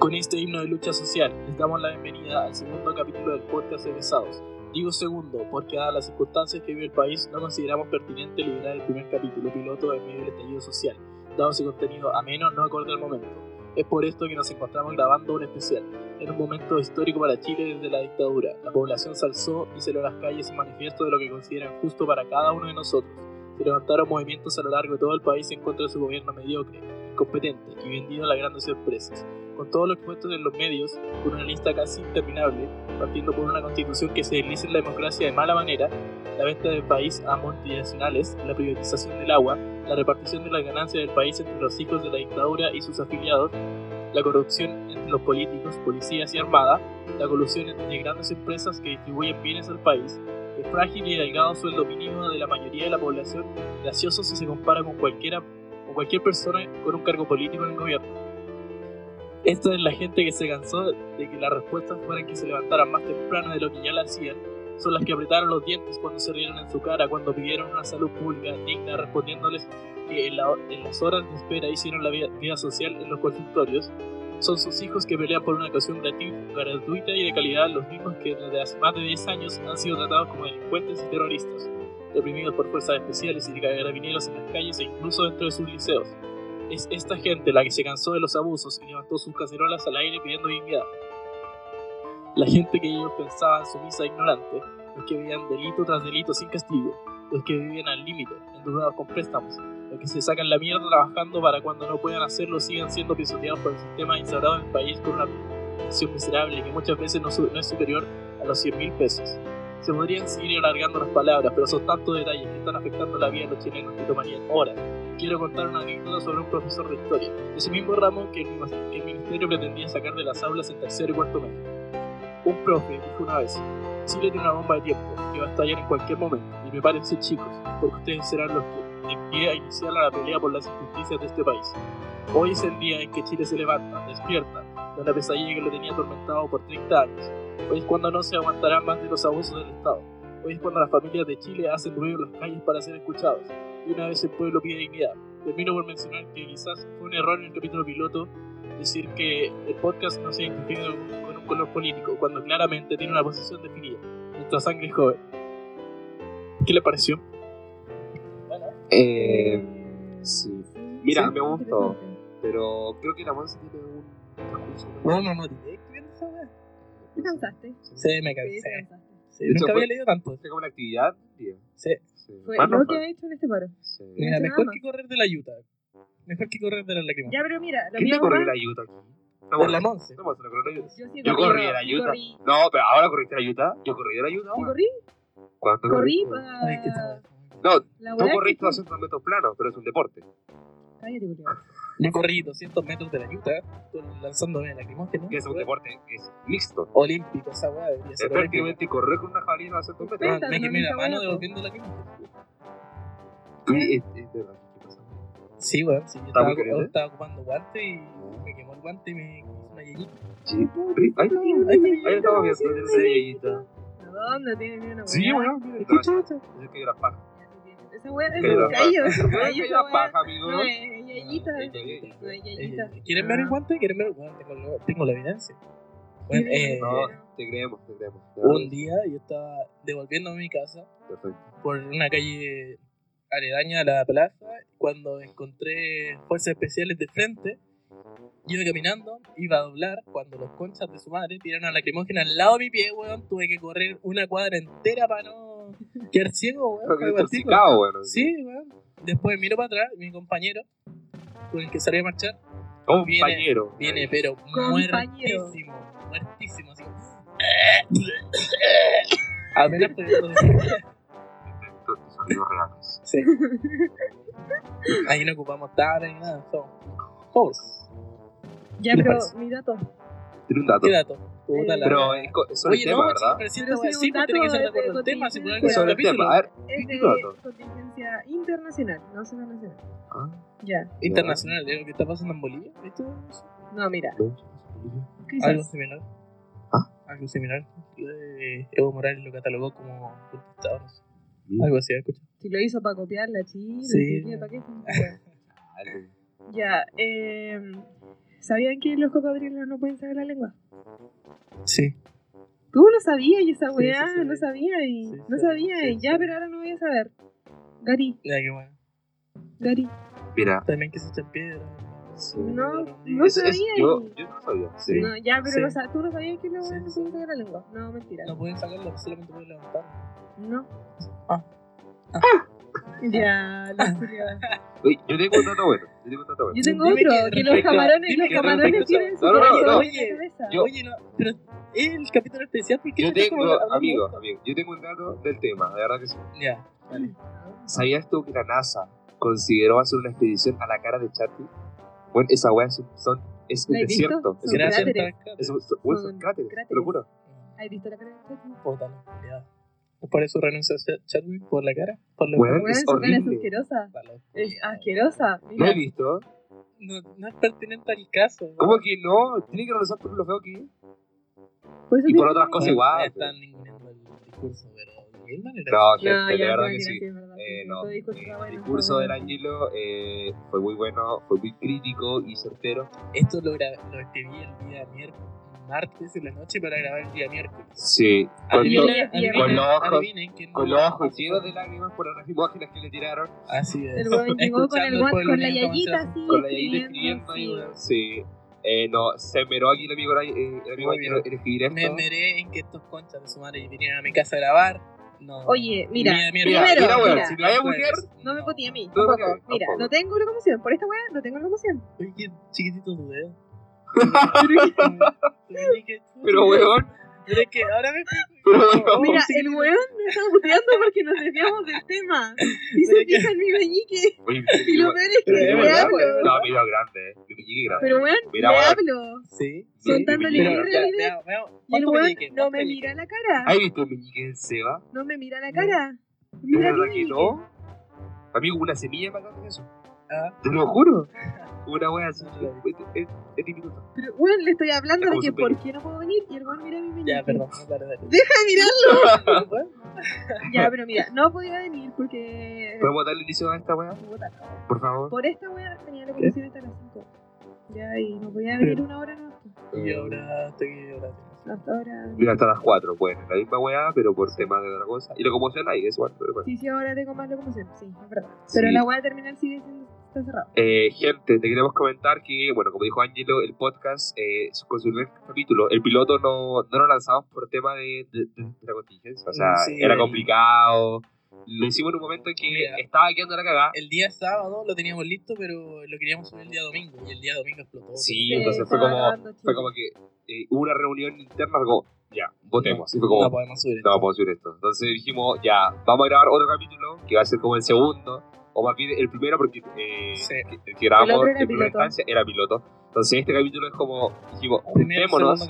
Con este himno de lucha social, les damos la bienvenida al segundo capítulo del podcast Egresados. Digo segundo porque, dadas las circunstancias que vive el país, no consideramos pertinente liberar el primer capítulo piloto en medio del estallido social, dado su contenido ameno no acorde al momento. Es por esto que nos encontramos grabando un especial, en un momento histórico para Chile desde la dictadura. La población se alzó y salió a las calles en manifiesto de lo que consideran justo para cada uno de nosotros. Se levantaron movimientos a lo largo de todo el país en contra de su gobierno mediocre, incompetente y vendido a las grandes empresas con todos los puestos en los medios, con una lista casi interminable, partiendo por una constitución que se desliza en la democracia de mala manera, la venta del país a multinacionales, la privatización del agua, la repartición de las ganancias del país entre los hijos de la dictadura y sus afiliados, la corrupción entre los políticos, policías y armada, la colusión entre grandes empresas que distribuyen bienes al país, el frágil y delgado sueldo mínimo de la mayoría de la población, gracioso si se compara con cualquiera cualquier persona con un cargo político en el gobierno. Esta es la gente que se cansó de que las respuestas fueran que se levantaran más temprano de lo que ya la hacían. Son las que apretaron los dientes cuando se rieron en su cara, cuando pidieron una salud pública digna, respondiéndoles que en, las horas de espera hicieron la vida, social en los consultorios. Son sus hijos que pelean por una educación gratuita y de calidad, los mismos que desde hace más de 10 años han sido tratados como delincuentes y terroristas, reprimidos por fuerzas especiales y carabineros en las calles e incluso dentro de sus liceos. Es esta gente la que se cansó de los abusos y levantó sus cacerolas al aire pidiendo dignidad. La gente que ellos pensaban sumisa e ignorante, los que vivían delito tras delito sin castigo, los que vivían al límite, endeudados con préstamos, los que se sacan la mierda trabajando para cuando no puedan hacerlo sigan siendo pisoteados por el sistema instaurado en el país con una pensión miserable que muchas veces no, es superior a los 100 mil pesos. Se podrían seguir alargando las palabras, pero son tantos detalles que están afectando la vida de los chilenos que tomarían horas quiero contar una anécdota sobre un profesor de historia, ese mismo ramo que el, ministerio pretendía sacar de las aulas en tercero y cuarto medio. Un profe dijo una vez, Chile tiene una bomba de tiempo que va a estallar en cualquier momento, y prepárense chicos, porque ustedes serán los que envíen a iniciar la pelea por las injusticias de este país. Hoy es el día en que Chile se levanta, despierta, de una pesadilla que lo tenía atormentado por 30 años. Hoy es cuando no se aguantará más de los abusos del Estado. Hoy es cuando las familias de Chile hacen ruido en las calles para ser escuchados y una vez el pueblo pide dignidad. Termino por mencionar que quizás fue un error en el capítulo piloto decir que el podcast no se identifica con un color político, cuando claramente tiene una posición definida. Nuestra sangre es joven. ¿Qué le pareció? Eh, sí. Mira, me gustó, pero creo que la Monza tiene un discurso. No, no, no, ¿Te cansaste? Sí, me cansé. Sí, nunca había leído tanto. ¿Fue como una actividad? Sí. Fue lo que ha hecho en este paro. Mira, mejor que correr de la yuta. Mejor que correr de la lágrima. Ya, pero mira, lo ¿Quién te corrió la yuta aquí? No, de la Monse. No, yo, yo corrí a la yuta. No, pero ahora corriste la yuta. Yo corrí a la yuta. ¿Sí corrí? ¿Cuánto corrí? para... No, tú corriste 200 metros planos, pero es un deporte. Cállate, Julio. Yo corrí 200 metros de la yuta lanzándome lacrimógeno. Que es un deporte que es mixto. Olímpico, esa weá debería ser. Es prácticamente correr con una jabalina a 200 metros. Me quemé la mano devolviendo la lacrimógeno. ¿Qué pasa? Sí, weón. Sí, yo estaba, yo estaba, ocupando guante y me quemó el guante y me hizo una yeyita. Sí, ahí está. Ahí estaba viendo esa yeyita. ¿Dónde tiene una Sí, weón. Escucha, escucha. Es que era paja. Esa weá es un callo. Es un callo. Es paja, amigo. No, yeyita. ¿Quieren ver el guante? ¿Quieren ver? Bueno, tengo, tengo la evidencia. Bueno, eh, no, te creemos, te creemos. Un día yo estaba devolviendo a mi casa Perfecto. por una calle aledaña a la plaza cuando encontré fuerzas especiales de frente. Iba caminando, iba a doblar, cuando los conchas de su madre tiraron a la lacrimógena al lado de mi pie, weón, tuve que correr una cuadra entera para no quedar ciego, weón. Sí, weón. Después miro para atrás, mi compañero, con el que salí a marchar, compañero. Viene, viene pero muertísimo, muertísimo, así. Apenas pudiendo reales. Sí. Ahí no ocupamos tabla ni nada, somos pobres. Ya, pero mi dato. Tiene un dato. ¿Qué dato? Pero es, sobre Oye, el no, tema, ¿verdad? Pero si sí, sí pues tiene que ser de acuerdo al tema, si es sobre el tema. A ver, es de contingencia internacional, no solo nacional. Ah. Ya. Internacional, ¿es lo que está pasando en Bolivia? ¿Esto? No, mira. Algo similar. ¿Ah? Algo similar. Eh, Evo Morales lo catalogó como dictador. Algo así, escucha. Si lo hizo para copiar la Chile, sí. ¿para qué? ya, eh, ¿Sabían que los cocodrilos no pueden sacar la lengua? Sí. Tú no sabías y esa Sí, weá, sí, sí. no sabía y Sí, no sí, sabía sí, y ya, sí. pero ahora no voy a saber. Gary, Ya que bueno. Gary. Mira, También que se echan piedra. No, Sí. no es- es- sabía. yo, y- yo no sabía. Sí. No, ya, pero Sí. no tú no sabías que Sí, no sí. pueden sacar la lengua. No, mentira. No pueden sacarlo, solamente pueden levantarlo. No. Ah. Ya, la. Oye, yo tengo un dato bueno. Yo tengo un dato bueno. Yo tengo otro, que que los camarones, los camarones tienen su No, no, no, cabeza. Yo- Oye, no, pero es el capítulo especial porque Yo como tengo, hablando amigo, amigo, yo tengo un dato del tema, de verdad que sí. Ya, vale. ¿Sabías tú que la NASA consideró hacer una expedición a la cara de Chapi? Bueno, esa weá es un, son, es un desierto. Es Son un, Tarkat. es un- son- Son son cráteres, te lo juro. ¿Has visto la cara de Chapi? La realidad. ¿Por eso renunció Chadwick? ¿Por la cara? ¿Por la es su cara es horrible. asquerosa. Para los- Es asquerosa. ¿Lo Mira, he visto? No, no es pertinente al caso. ¿Cómo que no? Tiene que regresar por lo feo que es. y por otras cosas Bueno, igual, Están ninguneando el discurso, pero de mil maneras. No, gente, No, de verdad que sí. es Eh, no, eh, bueno, el discurso bueno. del Angelo eh, fue muy bueno, fue muy crítico y certero. Esto lo, gra- lo escribí el día miércoles, martes en la noche para grabar el día miércoles. Sí, con, Adivinen, Con adivinen, los ojos- con los ojos llenos de lágrimas por las lacrimógenas que le tiraron, Así es. El llegó con, el pueblo con la yayita ¿cómo se así. con la yayita escribiendo ahí, sí. weón. Sí. Eh, no, se meró aquí el amigo, eh, el amigo en escribir esto. Me meré en que estos conchas de su madre vinieran a mi casa a grabar. No. Oye, mira, Mira, mira, primero, mira, weón, mira, si me vaya a mujer, no me potí a mí, No, tampoco. no, Mira, tampoco. no tengo locomoción, por esta weá no tengo locomoción. Oye, qué chiquitito tu dedo. Pero, weón, Pero es que ahora me. pero. Mira, sí. el weón me está puteando porque nos desviamos del tema. Y se Pero que- fija en mi meñique. Y lo peor es que le hablo. No, dio grande, eh. Mi meñique grande. Pero weón, Mira, le hablo. Sí. Contándole mi realidad. Y el ¿Cuánto weón no ¿Cuánto me mira la cara. ¿Has visto el meñique del Seba? No me mira la cara. ¿De Mira mi verdad que no? Amigo, una semilla más grande que eso. Ah, Te lo juro. Una wea así. Diminuto. Pero weón, le estoy hablando de que por qué no puedo venir y el weón mira mi meñique. ya, perdón. no, dale, dale. Deja de mirarlo. Bueno, Ya, pero mira, no podía venir porque. ¿Podemos darle inicio a esta wea? Por favor. Por esta wea tenía la conexión hasta las 5. Ya, y no podía venir una hora no. Y ahora estoy ahora. Hasta ahora. Mira, hasta las 4. Bueno, la misma wea, pero por temas de otra cosa. Y locomoción hay, es igual, pero bueno. Sí, sí, ahora tengo más locomoción. Sí, es verdad. Pero Sí. la wea terminal sigue siendo. Está cerrado. Eh, gente, te queremos comentar que, bueno, como dijo Angelo, el podcast, eh, con su primer capítulo, el piloto no, no lo lanzamos por tema de, de, de- de la contingencia. O sea, Sí, era complicado. Lo hicimos en un momento en que Mira. estaba quedando la cagada. El día sábado lo teníamos listo, pero lo queríamos subir el día domingo. Y el día domingo explotó. Sí, Sí, entonces fue como, fue como que eh, hubo una reunión interna, como, ya, votemos. Y fue como, No podemos subir no esto. podemos subir esto. Entonces dijimos, ya, vamos a grabar otro capítulo, que va a ser como el segundo, o más bien el primero, porque eh, Sí. el que grabamos en primera instancia era piloto. Entonces este capítulo es como, dijimos, juntémonos,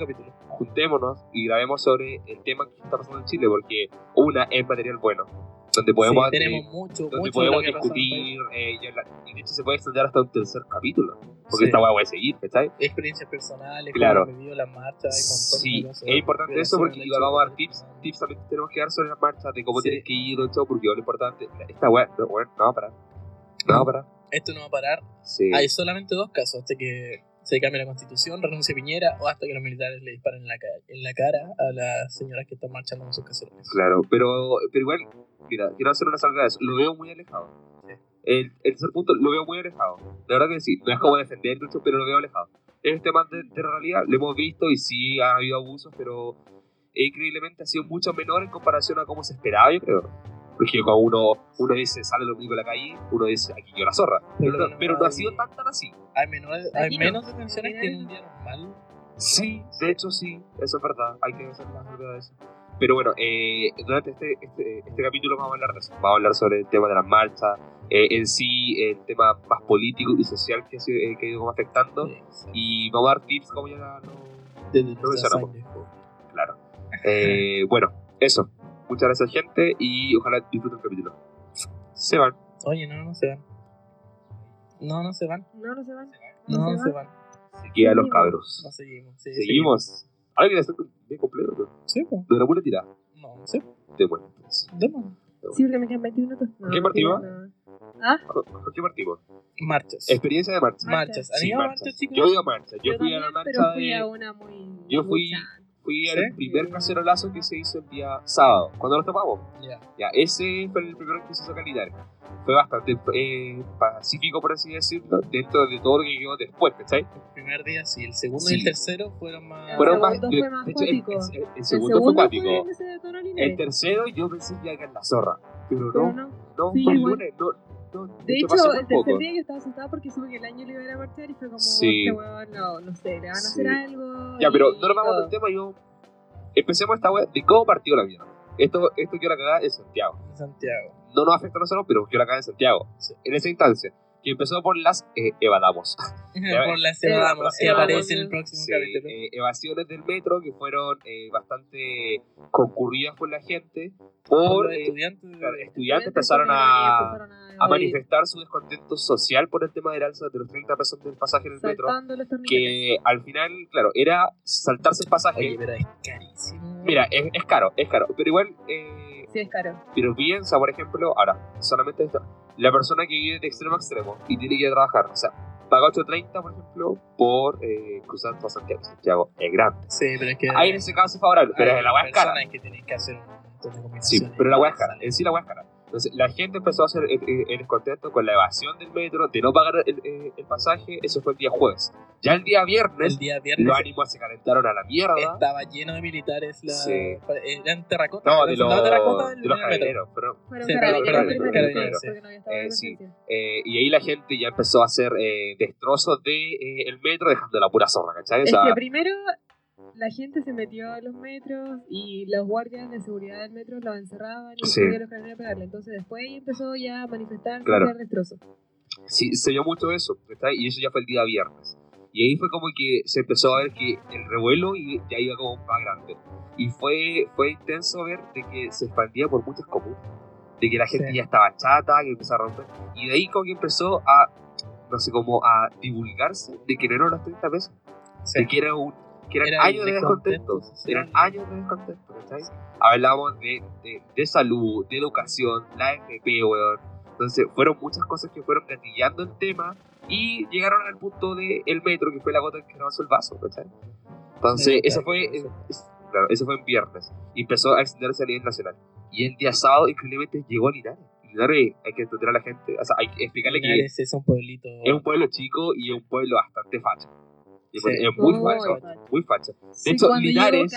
juntémonos y grabemos sobre el tema que está pasando en Chile, porque una es material bueno, donde podemos, Sí, eh, tenemos mucho, donde mucho podemos lo discutir, eh, y, de hecho se puede extender hasta un tercer capítulo, porque Sí. esta weá a seguir, ¿cachai? Experiencias personales, Claro. vivió las marchas, hay Sí, de es importante eso porque igual vamos a dar tips, tips también tenemos que dar sobre las marchas, de cómo tienes que ir, todo porque es importante. Esta weá, no, no va a parar. No va a parar. Esto no va a parar. Sí. Hay solamente dos casos, hasta que se cambie la constitución, renuncie Piñera o hasta que los militares le disparen en la, ca- en la cara a las señoras que están marchando con sus caserones. Claro, pero, pero igual, mira, quiero hacer una salvedad de eso. Lo veo muy alejado. El, el tercer punto lo veo muy alejado. La verdad que sí, no es como defender mucho, pero lo veo alejado. Es tema de, de realidad, lo hemos visto y sí ha habido abusos, pero increíblemente ha sido mucho menor en comparación a cómo se esperaba, yo creo. Porque cuando uno, uno dice, sale lo único a la calle, uno dice, aquí yo la zorra. Pero, Pero no, pero no ha sido tan tan así. Hay, menores, hay no. menos detenciones que en no. un día normal. Sí, de hecho sí, eso es verdad, hay que hacer verdad de eso. Pero bueno, eh, durante este, este, este capítulo vamos a hablar de eso. Vamos a hablar sobre el tema de las marchas, eh, en sí, el tema más político y social que ha, sido, eh, que ha ido como afectando. Sí. Y vamos a dar tips como ya lo... Lo nuestra mencionamos. Claro. Eh, bueno, eso. Muchas gracias gente y ojalá disfruten el capítulo. Se van. Oye, no, no se van. No, no se van. No, no se van. No, No no se se van. van. Se quedan los Seguimos. cabros. No seguimos. Sí, Seguimos. Ahora quiere hacer bien completo, ¿no? Sí, po. De una pura tirada. No, sí. De bueno, entonces. Demos. Sí, porque me quedan 20 minutos. No, ¿Qué partido? no. ¿Ah? ¿Con con qué partimos? Marchas. Experiencia de marcha. Marchas. ¿Han Sí, marchas. marchas, chicos? Yo he ido a marcha. Yo, Yo fui a la también, marcha pero fui de... a una muy. Yo fui- mucha. Fui ¿Sí? al primer cacerolazo que se hizo el día sábado, cuando nos topamos. Ya. Ya, ese fue el primero que se hizo Linares. Fue bastante eh, pacífico, por así decirlo, dentro de todo lo que quedó después, ¿cachai? El primer día sí, el segundo Sí. y el tercero fueron más. Fueron El más, segundo de, fue más de hecho, el, el- el El segundo fue cuático. el que tercero yo pensé que iba a caer la zorra, pero Pero no, no. no, Sí, fue el lunes, no, De esto hecho, el tercer poco. día yo estaba asustada porque supe que el año le iba a ir a marchar y fue como, Sí. este huevón, no, no sé, le van a Sí. hacer algo. Ya, pero no nos vamos del tema, yo... Empecemos esta wea de cómo partió la vida. Esto, esto que la cagada en Santiago. en Santiago. No nos afecta a nosotros, pero yo la cagada en Santiago. Sí. En esa instancia, que empezó por las eh, evadamos. Por la Eh, Evadamos, que aparece en el próximo Sí, capítulo. eh, evasiones del metro que fueron eh, bastante concurridas por la gente Por los eh, estudiantes. claro, estudiantes empezaron a, a manifestar su descontento social por el tema del alza de los 30 pesos del pasaje en el metro que al final, claro, era saltarse el pasaje. Oye, pero es carísimo. Mira, es, es caro, es caro, pero igual, eh, Sí, es caro. pero piensa, por ejemplo, ahora, solamente esto, la persona que vive de extremo a extremo y tiene que trabajar, o sea, paga 8.30, por ejemplo, por eh, cruzar todo Santiago. Santiago es grande. Sí, pero es que. Ahí en ese caso es favorable, pero hay la weá es cara. que tienen que hacer un montón de Sí, pero la weá es cara, en sí la weá es cara. Entonces, la gente empezó a hacer el, el- el descontento con la evasión del metro, de no pagar el, el- el pasaje, eso fue el día jueves. Ya el día viernes, El día viernes los ánimos se calentaron a la mierda. estaba lleno de militares. La... Sí. Eran terracota. No, de los, terracota del- de los del carabineros, pero Eh. Eh, y ahí la gente ya empezó a hacer eh, destrozos de eh, el metro dejando la pura zorra, ¿cachai? O Es sea, que primero la gente se metió a los metros y los guardias de seguridad del metro los encerraban y Sí. los a pegarle. Entonces después ahí empezó ya a manifestarse Claro. hacer destrozos. sí, se vio mucho eso, ¿cachai? Y eso ya fue el día viernes. Y ahí fue como que se empezó a ver que el revuelo y ya iba como más grande. Y fue, fue intenso ver de que se expandía por muchas comunas. De que la gente Sí. ya estaba chata, que empezó a romper. Y de ahí como que empezó a, no sé, como a divulgarse de que no eran los 30 pesos. Sí. de que era un que eran Era años de descontento social. eran años de descontento ¿cachai? hablamos de, de, de salud de educación la FP weón entonces fueron muchas cosas que fueron gatillando el tema y llegaron al punto de el metro que fue la gota que rebasó el vaso ¿cachai? entonces Sí, eso fue eso. es- claro, eso fue en viernes y empezó a extenderse a nivel nacional y el día sábado increíblemente llegó a Linares Linares hay que entender a la gente o sea hay que explicarle que Linares es un pueblito. es un pueblo chico y es un pueblo bastante facho Y Sí. es muy Muy facho facho. muy facho Sí, hecho, Linares-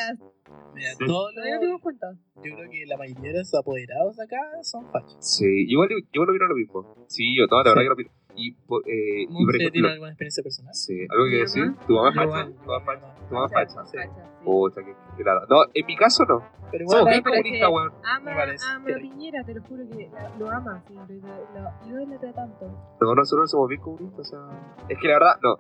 Mira, Sí. todos ¿Todavía no los- te das cuenta? yo creo que la mayoría de los apoderados acá son fachos. Sí, igual yo, yo lo opino lo mismo. Sí, yo, no, de verdad que lo opino. Y, por- eh, y por ¿Usted tiene ejemplo, alguna experiencia personal? sí, algo que decir. ¿Tu mamá es Yo facha? ¿Tu mamá es facha? ¿Tu mamá es facha? Sí. Pucha, que, nada. No, en mi caso no. Pero Somos bien comunistas, weón. Ama, ama a Piñera, te lo juro que la- lo ama, sí, lo, lo idolatra tanto. No, nosotros somos bien comunistas, o sea. Es que la verdad, no.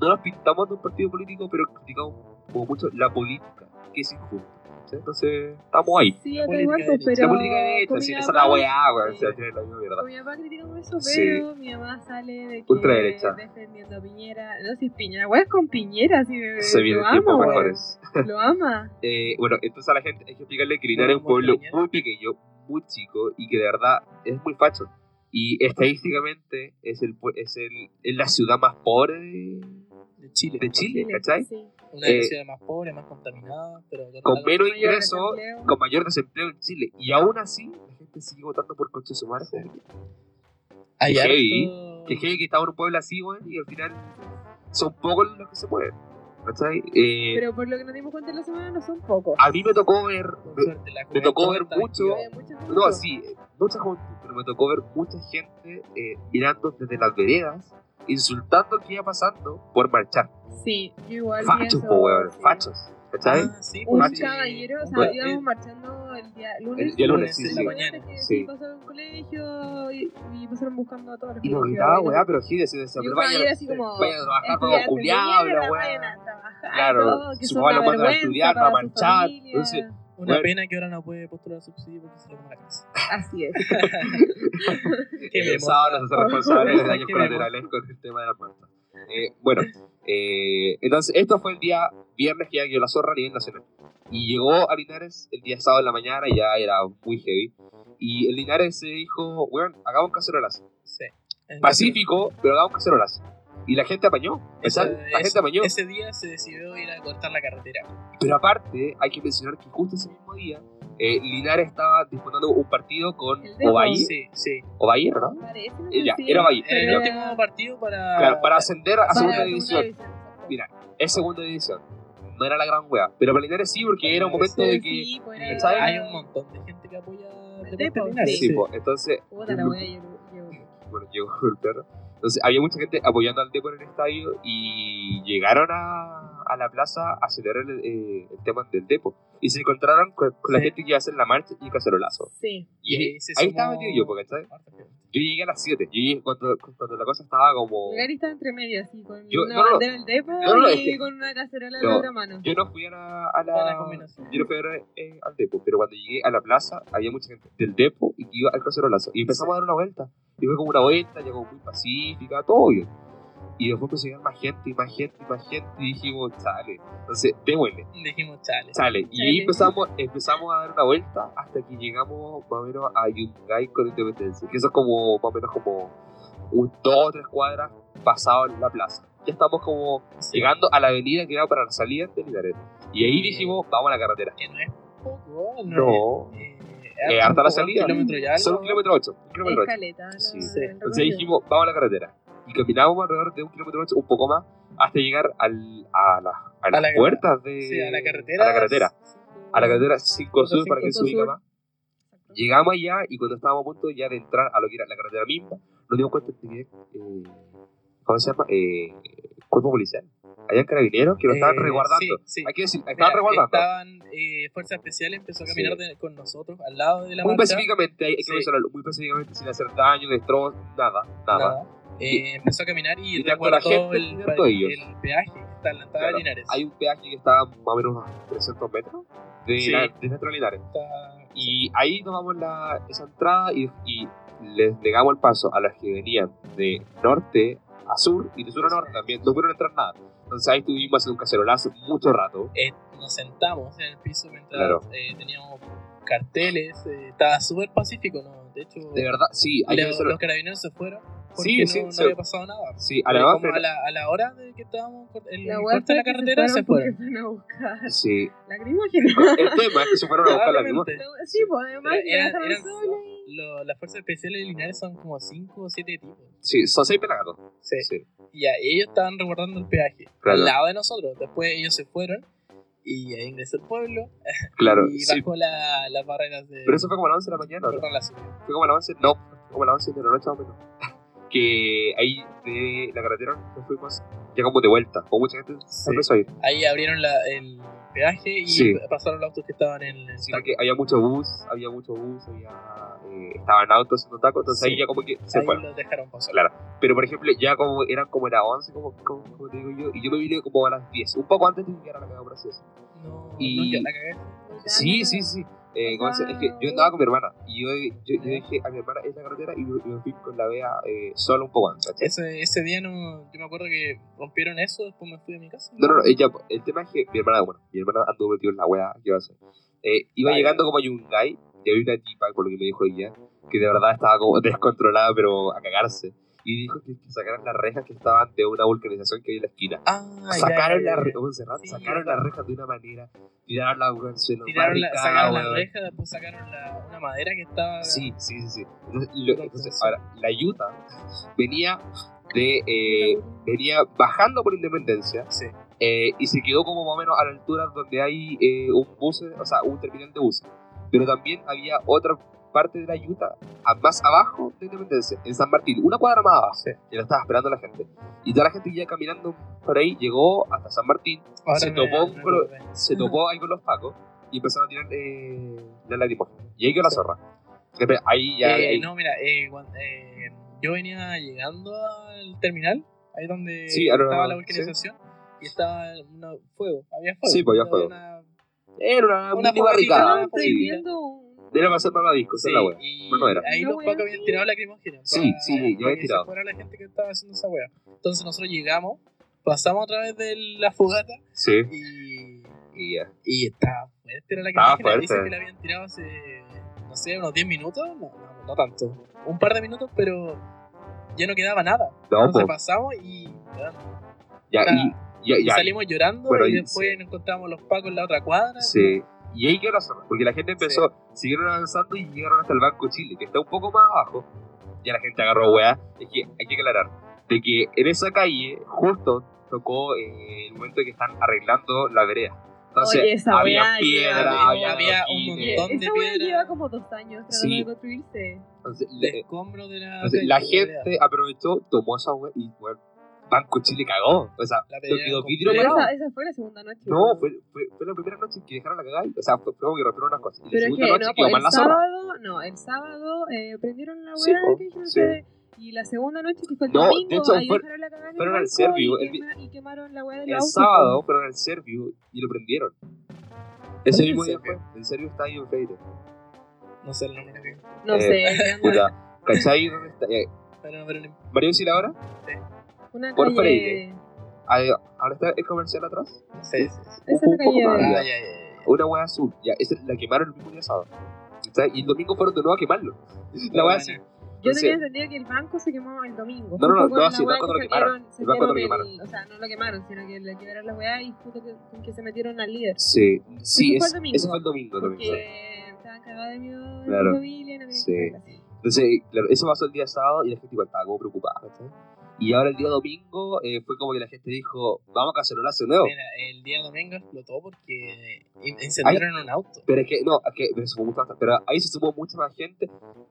No nos pintamos de un partido político, pero criticamos como mucho la política, que es injusta. ¿sí? Entonces, estamos ahí. Sí, acá política igual, de pues, derecha. pero. la política de sí, mi esa es la mamá- weá, weón. O sí. sea, tiene la misma mierda. Con mi papá criticamos eso, Sí. pero mi mamá sale de que Ultraderecha. defendiendo a Piñera. No si es Piñera, weá es con Piñera, sí, Se lo vienen ama, mejores. Lo ama. Eh, bueno, entonces a la gente hay que explicarle que Linares es un pueblo Montaña. muy pequeño, muy chico y que de verdad es muy facho. Y estadísticamente es el es el es la ciudad más pobre de, de Chile. de Chile, Chile, ¿cachai? Sí. Una de las Eh, ciudades más pobres, más contaminadas, pero Con menos ingresos, con mayor desempleo en Chile. Y aún así, la gente sigue votando por Concha su madre. Sí. Harto- Que que estaba en un pueblo así, güey, y al final son pocos los que se mueven. ¿Cachai? Eh, Pero por lo que nos dimos cuenta en la semana, no son pocos. a mí me tocó ver. Suerte, me tocó ver mucho- No, sí, mucha juventud, pero me tocó ver mucha gente eh, mirando desde las veredas, insultando qué iba pasando por marchar. Sí, yo igual. Fachos, po, weón, sí. fachos. ¿Cachai? Ah, sí, Un pues, sí. caballero, o sea, Bueno, íbamos eh, marchando el día lunes. el día lunes, sí, sí. la sí. mañana que Sí. en un colegio y, y pasaron buscando a todos los y nos gritaba, weá, pero sí, decía, decía, pero vayan, así como. vayan a trabajar de culiados, mierda, la weá. a Claro, que papás una los mandan a estudiar, su marchar, entonces, Una Bueno. pena que ahora no puede postular subsidio porque se lo come la casa. Así es. Qué sábado nos hace responsables de daños colaterales con el tema de las marchas. Eh, bueno, Eh, entonces, esto fue el día viernes que ya quedó la zorra a nivel nacional. Y llegó a Linares el día sábado en la mañana y ya era muy heavy. Y el Linares se dijo, weón, hagamos cacerolazo. Sí. Pacífico, pero hagamos cacerolazo. Y la gente apañó. Ese. La gente apañó. ese día se decidió ir a cortar la carretera. Pero aparte, hay que mencionar que justo ese mismo día, eh, Linares estaba disputando un partido con. Ovalle. Sí, sí. Ovalle, ¿no? Parece, Eh, ya, si- era Bahía. Era el último partido para. Claro, para ascender a para segunda división. división. Mira, es segunda división. No era la gran wea. Pero para Linares sí, porque era un momento de que. Sí, pues. Hay un montón de gente que apoya Deportes Depo, Linares. Sí, Sí. po, entonces. Puta la wea, yo- yo- Bueno, llegó el perro. Entonces había mucha gente apoyando al Depo en el estadio y llegaron a, a la plaza a celebrar el, eh, el tema del Depo. Y se encontraron con, con la Sí. gente que iba a hacer la marcha y el cacerolazo. Sí. Y Y ahí, se ahí sumó- estaba metido yo, porque ¿sabes? Yo llegué a las 7. Yo llegué cuando, cuando la cosa estaba como. Gary estaba entre medio, así, con Yo- una no, no, bandera del depo no, y con una cacerola en no, la otra mano. Yo no fui a la, a Buena la, combinación. yo no fui a ver, eh, al depo, pero cuando llegué a la plaza había mucha gente del depo y que iba al cacerolazo. Y empezamos a dar una vuelta. Y fue como una vuelta, llegó muy pacífica, todo bien. Y después llegar más gente y más gente y más gente y dijimos, chale. Entonces, démosle, Dijimos, chale. chale. Y ahí Chale. empezamos, empezamos a dar una vuelta hasta que llegamos más o menos a Yungay con Independencia. Que eso es como, más o menos como un, dos o tres cuadras pasado en la plaza. Ya estamos como Sí. llegando a la avenida que va para la salida de Linares. Y ahí dijimos, vamos a la carretera. Que no es poco, no. No. es- Eh, es hasta la un salida. kilómetro ya. Solo un kilómetro ocho. Un kilómetro ocho. Escaleta. la- Sí. Entonces dijimos, vamos a la carretera. Y caminamos alrededor de un kilómetro un poco más, hasta llegar al, a, la, a las la- puertas de. Sí, a la carretera. A la carretera. A la carretera 5 Sur, para que se ubique más. Llegamos allá y cuando estábamos a punto ya de entrar a lo que era la carretera misma, nos dimos cuenta de que, eh, ¿cómo se llama? Eh, cuerpo policial. Habían carabineros que lo estaban Eh, resguardando. sí, sí. Hay que decir, Mira, estaban resguardando. Estaban eh, Fuerza Especial empezó a caminar Sí. de- con nosotros al lado de la Muy marcha. pacíficamente, hay, hay que mencionarlo, muy pacíficamente, sin hacer daño, destrozos, nada, nada. Nada. Eh, empezó a caminar y, Y resguardó gente el, ellos. el peaje que está en la entrada Claro, de Linares. Hay un peaje que está más o menos unos 300 metros de, Sí. la, de Centro Linares. Está- Y ahí tomamos la, esa entrada y, y les negamos el paso a los que venían de norte a sur y de sur a norte también. No pudieron entrar nada. Entonces ahí estuvimos haciendo un cacerolazo mucho rato. eh, nos sentamos en el piso mientras Claro. eh, teníamos carteles. eh, estaba súper pacífico, ¿no? De hecho, De verdad, sí, hay los, los carabineros se fueron Sí, no, sí, no sí. había pasado nada. Sí, a la como a, la, a la hora de que estábamos el, La corte de la carretera se porque fueron. fueron a buscar Sí. lacrimógenas. El tema es que se fueron a buscar la. Probablemente. Sí, pues además me eran- eran- Lo- las fuerzas especiales de Linares son como 5 o 7 tipos. Sí, son seis pelagatos. Sí. Sí, Y ya, ellos estaban resguardando el peaje Claro. al lado de nosotros. Después ellos se fueron y ahí ingresó el pueblo claro. y Sí. bajó la- las barreras de. Pero eso fue como a las 11 de la mañana, ¿no? perdón, la ciudad. Fue como a las 11, no, fue como a las 11 de la noche más o menos. Que ahí de la carretera nos fuimos, llegamos de vuelta, con mucha gente se empezó a ir. Ahí abrieron la- el peaje y Sí. pasaron los autos que estaban en el Sí, taco. había mucho bus, había mucho bus, había, eh, estaban autos haciendo tacos, entonces Sí. ahí ya como que se Ahí fueron. los dejaron pasar. Claro. Pero por ejemplo, ya como eran como las 11, como, como, como te digo yo, y yo me vine como a las 10, un poco antes de que llegara la cagada por así decirlo. No, Y- no, que la cagué. Sí, sí, sí. Eh, ¿cómo se- es que yo andaba con mi hermana y yo, yo, yo dije a mi hermana en la carretera y me, me fui con la Bea eh, solo un poco antes. Ese, ese día no, yo me acuerdo que rompieron eso, después me fui a mi casa. No, no, no, ella, el tema es que mi hermana, bueno, mi hermana anduvo metido en la wea, ¿qué iba a hacer? Eh, iba llegando como a Yungay y había una tipa, por lo que me dijo ella, que de verdad estaba como descontrolada, pero a cagarse. Y dijo que, que sacaran las rejas que estaban de una vulcanización que hay en la esquina. Ah, sacaron ya, ya, las rejas, Sí, sacaron las rejas de una manera, tiraron la al suelo, Tiraron la, sacaron la weón. reja, después sacaron la, una madera que estaba. Sí, sí, sí, sí. Entonces, lo- Entonces, ahora, la Utah venía de eh, venía bajando por Independencia Sí. eh, y se quedó como más o menos a la altura donde hay eh, un bus, o sea, un terminal de buses. Pero también había otra parte de la Utah a- más abajo de Independencia, en San Martín, una cuadra más abajo. Sí. Y la estaba esperando la gente. Y toda la gente que iba caminando por ahí llegó hasta San Martín, Ahora Se me- topó me con lo- acordé. se topó ahí con los pacos y empezaron a tirar eh, la lacrimógena. Y ahí quedó la zorra. Ahí ya. Eh, ahí- no, mira, eh, cuan- eh, yo venía llegando al terminal, ahí donde Sí, estaba la sí. vulcanización, y estaba un fuego, había fuego. Sí, pues, había fuego. Una, Era una, Una mini barricada. fogatita. Sí. prendiendo un... Era para hacer más disco, esa sí, es la wea. y Pero no era. ahí los pacos habían tirado lacrimógena. Sí, sí, habían que tirado. Fuera la gente que estaba haciendo esa wea. Entonces nosotros llegamos, pasamos a través de la fogata Sí, y, y ya. y estaba fuerte era la. Dicen fuerte. que la habían tirado hace, no sé, unos 10 minutos. No, no, no tanto. Un par de minutos, pero ya no quedaba nada. No, Entonces po. pasamos y, Ya, y, ya, y ya. salimos llorando Bueno, y después sí. nos encontramos los pacos en la otra cuadra. Sí. Y ahí quedó la porque la gente empezó, siguieron avanzando y llegaron hasta el Banco Chile, que está un poco más abajo. Ya la gente agarró weá. Es que hay que aclarar, de que en esa calle justo tocó eh, el momento que están arreglando la vereda. Entonces, Oye, esa había weá piedra, había, había un montón de piedra. lleva como dos años tratando Sí. de construirse. Entonces, de le- escombro de la, entonces, la gente aprovechó, tomó esa weá y bueno, Banco Chile cagó. O sea, La quedó vidrio esa, esa fue la segunda noche. No, fue, fue, fue la primera noche que dejaron la cagada. O sea, fue, fue como que rompieron unas cosas. Y la Pero es segunda que noche no, quedó pues, más el la zorra. sábado, no, el sábado eh, prendieron la Sí, weá po, que dijeron sí. Y la segunda noche, que fue el No, de domingo, hecho, ahí fue- dejaron la cagada el fueron al Servio, y, el quema- y quemaron la weá del El auto. sábado fueron al Servio y lo prendieron. Ese es mismo el día Servio? fue. El Servio está ahí en Freire. No sé el nombre. No Eh, sé, Puta, ¿cachai dónde está? Eh, Pero, pero no- Mario Sila ahora, una por calle... Freire. ahora está el comercial atrás. sí, sí. Esa es la Un calle más de- arriba. Ya, ya, ya. Una hueá azul. Ya, esa la quemaron el mismo día sábado. Y el domingo fueron de nuevo a quemarlo. La hueá así. Yo tenía entendido que el banco se quemó el domingo. No, no, no, no, la sí, el banco no lo quemaron. El banco no lo quemaron. O sea, no lo quemaron, sino que le quemaron la weá y justo que, con que se metieron al líder. Sí, sí, Ese fue es- el domingo. ese fue el domingo también. Porque estaban cagados de miedo en Claro. su familia no Sí. Entonces, claro, eso pasó el día sábado y la gente igual estaba como preocupada, ¿cachai? Y ahora el día domingo eh, fue como que la gente dijo, vamos a cacerolazo de nuevo. Mira, el día domingo explotó porque incendiaron un auto. Pero es que, no, es que pero se sumó mucha- pero ahí se sumó mucha más gente.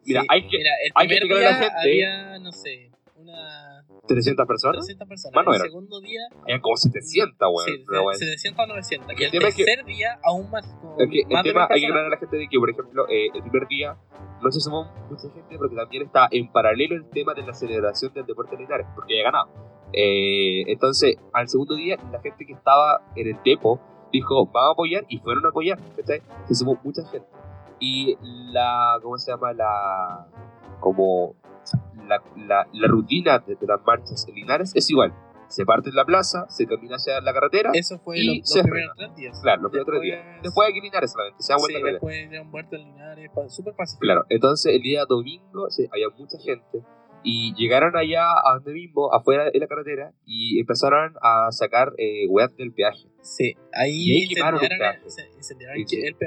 Mira, Sí, hay que, mira, el hay que primer explicarle a la día gente- había, no sé, una 300 personas, 300 personas. El eran. segundo día, habían como 700, weón. sí, así. 700 a 900. Y El el tema es que- tercer día, aún más. como Es que el más de tema, hay que aclarar a la gente de que, por ejemplo, eh, el primer día no se sumó mucha gente porque también está en paralelo el tema de la celebración del deporte militar, porque había ganado. Eh, entonces, al segundo día, la gente que estaba en el depo dijo, vamos a apoyar, y fueron a apoyar, ¿cachai? Se sumó mucha gente. Y la, ¿cómo se llama? La, como, la, la, la rutina de, de las marchas en Linares es igual. Se parte en la plaza, se camina hacia la carretera, Eso fue Y los, se los primeros tres días. claro, los primeros tres días. Después- que Linares solamente, se da vuelta sí, a después dieron vuelta en Linares, súper pacífico. Claro, entonces el día domingo sí, había mucha gente y llegaron allá a donde mismo, afuera de la carretera, y empezaron a sacar eh, weas del peaje. Sí, ahí, Y ahí quemaron un incendiaron, el, peaje. se- incendiaron Y el, peaje. Un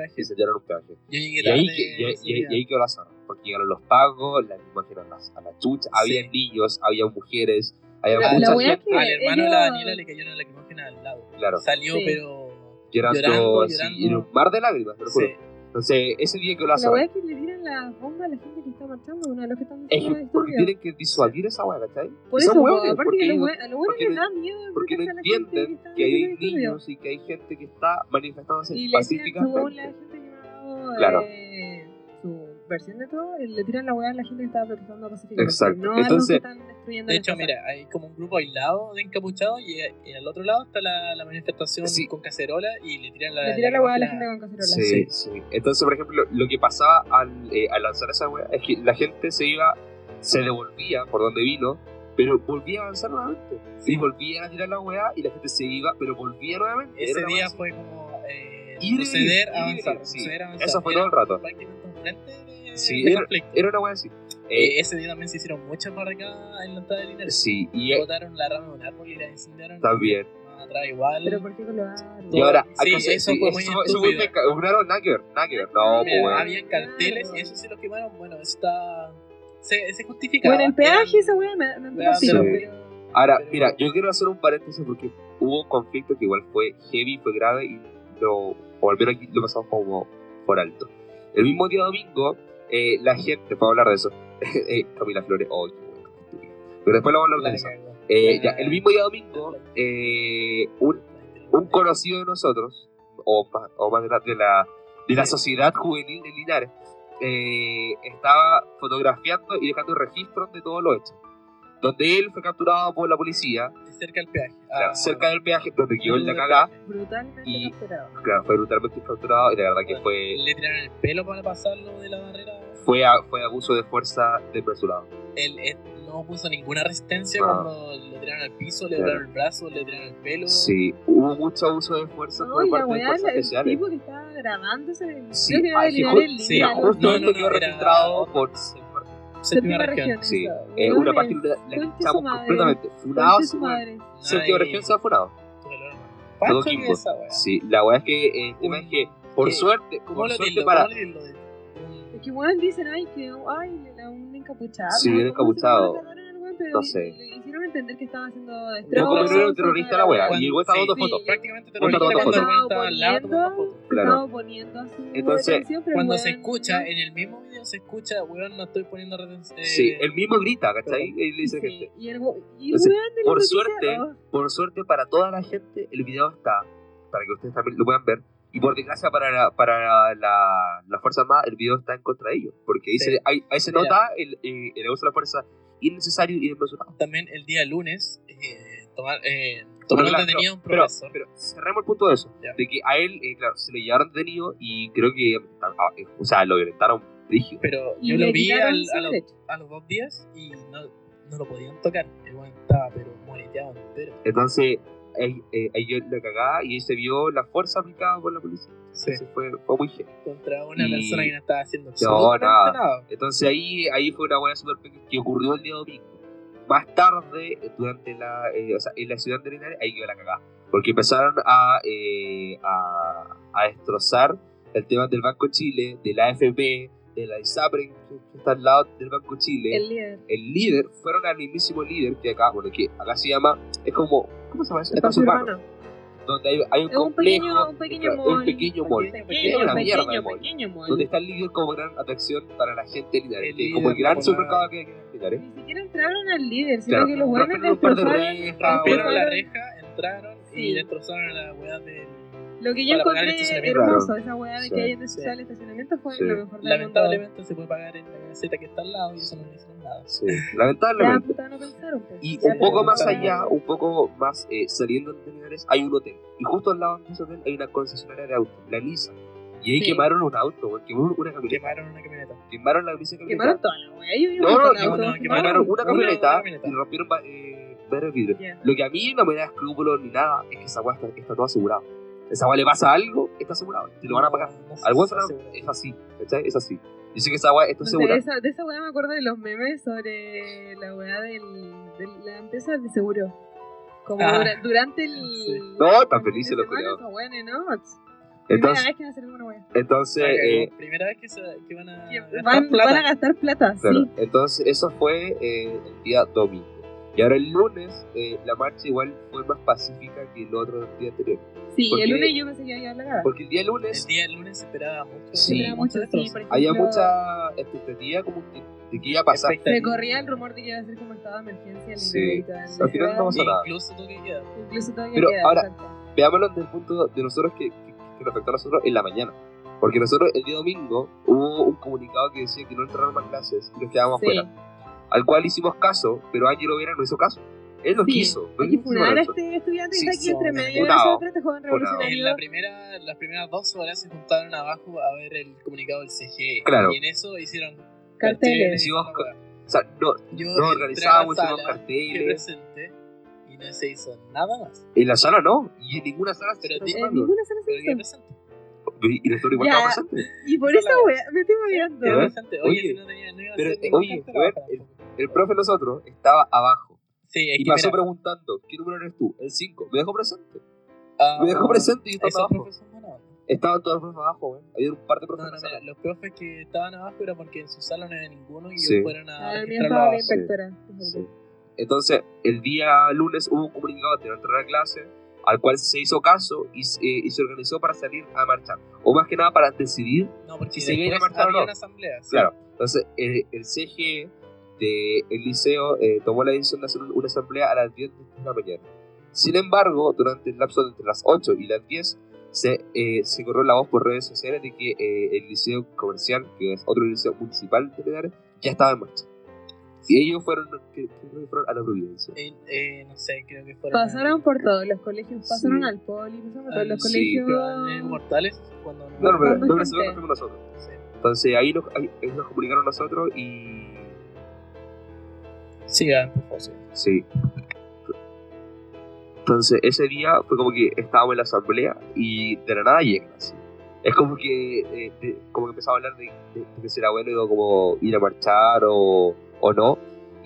peaje. Yo llegué Y ahí, tarde que- y, ahí- ese y ahí- día. y ahí quedó la zona, porque llegaron los pagos, las imágenes a las, a las chuchas, había Sí. niños, había mujeres, había La- mucha la gente que- Al hermano de la Daniela le cayó una lacrimógena al lado. Claro. Salió, Sí. pero. llorando, llorando, así, llorando. y en un mar de lágrimas, te lo juro. Sí. Entonces, ese día quedó la La zona. Las bombas a la gente que está marchando, uno de los que están Es que porque tienen que disuadir esa wea, ¿cachai? Por eso, hueones, aparte porque que los no- hue- a los les da miedo porque no entienden que hay niños y que hay gente que está manifestándose Y le pacíficamente. la gente que Claro. eh, su versión de todo, eh, le tiran la weá a la gente que estaba protestando pacíficamente. Exacto. No a los que Entonces- están destruyendo De hecho, cosas. mira, hay como un grupo aislado de encapuchados y, y al otro lado está la, la manifestación Sí. con cacerola y le tiran la, Le tiran la weá a la gente con cacerola. Sí, sí. Entonces, por ejemplo, lo que pasaba al, eh, al lanzar esa wea es que la gente se iba, se devolvía por donde vino, pero volvía a avanzar nuevamente. Y volvían a tirar la wea y la gente se iba, pero volvía nuevamente. Ese día fue como eh, Ir y proceder, a avanzar, sí. proceder a avanzar. Eso fue Era todo el rato. Prácticamente un frente de, Sí, de era- conflicto. Era una wea así. Eh, Eh, ese día también se hicieron muchas barricadas en la entrada de Linares. sí, y eh, Botaron la rama de un árbol y la incendiaron. también. Atrás igual. Pero ¿por qué con los árboles? Y ahora, Sí, hay eso sí, fue muy eso fue nada que ver, nada que ver. No, pues, habían carteles y eso sí los quemaron. Bueno, está. Se, se justifica. Bueno, el peaje esa weá me, me pero... Ahora, Pero- mira, yo quiero hacer un paréntesis porque hubo un conflicto que igual fue heavy, fue grave y lo, o al menos aquí lo pasamos como por alto. El mismo día domingo, eh, la gente, para hablar de eso, eh, Camila Flores, oh, estúpido. Pero después lo vamos a hablar de eso. Eh, ya, el mismo día domingo, eh, un, un conocido de nosotros, o o más de, la, de, la, de la sociedad juvenil de Linares, estaba fotografiando y dejando registros de todo lo hecho. Donde él fue capturado por la policía, Cerca del peaje. claro, Ah, cerca del peaje, donde quedó en la cagada. Brutalmente Y- capturado. Claro, fue brutalmente capturado y la verdad que Bueno, fue, Le tiraron el pelo para pasarlo de la barrera. Fue, a- fue abuso de fuerza desmesurado. El, el- no puso ninguna resistencia No. cuando le tiraron al piso, le Claro. tiraron el brazo, le tiraron el pelo. Sí, hubo mucho uso de fuerza No, por la parte de fuerzas el especiales. tipo que estaba grabándose, Sí, creo que iba a ay, el líder. sí, justo no, esto quedó no, era- registrado por Séptima región. Sí, eh, una parte la echamos madre, completamente. madre. séptima región se ha funado. Todo. Sí, la weá es que eh, el tema es que, por ¿Qué? suerte, ¿Cómo por lo suerte para. ¿Cómo lo tildo de- un- Es que weón dicen, ay, que ay, le da un encapuchado. Sí, un encapuchado. No sé. Le hicieron entender que estaba haciendo Yo destrozos. como que no era un terrorista la weá, Cuando- y el weón dando sí. fotos. Prácticamente terrorista cuando el weón estaba al lado tomando fotos. Claro. Estaba oponiendo a su Entonces, Cuando se escucha, en el mismo video se escucha, weón, no estoy poniendo retención. Sí, el mismo grita, ¿cachai? Y le dice gente. y el, weón por suerte, noticieros. Por suerte para toda la gente, el video está, para que ustedes también lo puedan ver. Y por desgracia para la, para la, la Fuerza Armada, el video está en contra de ellos. Porque ahí, Sí. se, ahí, ahí se Mira. nota el, eh, el uso de la fuerza innecesario y desmesurado. También el día lunes, eh, tomar, eh, Pero, tomaron claro, detenido a un pero, profesor. pero cerremos el punto de eso. Ya. De que a él, eh, claro, se le llevaron detenido y creo que, ah, eh, o sea, lo violentaron rígido. pero yo lo vi al- a, los, a los dos días y no, no lo podían tocar. El estaba, pero moreteado entero. Entonces, ahí, eh, ahí yo la cagaba y ahí se vio la fuerza aplicada por la policía. Sí. Entonces fue, fue muy genial. Contra una Y- persona que no estaba haciendo No, nada. nada. Entonces ahí, ahí fue una hueá super pequeña que ocurrió el día domingo. Más tarde, durante la, eh, o sea, en la ciudad de Linares, ahí quedó la cagada. Porque empezaron a, eh, a, a destrozar el tema del Banco Chile, de la AFP, de la ISAPREN, que está al lado del Banco Chile. El líder. El líder, fueron al mismísimo líder que acá, bueno, que acá se llama, es como, ¿cómo se llama eso? Espacio urbano, urbano. Donde hay, hay un Es un complejo, pequeño, un pequeño mall. un pequeño mall. Pequeño, una mierda de pequeño, mall. pequeño mall. donde está el líder como gran atracción para la gente de Linares, como el gran supermercado que hay en Linares. Ni siquiera entraron al líder, sino Claro, que los buenos un destrozaron Rompieron la reja, entraron Sí. y destrozaron la weá del. Lo que yo encontré hermoso, Claro. esa weá de Sí. que hay en Sí. el estacionamiento fue Sí. lo mejor del mundo. Lamentablemente se puede pagar en la caseta que está al lado y eso no le hicieron nada. Sí, lamentablemente. puta, no pensaron. pues. Y un poco más allá, un poco más eh, saliendo de Linares, hay un hotel. Y justo al lado de ese hotel hay una concesionaria de autos, la Lisa. Y ahí Sí. quemaron un auto, güey, quemaron una camioneta. Quemaron una camioneta. Quemaron la Lisa Quemaron camioneta. toda la weá. Yo No, no, de. Quemaron una Una camioneta camioneta. y rompieron eh, varios vidrios. Lo que a mí no me da escrúpulos ni nada es que esa weá está, está todo asegurado. Esa weá le pasa algo, está asegurado. Te lo van a pagar. Sé Al weón es así, ¿cachai? Es así. Dice que esa weá está De segura. esa, de esa weá me acuerdo de los memes sobre la weá del, de la empresa de seguro. Como Ah. dura- durante el. Sí. No, tan el felices de los semana, culiados. esa weá en Enoch. Primera Entonces, vez que van a hacer alguna weá. entonces, Ah, eh, Primera vez que, se, que van a. Van, plata. van a gastar plata, claro, sí. entonces eso fue eh, el día domingo. Y ahora el lunes, eh, la marcha igual fue más pacífica que el otro día anterior. Sí, Porque- el lunes yo pensé que iba a la cara. Porque el día El lunes día del lunes se esperaba mucho. Sí. Era mucho, sí, ejemplo, había mucha expectativa como que, de que iba a pasar. Se corría el rumor de que iba a ser como estado de emergencia en Sí. Al final no pasó nada. Incluso queda. Incluso todavía Pero queda. ahora- exacto. Veámoslo desde el punto de nosotros que, que, que nos afectó a nosotros en la mañana. Porque nosotros el día domingo hubo un comunicado que decía que no entraron más clases y nos quedábamos Sí. afuera. Al cual hicimos caso, pero Ángelo Vera no hizo caso. Él lo Sí, quiso. no Hay que quiso funar a eso. este estudiante que Sí, está aquí entre medio de nosotros, este joven. En revolucionario. la primera, las primeras dos horas se juntaron abajo a ver el comunicado del CGE. Claro. Y en eso hicieron Carteles. O sea, no, Yo la organizábamos, hicimos carteles. presente y no se hizo nada más. En la sala no. Y en ninguna sala se hizo En nada. ninguna sala se hizo. Y nosotros igual Ya. estábamos presentes. Y por Esa wea me estoy moviendo. Que presente. Oye, Oye, si no tenía, no iba a pero, hacer ningún oye, cartel a ver, abajo el- profe de nosotros estaba abajo. Sí, es Y que pasó mira, preguntando, ¿qué número eres tú? El 5. Me dejó presente. ah, Me dejó presente y yo estaba abajo. Estaban todos los profes abajo, güey. Había un par de No, profes no, en la mira, sala. los profes que estaban abajo era porque en su sala no había ninguno y Sí. ellos fueron a Ah, la abajo. inspectora. Sí. Entonces, el día lunes hubo un comunicado de no entrar a clase, al cual se hizo caso y, se- eh, y se organizó para salir a marchar. O más que nada para decidir, No, porque Si se viene a marchar o había no. una asamblea. sí. claro. Entonces, el, el CG del liceo eh, tomó la decisión de hacer un- una asamblea a las 10 de la mañana. Sin embargo, durante el lapso de entre las 8 y las 10, se, eh, se corrió la voz por redes sociales de que eh, el liceo comercial, que es otro liceo municipal de Linares, ya estaba en marcha. Y ellos fueron, que, que fueron a la Providencia. Eh, eh, no sé, creo que fueron. Pasaron por todos los colegios, pasaron Sí. al poli, pasaron por todos los sí, colegios. pero en Mortales cuando No, no, pero no, gente- nosotros nos fuimos nosotros. Sí. Entonces ahí nos, ahí- nos comunicaron a nosotros y. Sigan, por favor. Sí. Entonces, ese día fue como que estábamos en la asamblea y de la nada llegan así. Es como que, eh, de- como que empezaba a hablar de, de- de que si era bueno como ir a marchar o, o no.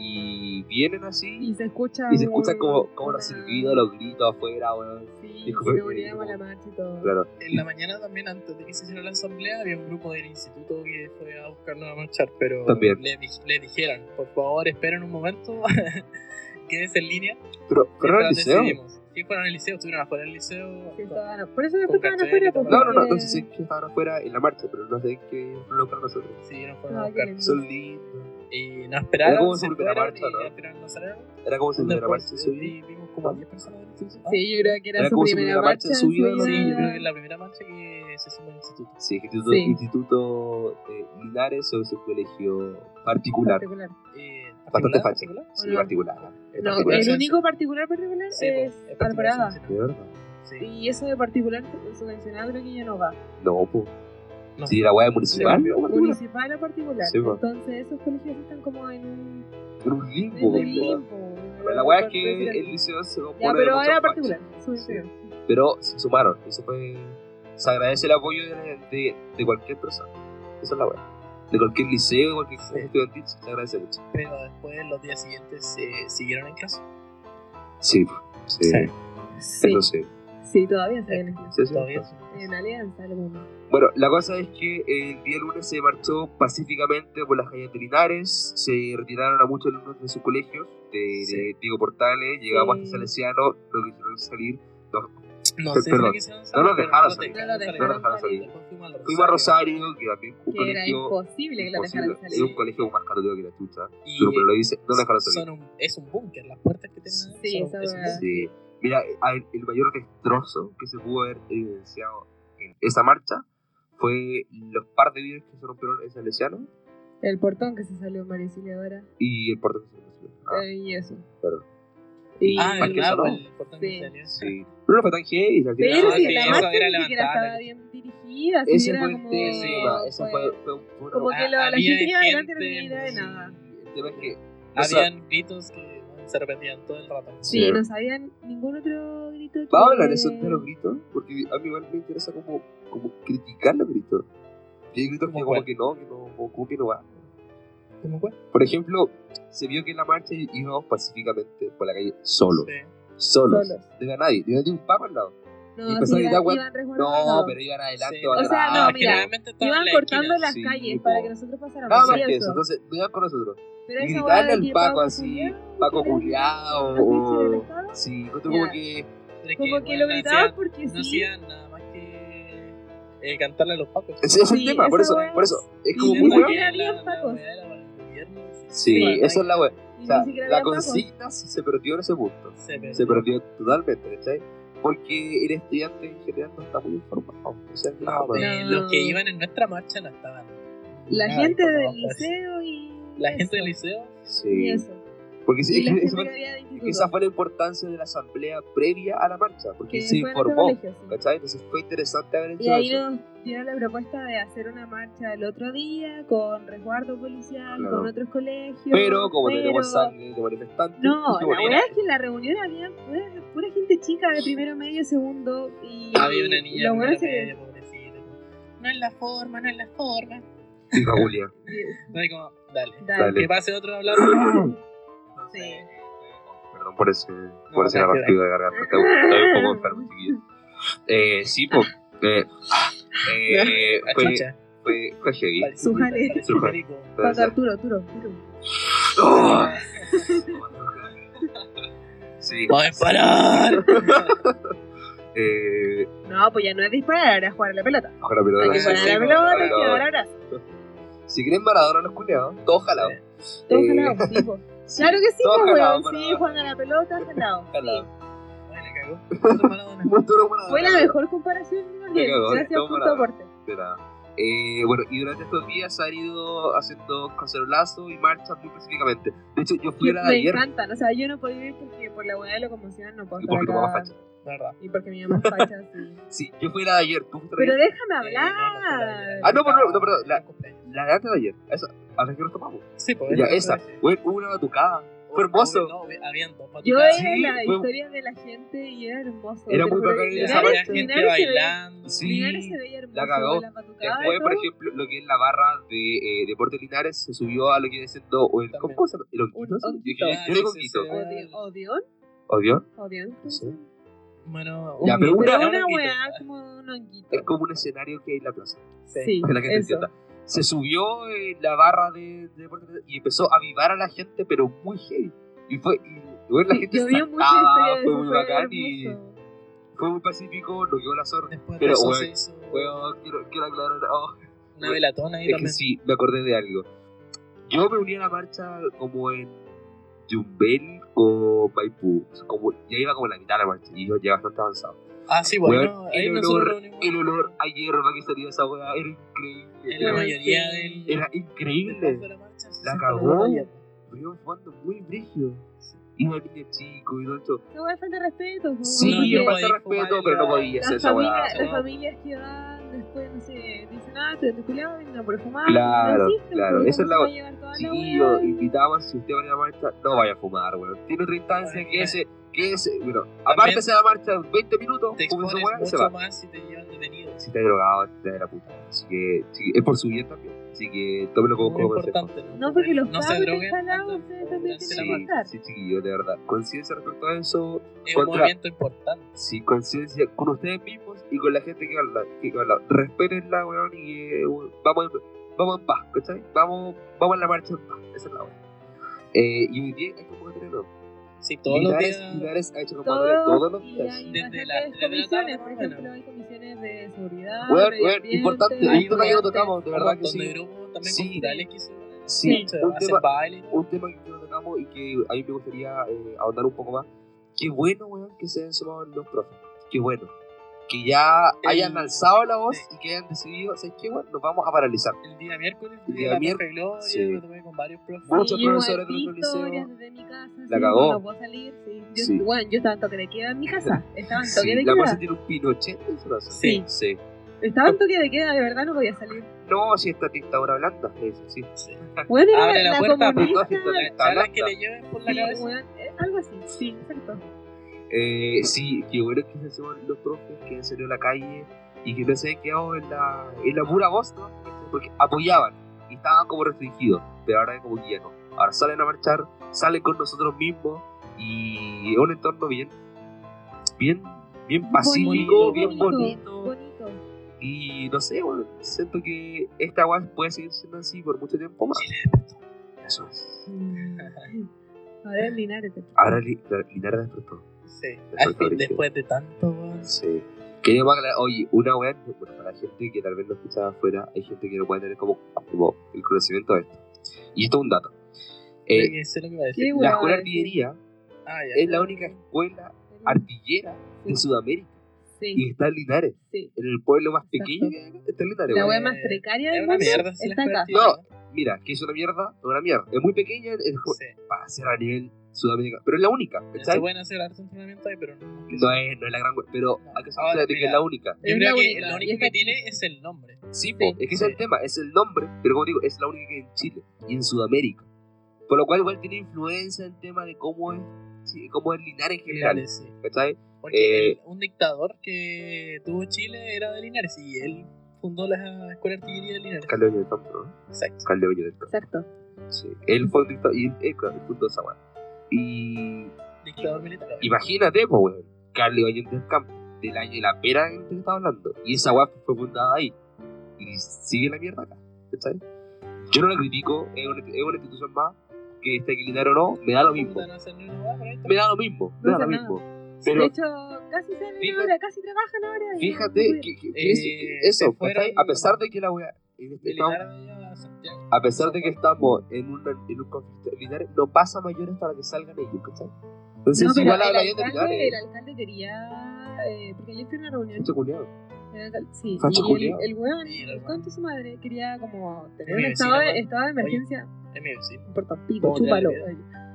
Y vienen así Y se escucha. y se escuchan como, como los silbidos, los gritos afuera, weón. Sí, Dijo, seguridad con la marcha y todo. Claro. En la mañana también, antes de que se hiciera la asamblea, había un grupo del instituto que fue a buscarnos a marchar, pero También. Le, le dijeron, por favor, esperen un momento, quédense en línea. Pero, pero el liceo. Sí, fueron al liceo, estuvieron afuera del liceo. Sí, estaban- Por eso después estaban afuera. y porque- No, no, no, no sé si es que estaban afuera en la marcha, pero no sé qué lo para nosotros. Sí, nos fueron a buscar. Son lindos. Y nos esperaron, Era como su primera marcha, ¿no? Era como si hubiera Después marcha su vi- vimos como a 10 personas del instituto. Sí, yo creo que era, Era su como su primera primera marcha su ¿no? Sí, yo creo que es la primera marcha que se suma al instituto. Sí, Instituto, Sí. Instituto eh, Linares es un colegio particular. particular. Eh, Bastante ¿particular? facha. Sí, no? particular. No, el sí. único particular particular Sí, es pues, es particular Alvarada. ¿De verdad? Sí. Y eso de particular subvencionado creo que ya no va. No, pues. No. Sí, la weá es municipal. Sí, ¿no? Municipal o particular. Sí, pues. Entonces esos colegios están como en un, En un en limbo. un weón. limbo. Pero la weá es que el liceo se compone Ya, pero era particular. subvencionado. Pero se sumaron. Y se fue. Se agradece el apoyo de, de, de cualquier persona. Esa es la weá. De cualquier liceo, de cualquier Sí. estudiantil, se agradece mucho. Pero después, los días siguientes, se siguieron en clase. Sí, sí. Sí. Sí, Eso sí. Sí, todavía se ven. Sí, sí. Todavía. En Alianza, algunos. Bueno, la cosa es que el día lunes se marchó pacíficamente por las calles de Linares, se retiraron a muchos alumnos de sus colegios, de, Sí. de Diego Portales, llegamos Sí. hasta Salesiano, no quisieron salir, no, No sé perdón. No salir, nos dejaron salir. No dejaron salir. Fuimos a Rosario, que también un Que era colegio imposible que la imposible, dejaran es salir. un colegio más católico que la chucha, Y pero lo dice, no dejaron salir. son un, es un búnker, las puertas que tienen Sí, son- es un. Sí. Mira, el, el mayor destrozo que se pudo haber evidenciado en esa marcha fue los par de vidrios que se rompieron en Salesiano El portón que se salió María Auxiliadora. y el portón que se rompió. Ah, eh, y eso. claro. Y Ah, el ¿no? el portón Sí. que salió. Sí. Pero no fue tan heavy. Pero No, si que la marcha era ni siquiera estaba bien dirigida. si Ese era fue el como, tema. Ese fue, fue, fue como que Ah, lo- la había gente iba adelante no tenía idea de nada. El tema es que. o sea, Habían gritos que se repetían todo el rato. Sí, Sí. no sabían ningún otro grito. Que... Vamos a hablar eso de los gritos, porque a mí igual me interesa como, como criticar los gritos. Y hay gritos que ¿Cómo como cuál? que no, que no, como, como que no van. ¿Cómo fue? Por ejemplo, se vio que en la marcha íbamos pacíficamente por la calle solos. Sí. Solos. Solos. No iba nadie, no iba ni un paco al lado. No, a gritar, iban, No, pero iban adelante Sí. o sea, no, que mira, Iban la cortando las Sí, calles po. para que nosotros pasáramos. Nada más que eso, entonces no iban con nosotros. Pero gritarle al Paco así, Paco culiao, afiche o- Sí, Ya. como que. Como que bueno, lo no gritaban porque No sí. hacían nada más que eh, cantarle a los pacos. Ese es el Sí, tema, por eso, por eso. Es como muy gobierno, sí. Bueno, esa es la wea. O sea, la consigna se perdió en ese punto. Se perdió. Se perdió totalmente, ¿cachai? Porque el estudiante en general no está muy informado. Los que iban en nuestra marcha no estaban. La nada gente del liceo y. La gente del liceo. Y Sí. eso. Porque sí, esa fue- esa la importancia de la asamblea previa a la marcha. Porque que se informó, colegio, sí. ¿cachai? Entonces fue interesante haber hecho Y ahí eso. nos dieron la propuesta de hacer una marcha el otro día con resguardo policial, Claro. con otros colegios. Pero como pero- tenemos sangre de manifestantes, No, la "Mira, verdad es que en la reunión había pura, pura gente chica de primero, medio, segundo. Y Había una niña pobrecita. como, No es la forma, no es la forma. hija Julia. No hay como, dale. Dale. Que pase otro hablando. Sí. Perdón por ese, por ese raspido de garganta. Estoy, estoy un poco enfermo, chiquillo. Eh, sí, pues. Eh, eh, La fue, fue, fue heavy. Parece Su un- jale. parece Su un jale. perico. Puede Pato ser. Arturo, Arturo, Arturo. ¡Oh! Sí. ¡Puedes parar! Eh, No, pues ya no es disparar, ahora es jugar a la pelota. ojalá, pero Hay que sí, jugar a la pues, pelota y Maradona. que dar abrazo. si quieren Maradona los culiados, todos jalados. Todo Eh, jalado, sí, po. sí, Claro que sí, pues, weón. Sí, juegan a la pelota, jalado. Jalados. Ay, le cagó. Otro Maradona. Muy duro Maradona. Fue la mejor comparación, cagó, Gracias todo por tu aporte. De. Eh, bueno, y durante estos días se han ido haciendo cacerolazos y marchas muy específicamente. De hecho, yo fui a la de Me ayer encantan, o sea, yo no puedo ir porque por la hueá de la conmoción no puedo y porque tu estar mamá acá. ¿Verdad? Y porque mi mamá es facha, sí. Sí, yo fui la de ayer. ¿Tú fuiste Pero déjame Eh, hablar. de- Ah, no, pero no, no, perdón, la-. La de antes de ayer. Esa. A la que nos tomamos. Sí, pues. Ya, eso esa. hubo una batucada. Fue hermoso. No, habían dos Yo Sí, la fue- historia de la gente y era hermoso. Era muy bacán a esa parte. gente bailando. Sí. Linares se veía hermoso. La cagó. Después, por ejemplo, lo que es la barra de eh, Deportes Linares se subió a lo que viene siendo o el, También. ¿cómo se llama? ¿El Un honguito? Yo honguito. dije, Ah, yo que. Bueno, Ya, un pero una- Pero un una honguito. weá como un honguito. Es como un escenario que hay en la plaza. Sí, que la gente eso. entienda. Se subió eh, la barra de, de y empezó a avivar a la gente, pero muy heavy. Y fue, y, bueno, la gente Yo vi saltaba, fue muy bacán y fue muy pacífico, lo quedó la. Después Pero, eso hizo quiero, quiero aclarar. oh, una velatona ahí es que también. sí, me acordé de algo. Yo me uní a la marcha como en Yumbel o Maipú. Como, ya iba como la mitad de la marcha y yo ya bastante avanzado. Ah, sí, bueno, Weón, ahí el, olor, el olor a hierba que salía esa weá era increíble. en la mayoría del. Era increíble. de la marcha, cagó. a hierba. Pero fumando muy brígido. Iba niño chico y todo esto. Esa weá es falta de respeto. Sí, No, no falta respeto, pero no podía hacer esa weá. las no. familias que van después, sé, dicen, ah, te te culiado, venga por fumar. Claro, no existe, claro, esa es la- se va a llevar toda la Chiquillo, weá y- invitamos, si usted va a ir a la marcha, no vaya a fumar, weón. Tiene otra instancia que ese, que ese, bueno, aparte de la marcha 20 minutos, Te expones y se mucho va. más si te llevan detenido. Si está drogado, está de la puta. Así que, sí, es por su bien también. Así que tómelo como, como consejo. importante. No, porque los no se droguen Sí, sí, chiquillo, de verdad. Conciencia respecto a eso, Es un movimiento importante. sí, conciencia con ustedes mismos y con la gente que habla. Que habla. Respétenla, weón, y eh, vamos, en- vamos en paz, ¿cachai? Vamos, vamos en la marcha en paz. Esa es la weón. Eh, y hoy día hay que poner Sí, todos los días. Linares ha hecho convocatoria Todos, todos los días. Desde bastantes la- desde la comisiones, tarde, por más o menos. ejemplo, hay comisiones de seguridad, weón, ambiente, importante, hay un tema que no bastante. tocamos, de verdad que sí. también Sí. culturales que se Sí, se un tema- baile. Un tema que no tocamos y que a mí me gustaría eh, ahondar un poco más. Qué bueno, weón, que se hayan sumado los profes. Qué bueno. Que ya El- hayan alzado la voz sí. y que hayan decidido, ¿sabes qué, weón? Nos vamos a paralizar. El día miércoles, El día día profe Gloria, sí. me tomé con varios profes. Muchos Sí, profesores de nuestro liceo. desde mi casa, La sí, cagó. No puedo salir, sí. Yo, Sí. Bueno, yo estaba en toque de queda en mi casa. Estaba en Sí, toque de la queda. cosa tiene un Pinochet en su. Sí. Sí. Estaba en toque de queda, de verdad no podía salir. No, si esta dictadura blanda, eso sí. Sí. Bueno, era Abre la la, puerta, comunista. pero no, La charla que le lleven por la Sí, cabeza. eh, algo así, sí, exacto. Eh, sí, qué bueno que se suman los profes que han salido a la calle y que no se han quedado en la, en la pura voz, ¿no? Porque apoyaban y estaban como restringidos, pero ahora como que ya no. Ahora salen a marchar, salen con nosotros mismos y es un entorno bien, bien, bien pacífico, bien bonito. bonito. Y no sé, bueno, siento que esta agua puede seguir siendo así por mucho tiempo más. Eso es. Ahora es Linares. Ahora Li- Linares despertó. Sí. Después Al fin, Fabricio. después de tanto, weón. Sí. Queríamos aclarar, oye, una weá, bueno, para la gente que tal vez no escuchaba afuera, hay gente que no puede tener como, como el conocimiento de esto. Y esto es un dato. Eh, que sé lo que iba a decir. ¿Qué la weá escuela de artillería Ah, ya. es la única escuela artillera de Sí. Sudamérica y Sí, está en Linares, sí. en el pueblo más Exacto. pequeño que hay, está en Linares. La Eh, más precaria Es del mundo sí, está acá. artillera. Mira, que es una mierda, es una mierda. Es muy pequeña, es Sí. para ser a nivel Sudamérica, pero es la única, Se pueden hacer harto entrenamiento ahí, pero no. No es, no es la gran pero que Ahora, saber de que es la única. Yo creo la que única, único está que tiene es el nombre. Sí, po, Sí, es que ese sí. es el tema, es el nombre, pero como digo, es la única que hay en Chile y en Sudamérica. Por lo cual igual tiene influencia en tema de cómo es, sí, cómo es Linares en general. Linares, sí. ¿Cachai? Porque Eh, el- un dictador que tuvo Chile era de Linares y él fundó la escuela de artillería de Linares. Caldeoño del Campo, ¿no? Exacto. Caldeoño del Campo. Exacto. Sí. Él fue un dictador y él, él fundó esa. Y Dictador militar. imagínate, pues, weón, Caldeoño del Campo, del año de la pera que estaba hablando. Y esa weá fue fundada ahí. Y sigue la mierda acá. Yo no la critico, es una, es una institución más que esté Linares o no, me da lo mismo. Me da lo mismo, me da lo mismo. Pero de hecho, casi salen fíjate- ahora, casi trabajan ahora. Fíjate que, que- que Eh, eso, se fueron- ¿cachai? a pesar de que la weá, a pesar de que estamos en, una, en un conflicto Linares, no pasa mayores para que salgan ellos, ¿cachai? Entonces, No, igual el habla bien de alcalde, el Linares. alcalde quería. eh, porque ayer fui a una reunión. Mucho culiado. el sí, y el, el weón, el weón. conto de su madre, quería como tener un estado de, estado de emergencia. Es mi vecino. No importa, pico, ¿Cómo te chúpalo.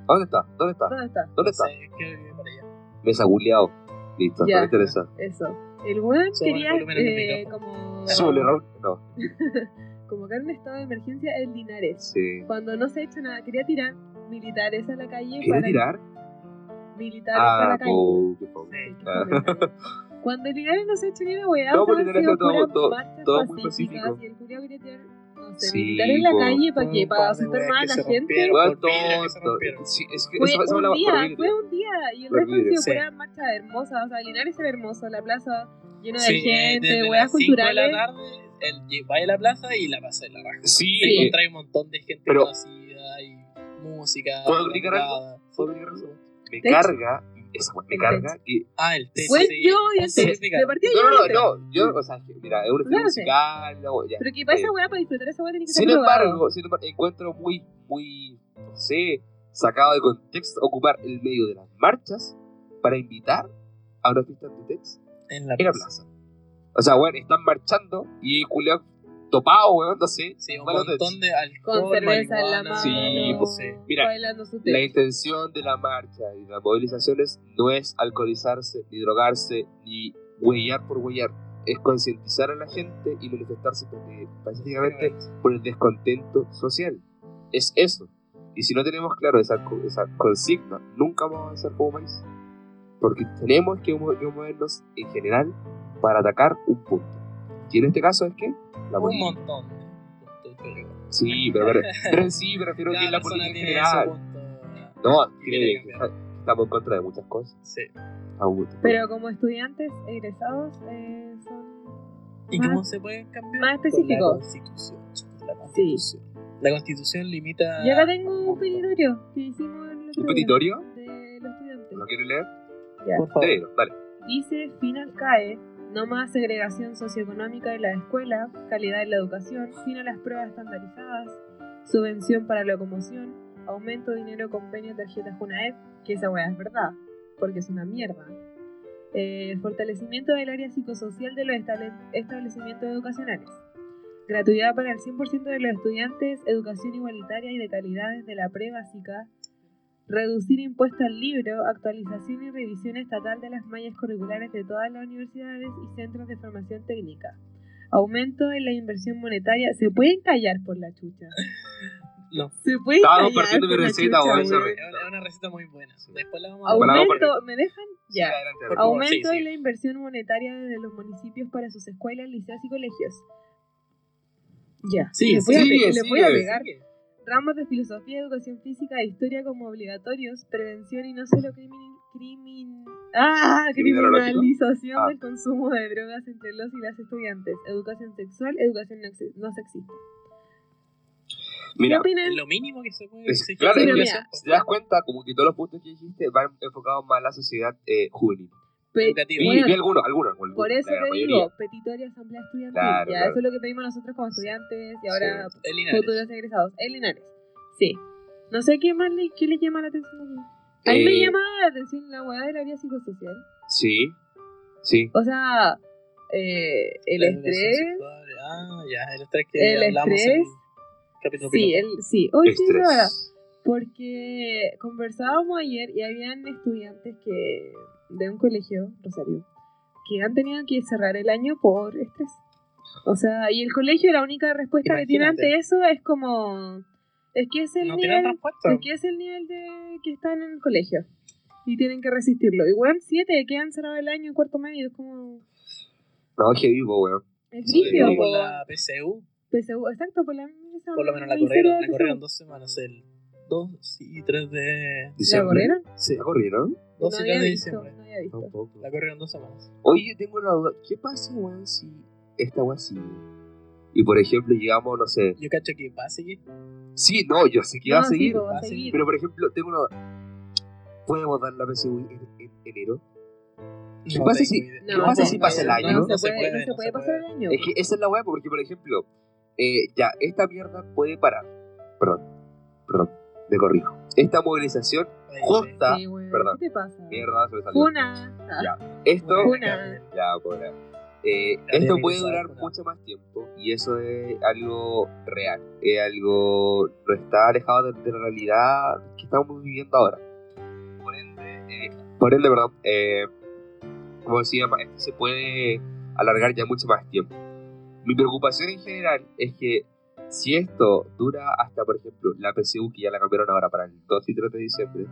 ¿Dónde está? ¿Dónde está? ¿Dónde está? ¿Dónde está? Que allá. Mesa culiado. Listo, Ya. no me interesa. Eso. El weón Sube el quería el eh, como. Súbele, Raúl. No. Convocar un estado de emergencia en Linares. Sí. Cuando no se ha hecho nada, quería tirar militares a la calle ¿Quiere para tirar? militares a Ah, la calle. po, qué. Sí, qué Ah. Cuando Linares no se ha hecho ni una weá, No, pues han sido todo- todo- marchas todo muy pacíficas, pacífico. Y el culiao quería tirar, sé, Sí, militar en la po. calle, ¿para qué? ¿Para asustar más a que la se gente? que se. Sí, es que Fue eso, un día, fue un día, y el resto han sido Sí. puras marchas hermosas, o sea, Linares era hermoso, la plaza llena de Sí, gente, desde weas las cinco de culturales. la tarde, el, vaya a la plaza y la pasa en la raja. Sí, Sí. eh, Encontráis un montón de gente Pero- conocida y música. ¿Puedo explicar algo? banda. ¿Puedo explicar algo? me Tech. carga, esa me carga que Ah, el té. Pues sí. yo y Sí, No, yo y no, té. no, no, yo, o sea, mira, es un estilo sí. musical, no, ya. Pero que para esa Eh, weá, para disfrutar esa weá, tiene que ser Sin embargo, sin embargo, encuentro muy, muy, no sé, sacado de contexto ocupar el medio de las marchas para invitar a una fiesta de text En la en la plaza. plaza. O sea, weón, están marchando y culiao topado, weón, no sé. Sí, un montón de alcohol. Con cerveza en la mano, Sí, pues, Mira, bailando su La intención de la marcha y de las movilizaciones no es alcoholizarse, ni drogarse, ni huellar por huellar. Es concientizar a la gente y manifestarse pacíficamente por el descontento social. Es eso. Y si no tenemos claro esa, esa consigna, nunca vamos a avanzar como país. Porque tenemos que, mo- que movernos en general para atacar un punto. Y en este caso es que la Un montón Sí, pero, pero, pero en sí me refiero que Cada es la política en tiene general. punto. No, que estamos en contra de muchas cosas. Sí. Pero como estudiantes egresados eh, son ¿Y Más- cómo se puede cambiar? más Con la constitución. La constitución. La constitución limita. Y acá tengo un petitorio que hicimos el otro ¿Un petitorio? de los estudiantes. ¿Lo quieres leer? Ya. Por favor. Léelo, dale. Dice fin al CAE, no más segregación socioeconómica de la escuela, calidad en la educación, fin a las pruebas estandarizadas, subvención para la locomoción, aumento de dinero convenio tarjetas Junaed, que esa weá es verdad, porque es una mierda. Eh, fortalecimiento del área psicosocial de los estable- establecimientos educacionales. Gratuidad para el 100% de los estudiantes, educación igualitaria y de calidad desde la pre-básica, reducir impuesto al libro, actualización y revisión estatal de las mallas curriculares de todas las universidades y centros de formación técnica, aumento en la inversión monetaria. ¿Se pueden callar por la chucha? No. ¿Se pueden callar compartiendo por mi la receta, chucha, weón. Es una, receta muy buena. Después la vamos a Después la vamos a Aumento, ¿me dejan? Ya. adelante, adelante. Aumento sí, sí. en la inversión monetaria desde los municipios para sus escuelas, liceos y colegios. Ya. Sí, les voy, a, sigue, pe- les voy a sigue, pegar. Ramos de filosofía, educación física e historia como obligatorios, prevención y no solo crimin, crimin- ah, criminalización Ah. del consumo de drogas entre los y las estudiantes, educación sexual, educación no, ex- no sexista. Mira, lo mínimo que se puede es- exigir. claro, Sí, es pero que mira. si te das cuenta, como que todos los puntos que dijiste van enfocados más a la sociedad eh, juvenil. Y, Bueno, algunos, algunos. algunos, por eso te mayoría. digo, petitoria asamblea estudiantil. Claro, ya, claro. eso es lo que pedimos nosotros como estudiantes y ahora Sí. Futuros egresados. El Linares. Sí. No sé qué más le, qué le llama la atención aquí. A mí me Eh, llama la atención la weá del área psicosocial. Sí, sí. O sea, eh, el La estrés. Ah, ya, el estrés que El hablamos estrés. en capítulo Sí, piloto. el, sí. Hoy sí, verdad. Porque conversábamos ayer y habían estudiantes que de un colegio, Rosario, que han tenido que cerrar el año por estrés. O sea, y el colegio la única respuesta que tiene ante eso es como es que es el No nivel es que es el nivel de que están en el colegio y tienen que resistirlo. Y weón, siete que han cerrado el año en cuarto medio es como No, que vivo, weón. es brígido, Por po. la PSU, PSU, exacto, por la esa por lo menos la corrieron. La corrieron dos semanas, el 2 y 3 de. ¿La corrieron? Sí, ¿La corrieron? 2 no y 3 había de visto, diciembre. no había visto. Tampoco. La corrieron dos semanas. Oye, tengo una duda. ¿Qué pasa, weón, si esta weá sigue? Y por ejemplo, llegamos, no sé. Yo cacho que va a seguir. Sí, no, yo sé que va a No, sí, seguir. po, va a seguir. Pero por ejemplo, tengo una duda. ¿Podemos dar la PSU en, en enero? ¿Qué No pasa si- qué pasa si no, pasa el no, año? No, No, se, puede, no se puede pasar el año. Es que esa es la weá, porque por ejemplo, eh, ya, esta mierda puede parar. Perdón, perdón, me corrijo. Esta movilización justa, Sí, weón, perdón. ¿Qué te pasa? mierda, se me salió. Funa. Ah, Ya. Esto, Funa. ya, ya. Eh, esto puede durar mucho más tiempo y eso es algo real, es algo no está alejado de, de la realidad que estamos viviendo ahora. Por ende, eh, por ende perdón, eh, como decía, esto se puede alargar ya mucho más tiempo. Mi preocupación en general es que si esto dura hasta, por ejemplo, la PSU, que ya la cambiaron ahora para el 2 y 3 de diciembre,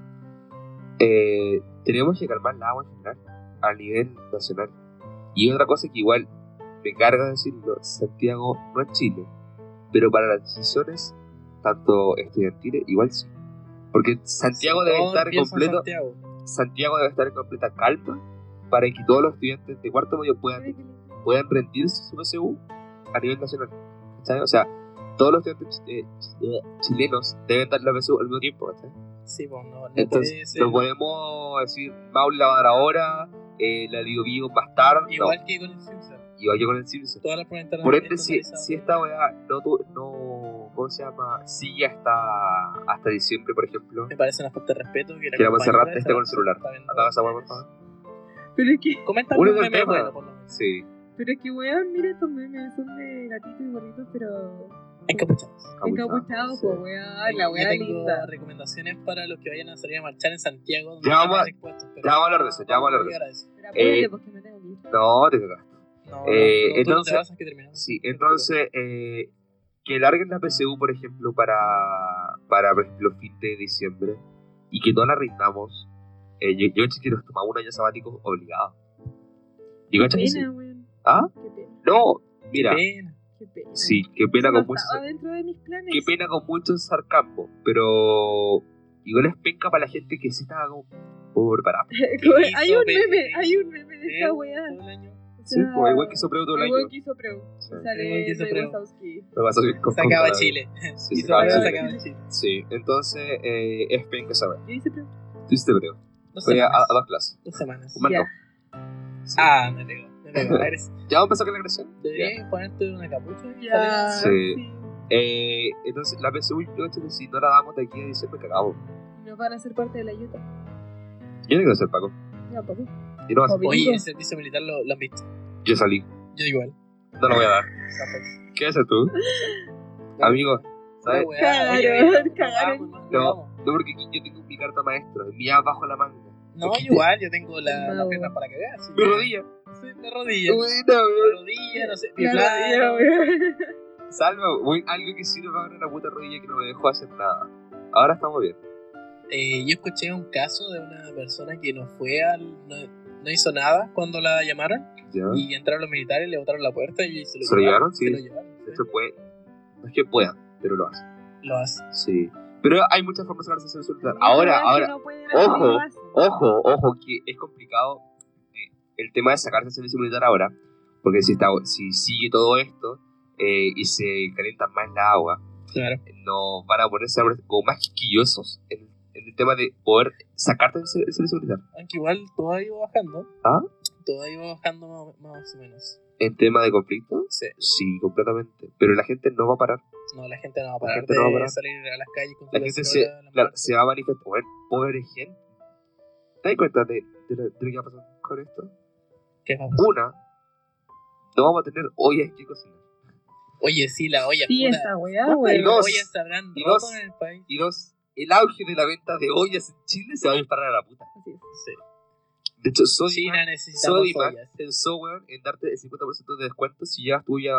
eh, tenemos que calmar la agua en general a nivel nacional. Y otra cosa que igual me carga decirlo, Santiago no es Chile, pero para las decisiones, tanto estudiantiles, igual sí. Porque Santiago debe estar completo, Santiago. Santiago debe estar en completa calma para que todos los estudiantes de cuarto medio puedan, puedan rendir su PSU a nivel nacional. ¿cachai? O sea, todos los estudiantes eh, ch- eh, chilenos deben dar la PSU al mismo tiempo. ¿cachai? Sí, pues no, no Entonces, puede ser. no podemos decir Maul la va a dar ahora, eh, la Ligo Vigo más tarde. Igual no, que con el Simpson. y vaya con el Simpson. Todas las pruebas Por ende, si, si esta weá no, tu- no, ¿cómo se llama? Sigue hasta, hasta diciembre, por ejemplo. Me parece una falta de respeto que la Que la esa esté con el celular. Apaga esa weá, por favor. Pero es que, Comenta del meme bueno, por lo menos. Sí, pero es que, weón, mira estos memes, son de gatitos y gorritos, pero Encapuchados. encapuchados, Sí. pues, weón, la weá tengo linda. recomendaciones para los que vayan a salir a marchar en Santiago. donde Ya vamos a- más expuestos, pero ya vamos a hablar de eso, ya vamos a hablar de eso. Pero Eh, porque me tengo que ir. No, te cagaste. No, Eh, no, entonces- que terminamos. Sí, entonces, eh, que larguen la PSU, por ejemplo, para, para por ejemplo, fin de diciembre y que no la rindamos. Eh, yo, yo que nos tomamos un año sabático obligado. Yo caché Qué que sí. pena, weón. ¿Ah? Qué pena, No, mira, Qué pena. qué pena. sí, qué pena no con mucho, estaba dentro de mis planes. qué pena con mucho sarcasmo, pero igual es penca para la gente que sí estaba como. Como- hizo hay un meme, hay un meme de esa weá. todo el año. O Sí, sea, pues igual que Sopreo todo el año. que hizo Preu. Weón Sale que hizo Preu. Wazowski. Se acaba cada- Chile. Sí, se se acaba Chile. se entonces eh, es penca saber. Yo hice Preu. Tú hiciste Preo. Dos semanas. a dos clases. Dos semanas. Un. Ah, me pegó. ¿Ya vamos a empezar con la agresión? Deberías ponerte una capucha. y Ya. Sí. Eh, entonces, la PSU, yo creo que si no la damos de aquí a diciembre, cagamos. No van a ser parte de la ayuda. Yo no quiero ser Paco. Ya, papu. Y no va a ser. Oye, el servicio militar lo, lo han visto. Yo salí. Yo igual. No lo voy a dar. ¿Qué haces tú? Amigo, ¿sabes? Cagaron, no, cagaron. No, no, porque aquí yo tengo mi carta maestra, mía bajo la manga. No, Aquí igual, yo tengo la, No. las piernas para cagar. sí. Mi rodilla. Sí, la rodilla. La rodilla, no sé, mi La plano. Salva, algo que sirva ahora la puta rodilla que no me dejó hacer nada. Ahora estamos bien. Eh, yo escuché un caso de una persona que no fue al. No, no hizo nada cuando la llamaron ¿Ya? y entraron los militares, le botaron la puerta y se lo, ¿Se lo llevaron? Sí. Se lo llevaron. sí. Esto puede. No es que puedan, pero lo hacen. Lo hace. Sí. Pero hay muchas formas de ese resultado. Hay Ahora, ahora. no ojo. Ojo, ojo, que es complicado eh, el tema de sacarse el servicio militar ahora, porque si, está, si sigue todo esto eh, y se calienta más la agua, Claro. no van a ponerse como más quisquillosos en, en el tema de poder sacarte el, ser- el servicio militar. Aunque igual todo ha ido bajando. ¿Ah? Todo ha ido bajando más, más o menos. En tema de conflicto, Sí. sí, completamente. Pero la gente no va a parar. No, la gente no va a parar gente de no va a parar. salir a las calles con La gente se, la se va a manifestar. Bueno, pobre gente. ¿Te das cuenta de, de, lo, de lo que va a pasar con esto? ¿Qué va a pasar? Una, no vamos a tener ollas que cocinar. Oye, sí, la olla. Sí, puta, esa weá, ¿Cuántas weón. dos. ollas se habrán Y dos. en el país? Y dos, el auge de la venta de ollas en Chile se va a disparar a la puta. Así es. Sí. De hecho, Sodimac, China necesitamos Sodimac ollas. pensó, weón, en darte el 50% de descuento si llevas tuya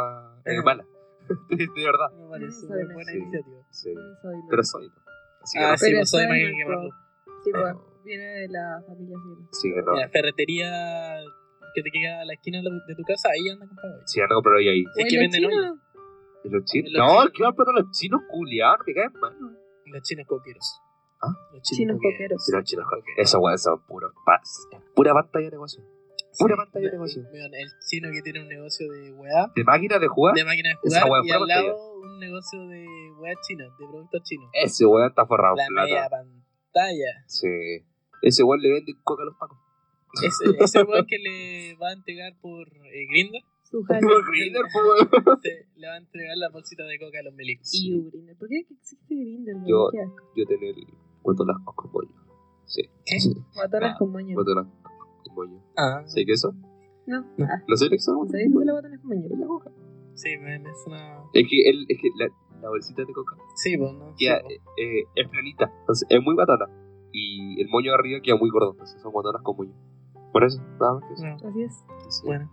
eh, Ajá. mala. de, verdad. Me parece una buena iniciativa. Sí. Pero Sodimac. Así Ah, no. sí, Pero soy soy más que quemarlo. Sí, pues, viene de la familia Sila. Sí, que no. La ferretería que te queda a la esquina de tu casa, ahí anda comprando. Si van a comprar hoy ahí. Es que los venden chinos, ollas. ¿Y los chinos? No, chinos. ¿qué van a comprar los chinos culiados? Me caen mal. Los chinos coqueros. ¿Ah? Los Chinos coqueros. Sí, los chinos Esos weón son puros pas. Pura pantalla de negocio. Pura pantalla de negocio. El chino que tiene un negocio de weá, De máquinas de jugar, de máquina de Esa jugar, weá y al pantalla. lado un negocio de weá chinos, de productos chinos. ese weón está forrado La en media plata. pantalla. Sí. Ese weón le vende coca a los pacos. Ese, ese weón que le va a entregar por eh, Grindr. Por Grindr, po, weón. se- le va a entregar la bolsita de coca a los milicos. Y un Grindr. ¿Por qué existe Grindr? Yo- Qué. Yo tener el guatonas con bollo. Sí. ¿Qué? Ah, con moño. Guatonas con bollo. Ah, ¿Sí que eso? No. No. Ah, ¿Lo sé que eso? ¿Sabéis que son las guatonas con moño? sí, me, me suena. Es que, el, es que la, la bolsita de coca Sí, pues no. sí, eh, eh, es planita. Entonces es muy batana. Y el moño de arriba queda muy gordo. Entonces son guatonas con moño. Por eso, nada más que eso. No, Así es. Sí. Bueno,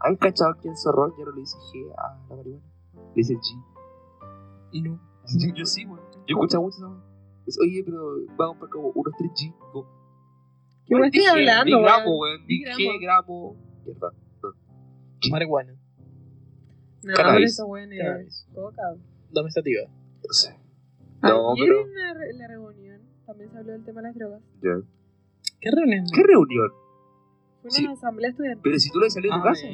¿Han cachado que en Zorrón ya no le dice G a la marihuana? Le dice G. No. Yo, yo sí, weón. Yo escuchaba mucho. Es, Oye, pero vamos por como unos 3G. Como, ¿Qué me estoy dije, hablando, Ni gramo, weón? Ni Dije gramo. Mierda. Marihuana. No, Cannabis. pero esa weón Cannabis. es coca. Domestativa. No sé. No, pero. en la, re- la reunión también se habló del tema de las drogas. Ya. ¿Qué reunión? ¿Qué reunión? Fue una Sí. asamblea estudiantil. Pero si tú le salías de tu Ah, casa.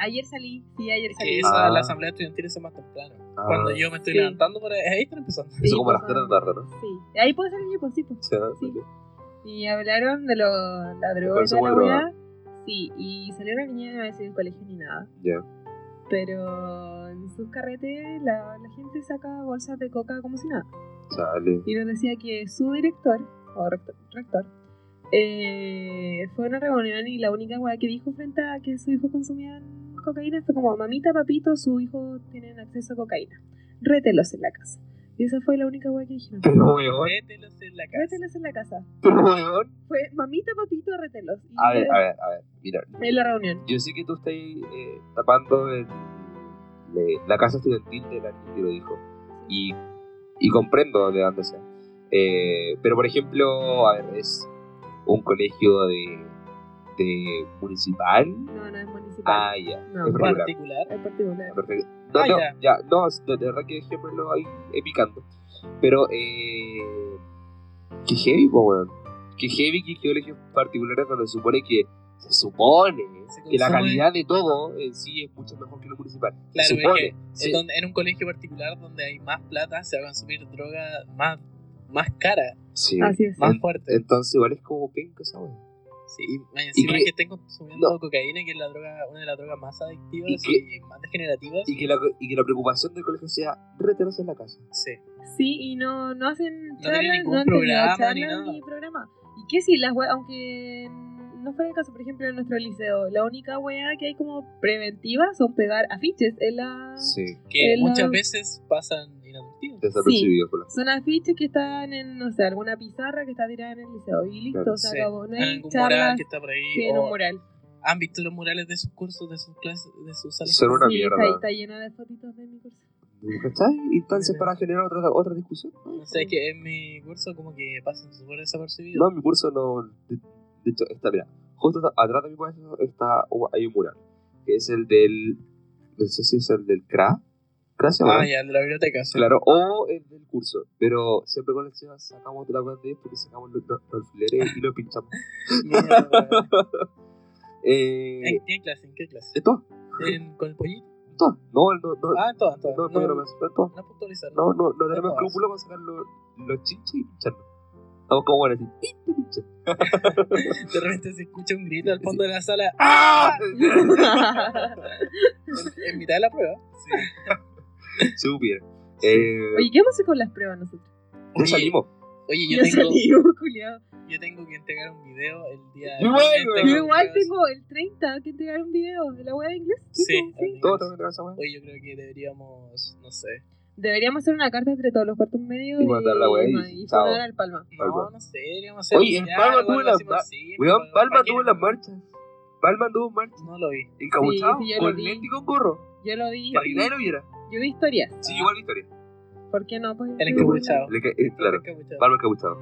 Ayer salí, sí, ayer que salí. esa, Ah. la asamblea estudiantil es más temprano. Ah. Cuando yo me estoy Sí. levantando, para... ahí están empezando. Sí, Eso como a las pues, 3 de la tarde, ¿no? Sí, ahí puedo salir yo, pues sí, pues. Sí. Y hablaron de lo, la droga y consumo toda la de weá. Sí, y salió una niña, no va a decir el colegio ni nada. Ya. Pero en sus carretes la, la gente saca bolsas de coca como si nada. Chale. Y nos decía que su director, o rector, rector eh, fue a una reunión y la única weá que dijo frente a que su hijo consumía cocaína fue como, mamita, papito, su hijo tienen acceso a cocaína. Rételos en la casa. Y esa fue la única weá que dijeron. Pero, weón. Mételos en la casa. Rételos en la casa. Pero, weón. Fue, mamita, papito, rételos. Y A ver, a ver, a ver. Mira, En la reunión. yo sé que tú estás eh, tapando el- le- la casa estudiantil de la niña que lo dijo. Y, y comprendo de dónde sea. Eh, pero, por ejemplo, a ver, es un colegio de, de municipal. No, no es municipal. Ah, ya. No, es. Particular. es particular. Perfecto. No, Ah, no, ya. ya, no, de, verdad que dejémoslo ahí picando. Pero, eh. Que heavy, po, weón. Que heavy que colegios particulares donde se supone que. Se supone Se que la calidad de todo en sí es mucho mejor que lo municipal. Claro, se es que Sí. en, donde- en un colegio particular donde hay más plata se va a consumir droga más, más cara, Sí. Así es. más En- fuerte. Entonces, igual es como penca esa. Sí, y más encima que- que, estén consumiendo no. cocaína, que es la droga, una de las drogas más adictivas Y más degenerativas. Y que, la, y que la preocupación del colegio sea retenerse en la casa. Sí. Sí, y no, no hacen tienen charlas, ningún no han tenido programa charlas ni nada. ni programa. Y que si las weas, aunque no fuera el caso, por ejemplo, en nuestro liceo, la única wea que hay como preventiva son pegar afiches en la... Sí. Que muchas veces pasan inadvertidos. Desapercibido por la Son afiches que están en, no sé, alguna pizarra que está tirada en el liceo. Y listo, Claro, se Sí. acabó. No En hay algún mural charlas que está por ahí. sí, en o un mural. ¿Han visto los murales de sus cursos, de sus clases, de sus salas? Son una sí, mierda. Está, está lleno de fotitos de mi curso. ¿Cachai? Instancias para generar otra, otra discusión. No sé, es que en mi curso como que pasan súper desapercibidos. No, mi curso no. De, hecho, está, mira, justo atrás de mi curso está, hay un mural. Que es el del. No sé si es el del CRA. Ah, ¿no? ya, de la biblioteca. sí. Claro, o el del curso. Pero siempre con el Seba sacamos de la web de ellos porque sacamos los, los, los alfileres y los pinchamos. Mierda. eh, ¿En qué clase? ¿En qué clase? ¿En todas? ¿En- ¿Con el pollito? ¿En todas? No, no, no. Ah, en todas, en todas. no, no, no, no, en todas. no puntualizar. No, no, no tenemos todas. escrúpulos para sacar los, los chinches y pincharlos. Estamos como bueno, así. De repente se escucha un grito al fondo de la sala. ¡Ah! En, en mitad de la prueba. Sí. Se hubiera. Eh, Oye, ¿qué vamos a hacer con las pruebas nosotros? ya salimos. Oye, yo tengo, salimos, yo tengo que entregar un video el día Yo igual, Yo igual tengo el 30 que entregar un video de la web de inglés. Sí, también. Todos tenemos que entregar esa weá. Oye, yo creo que deberíamos, no sé. Deberíamos hacer una carta entre todos los cuartos medios Y mandar la wea y y sonar al palma. No, no sé, deberíamos hacer Oye, en Palma tuvo la simple, Weón, Palma tuvo las marchas. Palma tuvo marchas. No lo vi. Encabuchado, Sí, sí, yo con lo vi. lente y con gorro. Yo lo vi. Para que nadie lo viera. Yo vi historias. Sí, igual Victoria. ¿Por qué no? Pues, El ca- eh, claro. Palma encabuchado.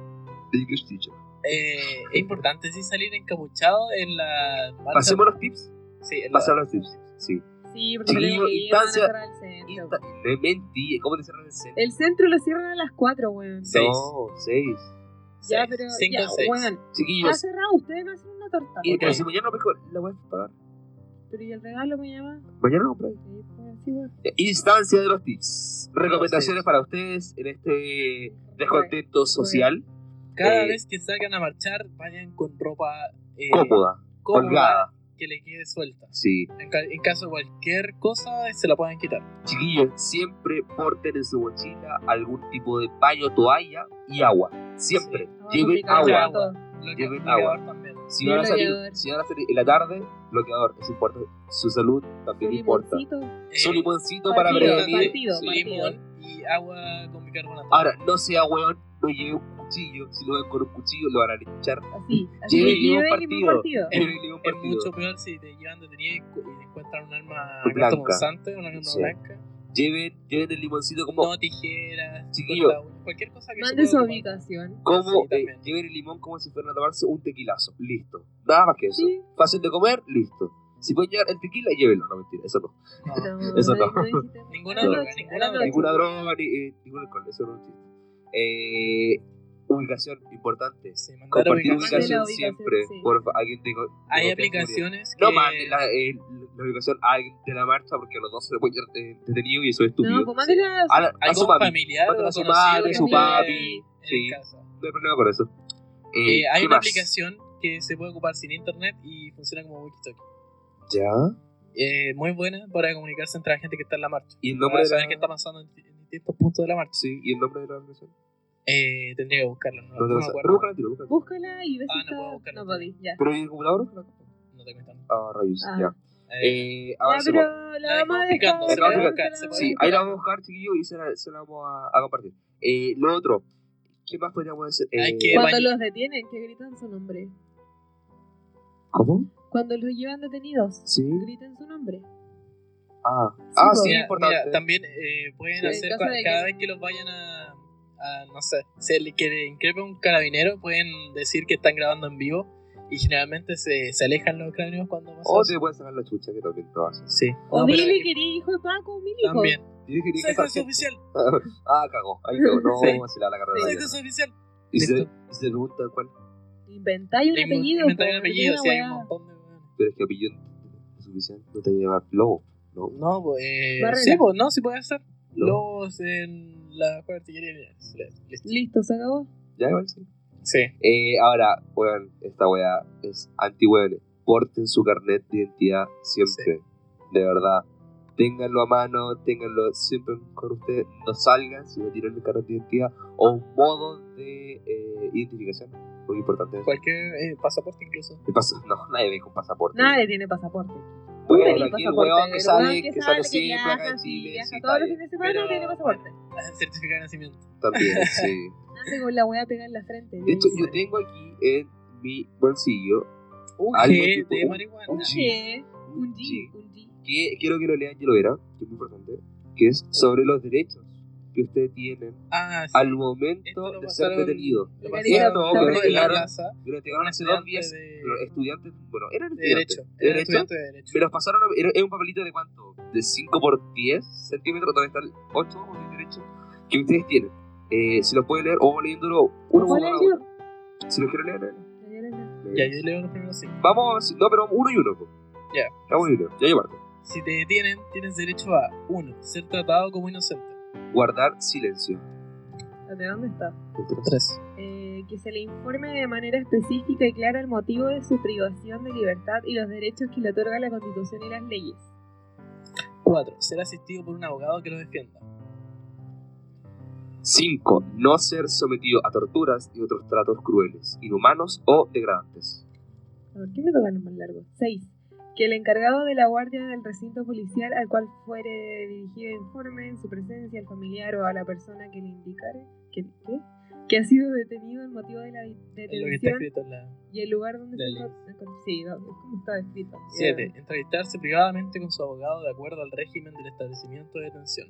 The English teacher. Eh, es importante sí salir encapuchado en la marcha. Pasemos los tips. Sí, en la- Pasar los tips. Sí. Sí, porque le digo, van a cerrar el centro. Insta-. ¿Cómo te cerran el centro? El centro lo cierran a las 4, weón. Seis. No, seis. Ya, seis, pero. cinco, ya, seis. weón. Está Chiquillos. cerrado, ustedes no hacen una torta. Y pero si mañana no la voy a pagar. Pero ¿y el regalo me llama? Mañana no. Sí, pues. Instancia de los tips. Recomendaciones para ustedes en este descontento social. Cada Eh, vez que salgan a marchar, vayan con ropa eh, Cómoda, cómoda, holgada. Que le quede suelta. Sí. En, ca- en caso de cualquier cosa, se la pueden quitar. Chiquillos, siempre porten en su mochila algún tipo de paño, toalla y agua. Siempre. Vamos a Lleven agua. Bloque- Lleven también. Si van, a salir, si van a salir en la tarde, bloqueador. Eso importa. Su salud también Un importa. limoncito. Su Eh, limoncito partido, para prevenir. partido. Sí. y agua con bicarbonato. Ahora, no sea weón, no lleve un cuchillo. Si lo ven con un cuchillo, lo van a linchar. Así. Así Lleve lleve partido. partido. Es- mucho peor si te llevan detenido y, cu- y encuentran un arma Blanca. punzante, una arma Sí. blanca. lleven, lleven el limoncito como, No tijeras, Chiquillo. cualquier cosa que Mande su ubicación. como Sí, eh, lleven el limón como si fueran a tomarse un tequilazo. Listo. Nada más que eso. Sí. Fácil de comer, listo. Si pueden llevar el tequila, llévenlo. No, mentira, eso no. No, No, Eso no. Ninguna No, droga, ninguna droga. Ninguna droga, ni, eh, ningún alcohol, eso no es un chiste. Eh, ubicación, importante. Sí, Compartir ubicación. siempre. sí. Por alguien de, de Hay aplicaciones que... No mande la, eh, la ubicación a alguien de la marcha porque a los dos se le puede llevar detenido y eso es estúpido. No, pues mándela a, la- a su familiar Mándala o a su madre, su papi. en Sí. casa. No hay problema con eso. Eh, Eh, hay ¿qué una más? aplicación que se puede ocupar sin internet y funciona como walkie-talkie. Ya. Eh, muy buena para comunicarse entre la gente que está en la marcha. ¿Y el nombre Para de la... saber qué está pasando en, en distintos puntos de la marcha. Sí, ¿y el nombre de la aplicación? Eh, tendría que buscarlo, no, No, no te. Pero búscala, tiro, búscala. Búscala y ves Ah, si no está. puedo buscarlo. No podí, ya. Pero ¿y el computador? No tengo internet. Ah, rayos, Ah. ya. Eh, Eh, Ya, avancemos. pero la La vamos a dejar. se la vamos a buscar, se Sí, buscar. ahí la vamos a buscar, chiquillos, y se la, se la vamos a, a compartir. Eh, lo otro, ¿qué más podríamos decir? Hay Eh, Cuando los detienen, que gritan su nombre. ¿Cómo? Cuando los llevan detenidos, Sí. gritan su nombre. Ah, ah pues. sí, mira, importante. mira, también eh, pueden Sí. hacer cada que- vez que los vayan a, a, no sé, se le que le increpe un carabinero, pueden decir que están grabando en vivo y generalmente se, se alejan los carabineros cuando pasa O te pueden sacar la chucha, que también lo hacen. Sí. O No, Billy, hay- quería hijo de Paco, Billy, hijo. También. Tienes que Soy que juez oficial. Ah, cagó. Ahí cagó. No, Sí. le da la carrera. Juez vida. oficial. Y se, y se le pregunta cuál. Inventáis un apellido. inventáis un apellido, una si hay un montón de. Pero es que apellido es suficiente. No te lleva Lobo. No. No, pues, eh, sí, pues, no, sí puede ser. No. Lobos en la juega de artillería. Listo. Listo, se acabó. Ya igual sí. Sí. Eh, ahora, weón, esta weá es anti-weón. Porten su carnet de identidad siempre. De verdad. Ténganlo a mano, ténganlo siempre con ustedes. No salgan si no tienen el carnet de identidad o un modo de eh, identificación. Muy importante. Cualquier eh, pasaporte incluso. ¿Qué pasa? No, nadie ve con pasaporte. Nadie tiene pasaporte. Aquí el weón que sale, weón que sale siempre acá en Chile. todos los fines de semana tiene pasaporte. Certificado de nacimiento. También, sí. Nace con la weá pegada en la frente. De hecho, yo tengo aquí en mi bolsillo Un G de marihuana. Un G. un G. G. Un G. que quiero que lo lean, yo lo era, que es muy importante, que es sobre los derechos que ustedes tienen Ah, sí. al momento de ser detenido. Lo pasaron esto, en lo la entregaron- plaza Me lo entregaron un hace dos estudiante días. de, Los estudiantes, bueno, eran de estudiantes. derecho. ¿De Era derecho? estudiante de derecho. Me los pasaron, es un papelito de cuánto? De 5 por 10 centímetros, donde están 8 o 10 derechos que ustedes tienen. Eh, si los pueden leer, o vamos leyéndolo uno por ¿Cuál es uno. Si los quieren leer, leer. Ya, yo leo los primeros cinco. Vamos, no, pero uno y uno. Ya. Vamos y uno. Ya yo parto. Si te detienen, tienes derecho a 1. Ser tratado como inocente. Guardar silencio. ¿De dónde está? 3. Eh, que se le informe de manera específica y clara el motivo de su privación de libertad y los derechos que le otorga la Constitución y las leyes. 4. Ser asistido por un abogado que lo defienda. 5. No ser sometido a torturas y otros tratos crueles, inhumanos o degradantes. A ver, ¿qué me tocan los más largos? 6. Que el encargado de la guardia del recinto policial al cual fuere dirigido informe en su presencia al familiar o a la persona que le indicare que, ¿qué? que ha sido detenido en motivo de la detención la. y el lugar donde se ley. encuentra. Sí, como está escrito. 7. Entrevistarse privadamente con su abogado de acuerdo al régimen del establecimiento de detención.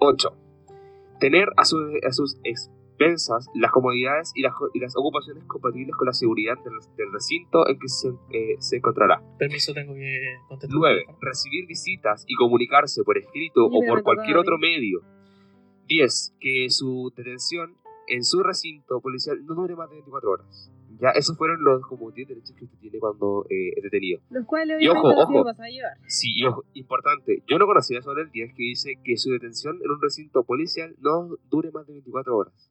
8. Tener a, su- a sus expensas las comodidades y las, y las ocupaciones compatibles con la seguridad del, del recinto en que se, eh, se encontrará. Permiso, tengo que contestar. 9. Recibir visitas y comunicarse por escrito Oye, o por cualquier otro medio. 10. Que su detención en su recinto policial no dure más de 24 horas. Ya, esos fueron los como 10 derechos que usted tiene cuando eh, es detenido. Los cuales Y ojo, ojo. a llevar. Sí, y ojo, importante. Yo no conocía sobre el 10 que dice que su detención en un recinto policial no dure más de 24 horas.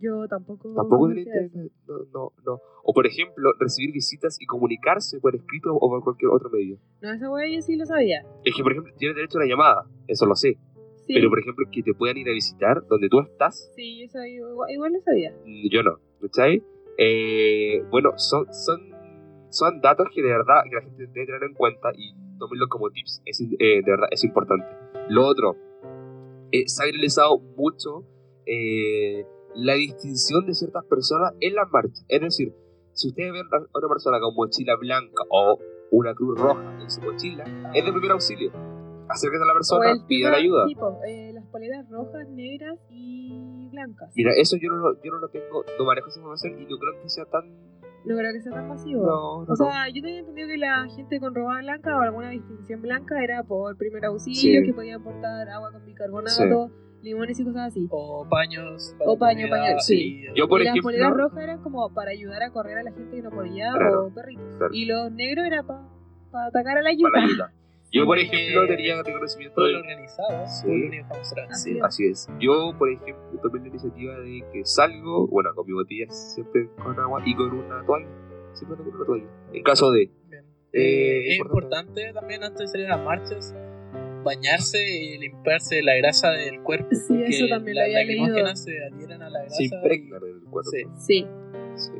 Yo tampoco. Tampoco tenía eso. no, no, no. O por ejemplo, recibir visitas y comunicarse por escrito o por cualquier otro medio. No, esa wea yo sí lo sabía. Es que, por ejemplo, tienes derecho a una llamada, eso lo sé. Sí, Pero, por ejemplo, que te puedan ir a visitar donde tú estás, sí sabía, igual, igual lo sabía. mm, yo no. ¿Cachai? Eh, bueno, son, son, son datos que de verdad que la gente debe tener en cuenta y tómenlo como tips. Es, eh, de verdad, es importante. Lo otro, eh, se ha realizado mucho eh, la distinción de ciertas personas en las marchas. Es decir, si ustedes ven a una persona con mochila blanca o una cruz roja en su mochila, es de primer auxilio. acérquese a la persona, pida tema- ayuda. sí, po, eh, las poleras rojas, negras y blancas. Mira, eso yo no, lo- yo no lo tengo, no manejo esa información y no creo que sea tan... No creo que sea tan masivo. No, no, O sea, yo tenía entendido que la gente con ropa blanca o alguna distinción blanca era por primer auxilio, Sí. que podía aportar agua con bicarbonato, limones y cosas así. O paños. O paño, comida, paño, sí. y- Yo, por y las ejemplo- poleras rojas eran como para ayudar a correr a la gente que no podía Claro, o perritos. claro. Y los negros era para atacar a la ayuda. para la ayuda. Yo, por ejemplo, tenía reconocimiento Pueblo de... organizado. Sí. Así vencido. Así es. Yo, por ejemplo, tomé la iniciativa de que salgo, bueno, con mi botella siempre con agua y con una toalla. Siempre con una toalla. En caso de... Bien. Eh, es importante. importante también antes de salir a las marchas bañarse y limpiarse la grasa del cuerpo. Sí, porque eso también lo las había leído. lacrimógenas se adhieren a la grasa. Se impregnan en el cuerpo. Sí. Sí. Sí.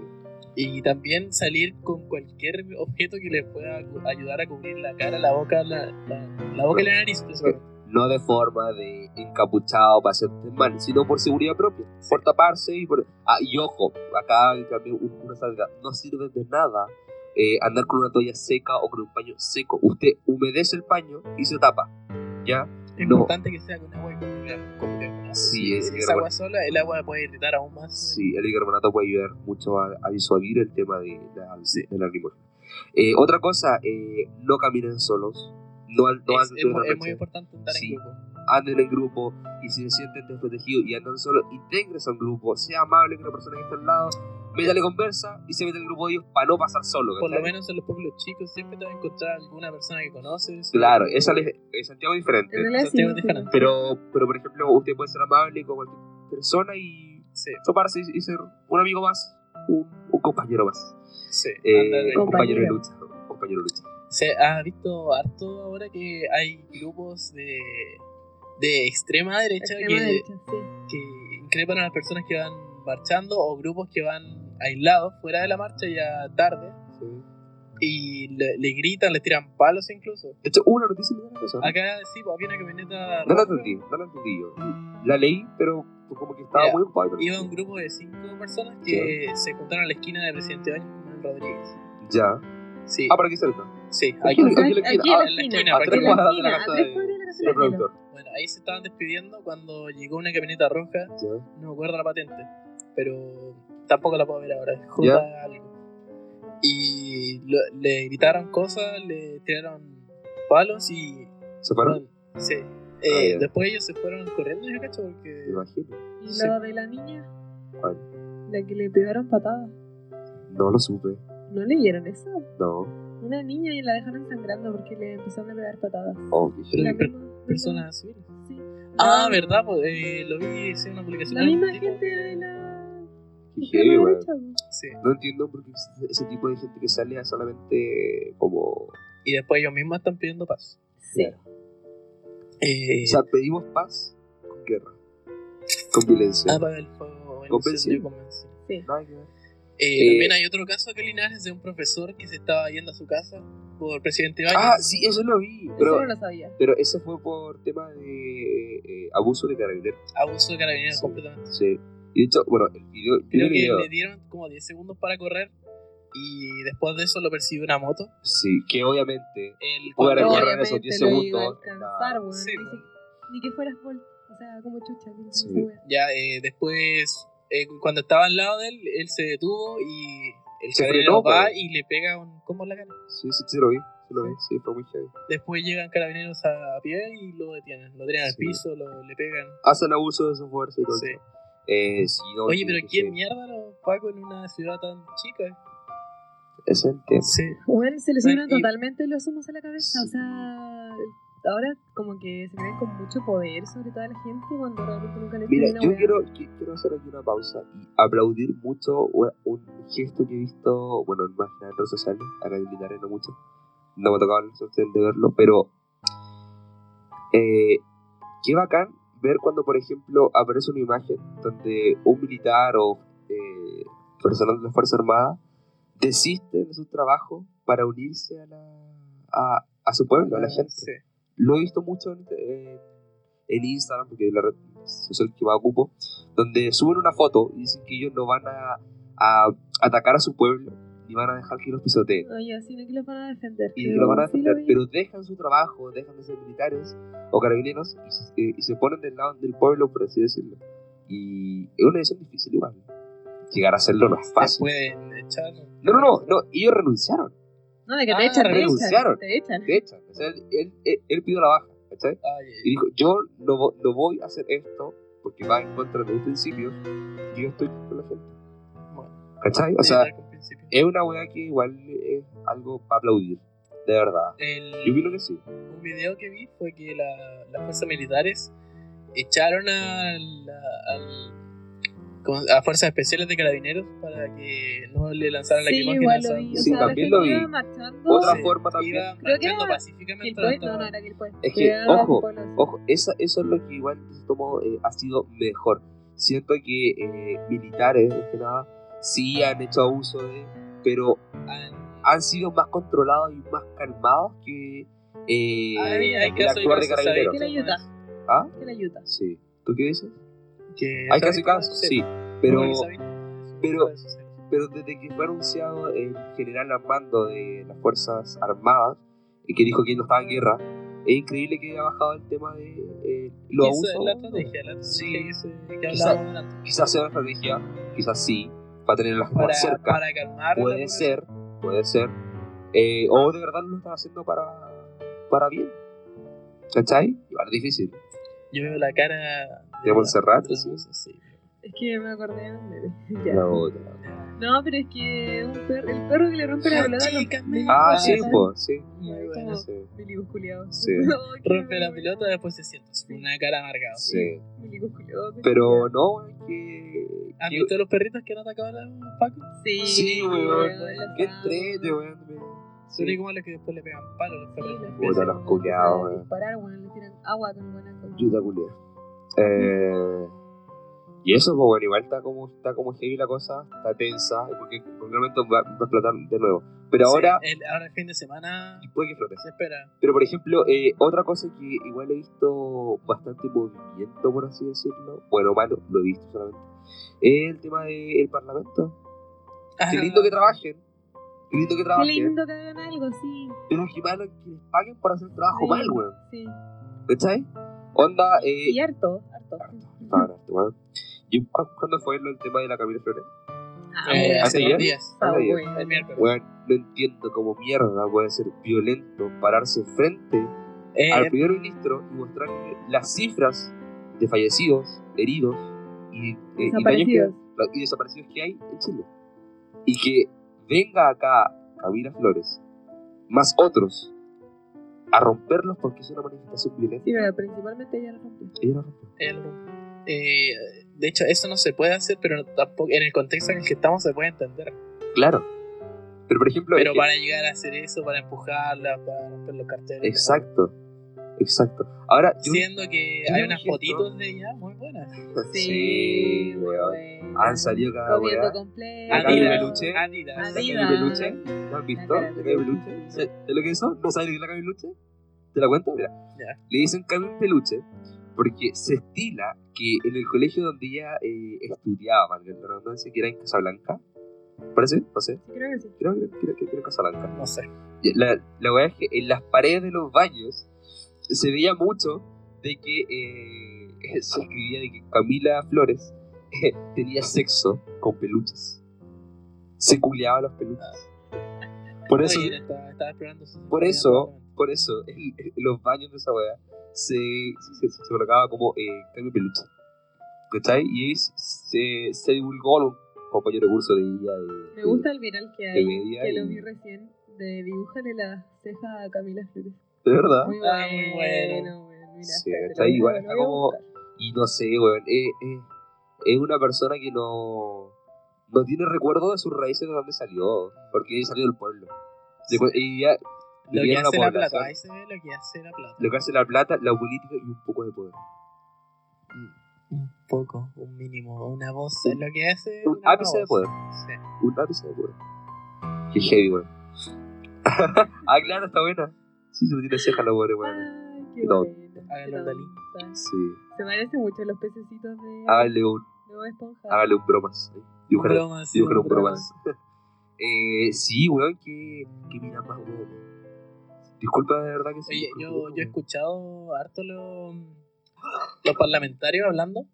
Y también salir con cualquier objeto que le pueda ayudar a cubrir la cara, la boca, la, la, la boca y la nariz. principalmente. No de forma de encapuchado para hacerte mal, sino por seguridad propia. Por taparse y por... Ah, y ojo, acá también un- una salvedad. No sirve de nada eh, andar con una toalla seca o con un paño seco. Usted humedece el paño y se tapa. ¿Ya? Es No. importante que sea con agua bicarbonato. Sí, Si es agua sola, el agua puede irritar aún más. Sí, el bicarbonato puede ayudar mucho a, a disuadir el tema de, la, de la. Eh, otra cosa, eh, no caminen solos. No, no es, anden es es muy importante andar Sí. en grupo. anden en grupo y si se sienten desprotegidos y andan solos, integres a un grupo, sea amable con la persona que está al lado, métale conversa y se mete al grupo de ellos para no pasar solo. Por lo ¿cachai? menos en los pueblos chicos siempre te vas a encontrar alguna persona que conoces. Claro, esa le- en Santiago es diferente. Santiago es diferente. Pero, pero, por ejemplo, usted puede ser amable con cualquier persona y Sí, toparse y, y ser un amigo más, un, un compañero más. sí. Eh, un compañero de lucha. un compañero de lucha. Se ha visto harto ahora que hay grupos de, de extrema derecha Extrema que, derecha, sí. que increpan a las personas que van marchando o grupos que van aislados fuera de la marcha ya tarde Sí. y le, le gritan, le tiran palos incluso. De hecho, hubo una noticia de una cosa. Acá sí, pues, había una camioneta No la entendí, no la entendí yo. La leí, pero como que estaba muy ocupado. iba un grupo de cinco personas que se juntaron a la esquina de Presidente Baños con Manuel Rodríguez. Ya. Sí, Ah, por aquí cerca. sí, Aquí, aquí- aquí en la aquí esquina. Ah, en la esquina, para de la casa del productor. Bueno, ahí se estaban despidiendo cuando llegó una camioneta roja Ya. no me acuerdo la patente, pero tampoco la puedo ver ahora, es J Ya. algo. Y lo- le gritaron cosas, le tiraron palos y. ¿Se fueron? bueno, sí. Ah, Eh, después ellos se fueron corriendo, yo cacho, porque. imagino. Y Sí. la de la niña, ¿Cuál? la que le pegaron patadas. No lo supe. ¿No leyeron eso? No. Una niña y la dejaron sangrando porque le empezaron a pegar patadas. Oh, Pero La hay per- misma- personas civiles. Sí. Ah, verdad, pues, eh, lo vi en una publicación. La misma tipo. gente de la. Heavy. Sí. No entiendo por qué existe ese tipo de gente que sale a solamente como... Y después ellos mismos están pidiendo paz. Sí. Eh, O sea, pedimos paz con guerra. Con violencia. apaga el fuego, el Con incendio benzina. con benzina. Sí. Nada que ver. Eh, Eh, también hay otro caso en Linares de un profesor que se estaba yendo a su casa por presidente Baños. Ah, sí, eso lo vi. Eso Pero, no lo sabía. pero eso fue por tema de eh, abuso de carabineros. Abuso de carabineros Sí. completamente. Sí. Y de hecho, bueno, el video... Creo que video. le dieron como 10 segundos para correr y después de eso lo persiguió una moto. Sí, que obviamente... El Puede cuando- recorrer esos Obviamente 10 lo iba a segundos, alcanzar, no. weón. Sí, Ni, si- ni que fueras Bolt. O sea, como chucha. Sí. ya eh, después, eh, cuando estaba al lado de él, él se detuvo y el Se frenó, va y le pega un combo en la cara. Sí, sí, sí lo vi. Sí lo vi. Sí, fue muy heavy. Después llegan carabineros a pie y lo detienen. Lo tiran al piso, lo, le pegan. Hacen abuso de su fuerza y todo Sí. eso. Eh, sí, no, Oye, pero ¿quién mierda los pacos en una ciudad tan chica? Es el tema. Sí. Bueno, se les Bueno, subieron y- totalmente los humos a la cabeza. O Sí. sea, ahora como que se creen con mucho poder sobre toda la gente cuando realmente nunca les Mira, yo quiero, qui- quiero hacer aquí una pausa y aplaudir mucho un, un gesto que he visto, bueno, más que en redes sociales, acá en Linares no mucho, no me ha tocado la suerte de verlo, pero eh, qué bacán ver cuando, por ejemplo, aparece una imagen donde un militar o eh, personal de la Fuerza Armada desiste de su trabajo para unirse a, la, a, a su pueblo, a la gente. Sí. Lo he visto mucho en, Instagram, porque es la red social que más ocupo, donde suben una foto y dicen que ellos no van a, a atacar a su pueblo ni van a dejar que los pisoteen. Oye, así no que los van a defender. Y que creo. lo van a Sí defender, vi. pero dejan su trabajo, dejan de ser militares o carabineros y se, eh, y se ponen del lado del pueblo, por así decirlo. Y es una decisión difícil igual. Llegar a hacerlo no es Te fácil. pueden echar. No, no, no, no, ellos renunciaron, No, de que Ah, te echan, te renunciaron. echan. Te echan. de hecho. O sea, él, él, él- él pidió la baja, ¿cachai? Ay, Y dijo, yo no, no voy a hacer esto porque va en contra de mis principios y yo estoy con la gente. ¿Cachai? O sea, principio. es una weá que igual es algo para aplaudir, de verdad. El- Yo opino que sí. un video que vi fue que la- las fuerzas militares echaron a, la, al- como- a fuerzas especiales de carabineros para que no le lanzaran Sí, lacrimógenas. igual lo a- vi. O Sí, sea, la también lo vi. Otra Sí. forma también. Iba Creo que era pacíficamente. Tratando- no, no era Quilpué. Es que, ojo. Ojo, esa, eso es lo que igual modo, eh, ha sido mejor. Siento que eh, militares, más que nada, sí han hecho abuso de, pero han- han sido más controlados y más calmados que eh, Hay- hay el actuar de carabineros. Que la ayuda. ¿Ah? Que la ayuda. Sí. ¿Tú qué dices? que Hay casos y casos, sí. Pero, sus pero- sociales. pero desde que fue anunciado el general al mando de las Fuerzas Armadas, y que dijo que no estaba en guerra, es increíble que haya bajado el tema de eh, los es abusos. la estrategia, la estrategia Sí. que, se, que Quizá- hablábamos antes. Quizás sea una estrategia, quizás sí, para tener las Para, más cerca. para calmar. puede ser, puede ser. Eh, o de verdad lo están haciendo para, para bien. ¿Cachai? Igual es difícil. Yo veo la cara De Montserrat, de la- sí. sí. Es que me acordé de un bebé. Ya. La otra. No, pero es que un perro, el perro que le rompe la pelota. Ah, sí, pues, sí. Muy Como bueno. sí. Sí. Qué Rompe la pelota, después se siente con una cara amargada. Sí. Pero no, es que. ¿Has que- visto los perritos que han atacado a los pacos? Sí, Sí, weón. los Qué amo. entrete, weón. Son Sí. iguales que después le pegan palos a los perritos. los Puta, perros los como culiados, weón. disparar, weón, le tiran agua con guanaco. Yuta culia. Eh, y eso, pues bueno, igual está como, está como heavy la cosa, está tensa, porque en cualquier momento va, va a explotar de nuevo. Pero ahora, Sí, el, ahora el fin de semana puede que flote. se espera. Pero por ejemplo, eh, otra cosa que igual he visto bastante movimiento, por así decirlo, bueno, malo, lo he visto solamente, es el tema del Parlamento. Qué lindo que trabajen, qué lindo que Qué trabajen, lindo que hagan algo, sí. pero qué malo que les paguen por hacer trabajo Sí. mal, weón. Sí. ¿Cachai? Onda, eh. Y harto, harto. Ahora, este weón. ¿Y cu- cuándo fue lo- el tema de la Camila Flores? Ah, Eh, hace ¿Ayer? dos días. Ah, bueno. No entiendo cómo mierda puede ser violento pararse frente Eh, al primer ministro y mostrarle las cifras de fallecidos, heridos y, eh, y daños que- Desaparecidos. y desaparecidos que hay en Chile. Y que venga acá Camila Flores, más otros, a romperlos porque es una manifestación violenta. Sí, pero principalmente ella lo rompió. Ella lo rompió. el- eh, de hecho, eso no se puede hacer, pero tampoco en el contexto en el que estamos se puede entender. Claro. Pero por ejemplo, Pero es que- para llegar a hacer eso, para empujarla, para romper los carteles. exacto, exacto. Ahora, yo, Siendo que yo hay unas gesto- fotitos de ella muy buenas. sí, weón. bueno. Han salido cada weá. Adidas. Peluche. Adidas. Adidas. ¿no has visto? La Peluche. ¿Sabes lo que es eso? ¿No sabes lo que es la Cami Peluche? ¿Te la cuento? Mira. Le dicen Cami Peluche porque se estila que en el colegio donde ella eh, estudiaba, valga la redundancia, que era en Casablanca, ¿parece? No sé. Sí, creo que sí. Creo que creo que- creo que en Casablanca. No sé. La, la weá es que en las paredes de los baños se veía mucho de que eh, se escribía de que Camila Flores eh, tenía sexo con peluches. Se culeaba los peluches. Por eso, Oye, estaba, estaba explorando su por eso. Por eso, en, en los baños de esa weá se, se, se- se colocaba como eh, Camila Peluche. ¿Cachai? Y ahí se, se divulgó a los compañeros de curso de ella. De, Me gusta el viral que hay, que y- lo vi recién, de dibújale las cejas a Camila Flores. de verdad. Muy Ah, muy bueno. bueno. bueno. Mira, Sí, está lo voy a- igual, está como-. Y no sé, weón. Es, es- es una persona que no, no tiene recuerdo de sus raíces de dónde salió. Porque salió del pueblo. Cu- y ya Lo que hace la plata, ahí se ve lo que hace la plata. Lo que hace la plata, la política y un poco de poder. Un poco, un mínimo, una voz es lo que hace. Un una ápice de poder. Sí. Un ápice de poder. Qué heavy, weón. ah, claro, está buena. Sí, se me tiene ceja la pobre, weón. Ay, qué todo. Háganlo, Dalí. Sí. Se parece mucho a los pececitos de, Háganle un, de Esponja. háganle un bromas. Dibújale, Bromas, sí, dibújale un bromas. bromas. Eh, sí, weón, que, que mira más, weón. Disculpa de verdad que sí. Oye, yo, he escuchado harto los, los parlamentarios hablando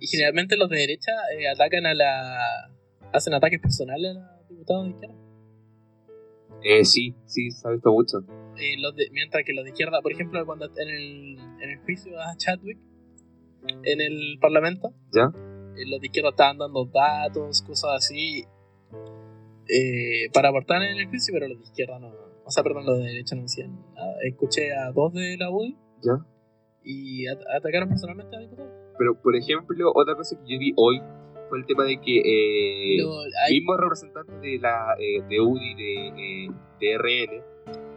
y generalmente los de derecha eh, atacan a la. hacen ataques personales a los diputados de izquierda. Eh, sí, sí, se ha visto mucho. Eh, los de- mientras que los de izquierda, por ejemplo, cuando en el, en el juicio a Chadwick en el parlamento, ¿Ya? eh, los de izquierda estaban dando datos, cosas así, eh, para aportar en el juicio, pero los de izquierda no. O sea, perdón, los de derecha no decían nada. Escuché a dos de la UDI ¿Ya? y at- atacaron personalmente a diputados. Pero, por ejemplo, otra cosa que yo vi hoy fue el tema de que eh, hay- mismos representantes de la eh, de UDI de, eh, de RN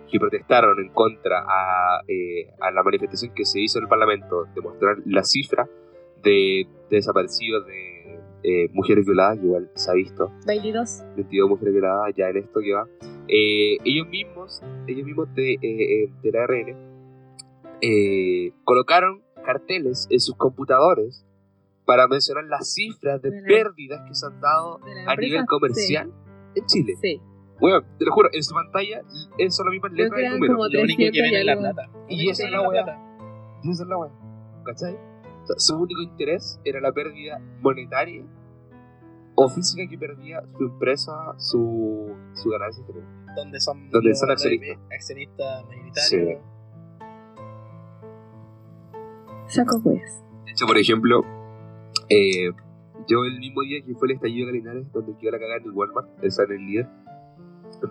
que protestaron en contra a, eh, a la manifestación que se hizo en el Parlamento de mostrar la cifra de, de desaparecidos de eh, mujeres violadas, que igual se ha visto 22. 22 mujeres violadas ya en esto que va. Eh, ellos mismos, ellos mismos de, eh, eh, de la RN, eh, colocaron carteles en sus computadores para mencionar las cifras de De la- pérdidas que se han dado la a nivel comercial en Chile. Sí. Bueno, te lo juro, en su pantalla es Creo letras que y como lo único que 300 ven y es la plata. Y esa es la weá. Y esa es la weá. ¿Cachai? O sea, su único interés era la pérdida monetaria o física que perdía su empresa, su, su ganancia. creo. Donde son, Donde son accionistas. accionistas mayoritarios. Sí. Saco pues. De hecho, por ejemplo, eh, yo el mismo día que fue el estallido de Galinares, donde quedó la cagada en el Walmart, esa en el líder,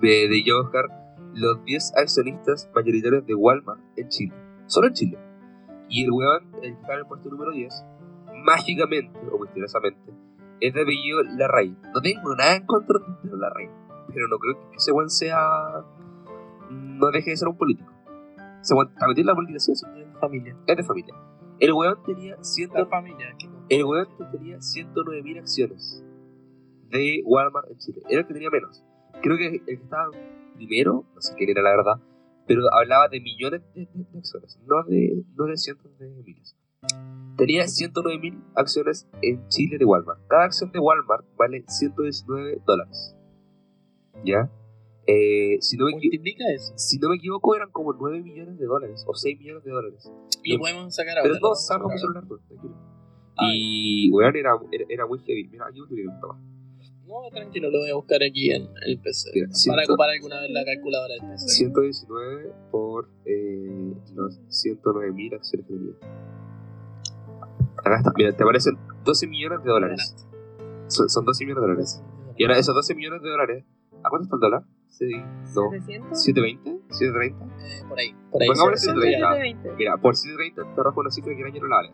me dediqué a buscar los 10 accionistas mayoritarios de Walmart en Chile. Solo en Chile. Y el weón, el que está en el puesto número 10, mágicamente o misteriosamente, es de apellido Larraín. No tengo nada en contra de Larraín, pero no creo que ese weón sea. No deje de ser un político. Weón está metido en la política, sí. En familia. Es de familia. El weón tenía 100 La familia. el weón tenía 109.000 acciones de Walmart en Chile. Era el que tenía menos. Creo que el que estaba primero, no sé quién era la verdad, pero hablaba de millones de acciones, no de, no de cientos de miles. Tenía 109.000 acciones en Chile de Walmart. Cada acción de Walmart vale 119 dólares. ¿Ya? Eh, si, no me, Multiplica eso. si no me equivoco, eran como 9 millones de dólares o 6 millones de dólares. Lo podemos sacar ahora. Pero no, saca mi celular, tranquilo. Ah, Y, weón, era, era, era muy heavy. Mira, aquí un toma. No, tranquilo, lo voy a buscar aquí en el PC. Mira, Para ciento- ocupar alguna vez la calculadora del PC. 119 por eh, los 109 mil acciones que tenía. Está. Mira, te aparecen 12 millones de dólares. Son, son 12 millones de dólares. Y ahora, esos 12 millones de dólares, ¿a cuánto está el dólar? Sí, no. 700. ¿720? ¿730? Eh, por ahí. Por ahí. Pongámosle se- se 130. veía. 720. Mira, por 730 te arrojo una cifra que el año no la vale.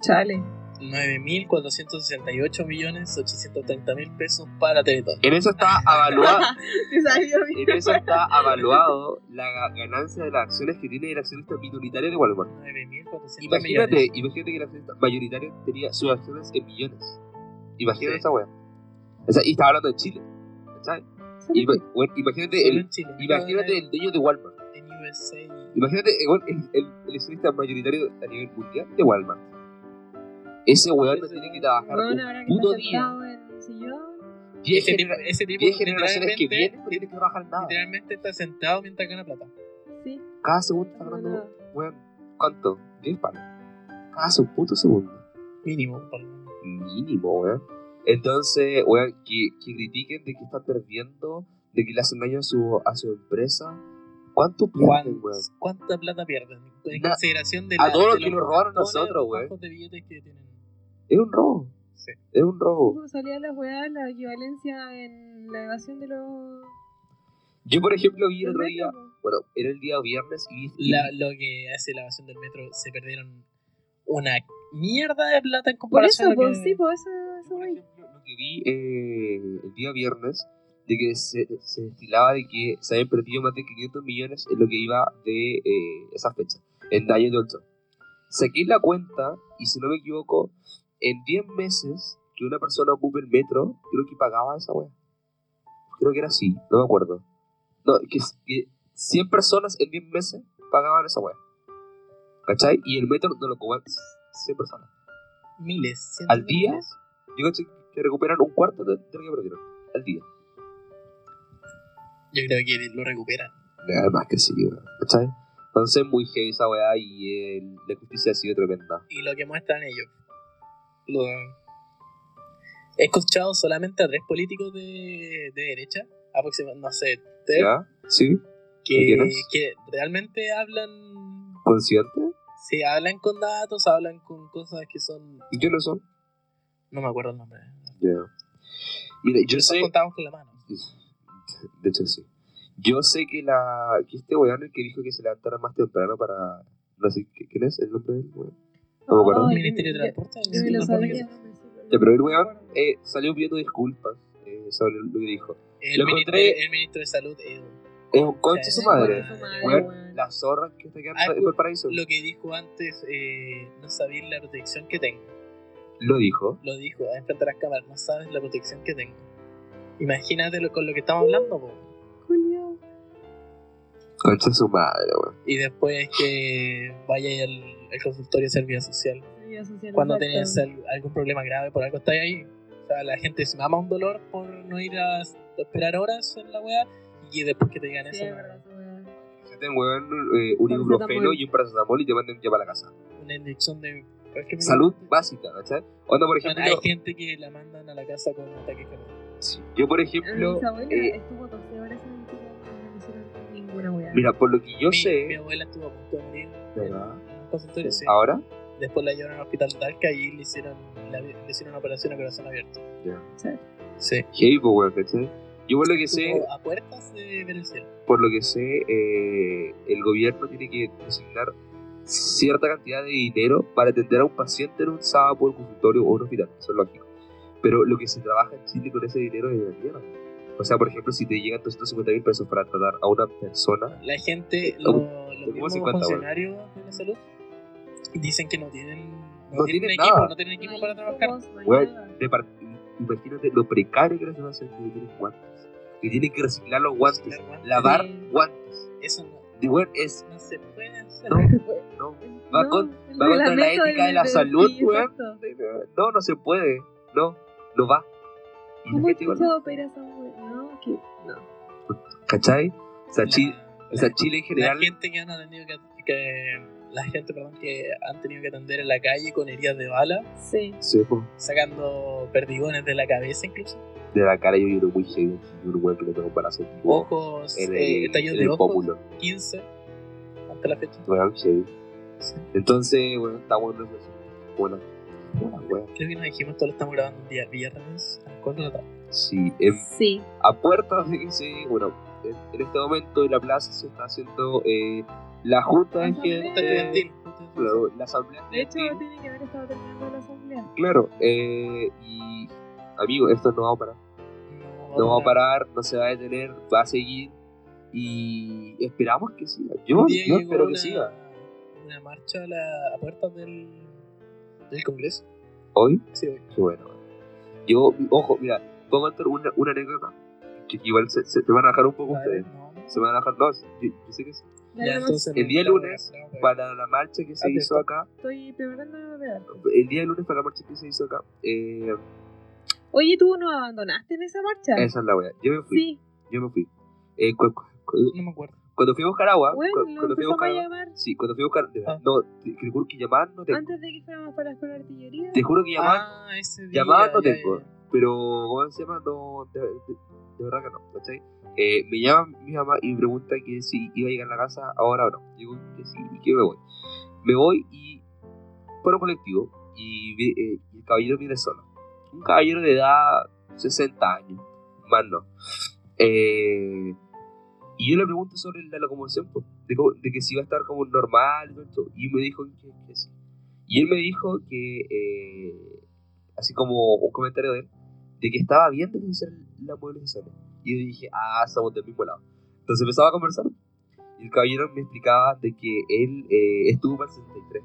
Chale. 9.468 millones 830 mil pesos para Teletón. En eso está bien. En eso está avaluado la ganancia de las acciones que tiene el accionista minoritario de Walmart. 9.400 Imagínate, millones. imagínate que el accionista mayoritario tenía sus acciones en millones. Imagínate Sí. esa wea. O sea, y estaba hablando de Chile. Ima- bueno, imagínate el, Chile. imagínate el dueño de Walmart. En USA. Imagínate eh, bueno, el, el, el accionista mayoritario a nivel mundial de Walmart. Ese weón no tiene que trabajar Weón, un puto día. un. 10 Ese tipo, ese tipo 10 generaciones que vienen no tiene que trabajar nada. Literalmente está sentado mientras gana plata. Sí. Cada segundo está ganando, no. weón, ¿cuánto? 10 palos. Cada su puto segundo. Mínimo. mínimo, weón. Entonces, weón, que, que critiquen de que están perdiendo, de que le hacen daño a su, a su empresa. ¿Cuánto pierden, ¿Cuán- weón? ¿Cuánta plata pierden? En Na- consideración de, a la- todo lo que nos robaron nosotros, weón. bajos de billetes que tienen. Es un robo. Sí. Es un robo. ¿Cómo salía la weá, la equivalencia en la evasión de los. Yo, por ejemplo, vi el otro día, bueno, era el día viernes y vi, La- lo que hace la evasión del metro, se perdieron una mierda de plata en Por comparación eso, a lo pues que... sí, pues eso, eso por ejemplo, lo que vi eh, el día viernes, de que se, se destilaba de que se habían perdido más de 500 millones en lo que iba de eh, esa fecha, en daño 8. Saqué la cuenta y si no me equivoco, en 10 meses que una persona ocupe el metro, creo que pagaba esa wea. Creo que era así, no me acuerdo. No, que, que 100 personas en 10 meses pagaban esa wea. ¿Cachai? Y el metro no lo ocupan 100 personas. Miles. cientos ¿Al de día? miles. Yo que recuperan un cuarto de, de lo que perdieron. al día. Yo creo que lo recuperan. Además que sí, weón. ¿Cachai? Entonces muy heavy esa weá y el- la justicia ha sido tremenda. Y lo que muestran ellos. Lo... He escuchado solamente a tres políticos de, de derecha, aproximadamente, no sé, tres. ¿Sí? que, que realmente hablan, ¿Consciente? sí, hablan con datos, hablan con cosas que son, ¿Y quiénes son? no me acuerdo el nombre, Ya. Mira, yo sé... contados con la mano. De hecho, sí. Yo sé que la que este weón el que dijo que se levantara más temprano para... No sé, ¿qué- ¿quién es el nombre del weón? No me acuerdo. El Ministerio de Transporte, el de Ya, pero el weón eh, salió pidiendo disculpas eh, sobre lo que dijo. el, Lo ministro, encontré- el ministro de Salud, Edu. Es un concha Sí, su madre. Weón, la zorra que está quedando Ah, en Valparaíso. Lo que dijo antes, eh, no sabía la protección que tengo. Lo dijo. Lo dijo, enfrente a las cámaras, no sabes la protección que tengo. Imagínate lo- con lo que estamos hablando, po. Concha su madre, weón. Y después que vaya al, al consultorio de servicio social. Social, Cuando exacto. al- algún problema grave, por algo estáis ahí. O sea, la gente se mama un dolor por no ir a, esperar horas en la wea. Y después que te digan Sí, eso, weá. Si te weón eh, un ibuprofeno y un paracetamol y te mandan ya para la casa. una inyección de cualquier Salud básica, ¿cachai? Onda, por Bueno, ejemplo, hay gente que la mandan a la casa con ataque cardíaco. sí, yo por ejemplo, Mi abuela eh, estuvo ninguna weá. mira, por lo que yo mi, mi sé, abuela estuvo a punto de morir ¿De en, verdad? en un sí. ahora, Después la llevaron al hospital Talca y le hicieron, la- le hicieron una operación a corazón abierto. ya. Sí. Heavy, pues, weón, ¿cachai? Yo por lo que sé, a puertas de ver el cielo. por lo que sé, eh, el gobierno tiene que designar cierta cantidad de dinero para atender a un paciente en un sábado por consultorio o un hospital, eso es lógico. Pero lo que se trabaja en Chile con ese dinero es de mierda. O sea, por ejemplo, si te llegan 250 mil pesos para tratar a una persona, La gente, lo- Como- los mismos 50, funcionarios de la salud dicen que no tienen, no No tienen, tienen equipo, nada. no tienen equipo No para trabajar. insumos, no hay Weón, nada. de par- imagínate lo precario que una gente que no tienen guantes. Que tienen que reciclar los guantes, Reciclar guantes. lavar Sí. guantes. Eso no, De weón, es. no se puede hacer. No, no. Va No, con- va contra la ética de la salud, sí, weón. No, no se puede. No, no va. Y la ¿Cómo gente igual. chucha que. No. ¿Cachai? O sea, La- Chile, o sea, la- Chile en la general. gente que han tenido que, que- la gente perdón que han tenido que atender en la calle con heridas de bala Sí. Sacando perdigones de la cabeza incluso de la cara yo lloro muy heavy. Weón que le tengo un balazo en el- ojos en eh, el, estallidos en de el ojos pómulo. 15 hasta la fecha Weón, heavy. Sí. Entonces, bueno, está bueno eso. Bueno, buena weón. creo que nos dijimos todos lo estamos grabando un día viernes a las 4 de la tarde Sí, en Sí. a puertas de que se, bueno, en, en este momento en la plaza se está haciendo eh, la junta de gente, claro, la asamblea De hecho, tiene que haber estado terminando la asamblea. claro, eh, y amigo, esto no va a parar, no, no va a parar, no se va a detener, va a seguir y esperamos que siga. Yo, yo espero que una- siga. una marcha a, la, a puertas del, del Congreso Hoy, sí, hoy. qué bueno. Yo, ojo, mira, puedo contar una, una anécdota que igual se, se te van a bajar un poco A ustedes. no, no. Se van a bajar, no, yo, yo sé que sí. Ya, entonces, El día no, lunes, no, no, Para la marcha que se hizo acá, Estoy preparando a ver. el día de lunes para la marcha que se hizo acá, eh, Oye, ¿tú nos abandonaste en esa marcha? esa es la wea. Yo me fui, Sí. yo me fui. Eh, cu- cu- cu- no me acuerdo cuando fui a buscar agua, Bueno, cu- cuando fui a buscar a agua, llamar sí, cuando fui a buscar, Ah. no, te, te juro que llamar no tengo. antes de que fuéramos para la escuela de artillería. Te juro que llamar, ah ese día llamar no ya, tengo. ya, ya. Pero ¿cómo se llama? No, de, verdad que no, ¿cachai? Eh, me llama mi mamá y me pregunta que si iba a llegar a la casa ahora o no. Digo que sí y que me voy. Me voy y por un colectivo y, eh, el caballero viene solo. Un caballero de edad 60 años, más no. Eh, y yo le pregunto sobre la locomoción, pues, de, de que si iba a estar como normal y todo esto, y me dijo que, que sí. Y él me dijo que, eh, así como un comentario de él, de que estaba bien de que se hiciera la movilización. Y yo dije, ah, estamos del mismo lado. Entonces empezaba a conversar. Y el caballero me explicaba de que él eh, estuvo para el 63.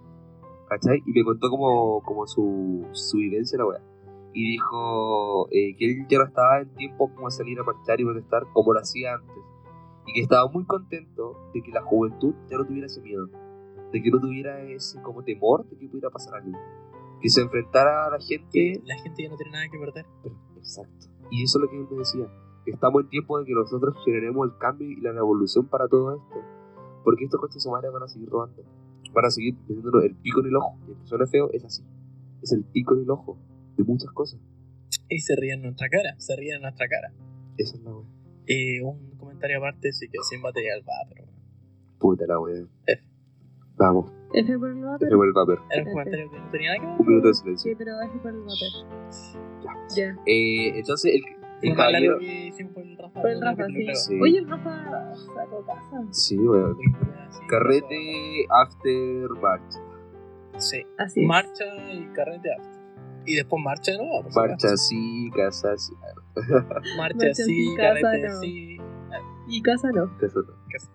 ¿Cachai? Y me contó como, como su, su vivencia en la weá. Y dijo eh, que él ya no estaba en tiempo como a salir a marchar y protestar como lo hacía antes. Y que estaba muy contento de que la juventud ya no tuviera ese miedo. De que no tuviera ese como temor de que pudiera pasar algo. Que se enfrentara a la gente. la gente ya no tiene nada que perder Pero, exacto. Y eso es lo que él me decía, que estamos en tiempo de que nosotros generemos el cambio y la revolución para todo esto. Porque estos coches humanos van a seguir robando, van a seguir metiéndonos el pico en el ojo. Y aunque suene feo, es así. Es el pico en el ojo de muchas cosas. Y se ríen en nuestra cara, se ríen en nuestra cara. Esa es la wea. Eh, un comentario aparte, sí que sin material va, pero Puta la wea. F. Vamos, F por el vapor. ese fue el papel. era un F. comentario que no tenía nada que ver. Un minuto de Sí, silencio. pero F por el vapor. Ya. Eh, entonces, el, Fue el caballero. por el Rafa. Por el. Rafa, sí. Sí. Oye, el Rafa sacó casa. Sí, weón. Sí, Carrete after marcha. Sí. Así es. Marcha y carrete after. Y después marcha de nuevo. por Marcha sí, casa sí. Marcha Marcha sí, sí, carrete no. sí. Y casa no. Casa no. Casa.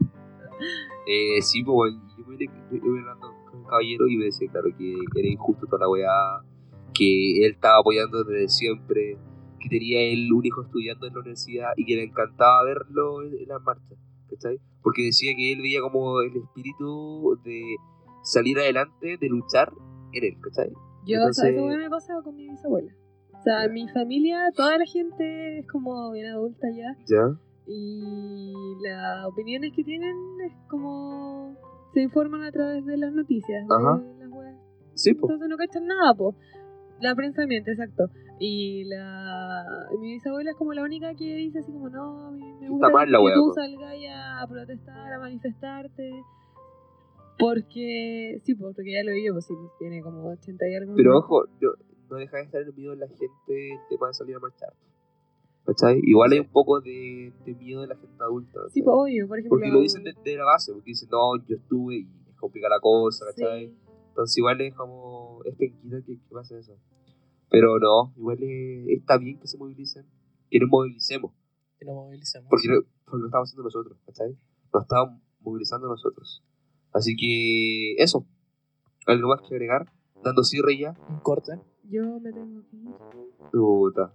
Eh, sí, pues bueno, yo me hablando con el caballero y me decía, claro, que era injusto toda la weá, que él estaba apoyando desde siempre, que tenía él un hijo estudiando en la universidad y que le encantaba verlo en, en las marchas, ¿cachai? Porque decía que él veía como el espíritu de salir adelante, de luchar en él, ¿cachai? Yo, Entonces- ¿sabes cómo me pasaba con mi bisabuela? O sea, en mi familia, toda la gente es como bien adulta ya. ¿Ya? Y las opiniones que tienen es como. Se informan a través de las noticias. de las. Sí, pues. Entonces no cachan nada, po. La prensa miente, exacto. Y la mi bisabuela es como la única que dice así como, no, a me gusta mal la que wea, tú po. salgas a protestar, a manifestarte. Porque, sí, po, porque ya lo vivió, pues sí, pues, tiene como 80 y algo. Pero ojo, no, no deja de estar en el miedo de la gente el tema de salir a marchar. ¿Cachai? Igual hay un poco de, de miedo de la gente adulta. Sí, ¿cachai? pues obvio, por ejemplo. Porque lo dicen de, de la base, porque dicen, no, yo estuve y es complicada la cosa, ¿cachai? Sí. Entonces igual es como, es penquita que, que pase eso. Pero no, igual es- está bien que se movilicen, que nos movilicemos, Que nos movilicemos. porque, lo- porque lo estamos haciendo nosotros, ¿cachai? Nos estamos movilizando nosotros. Así que eso, algo más que agregar, dando cierre ya. Un corte. Yo me tengo que ir. Puta.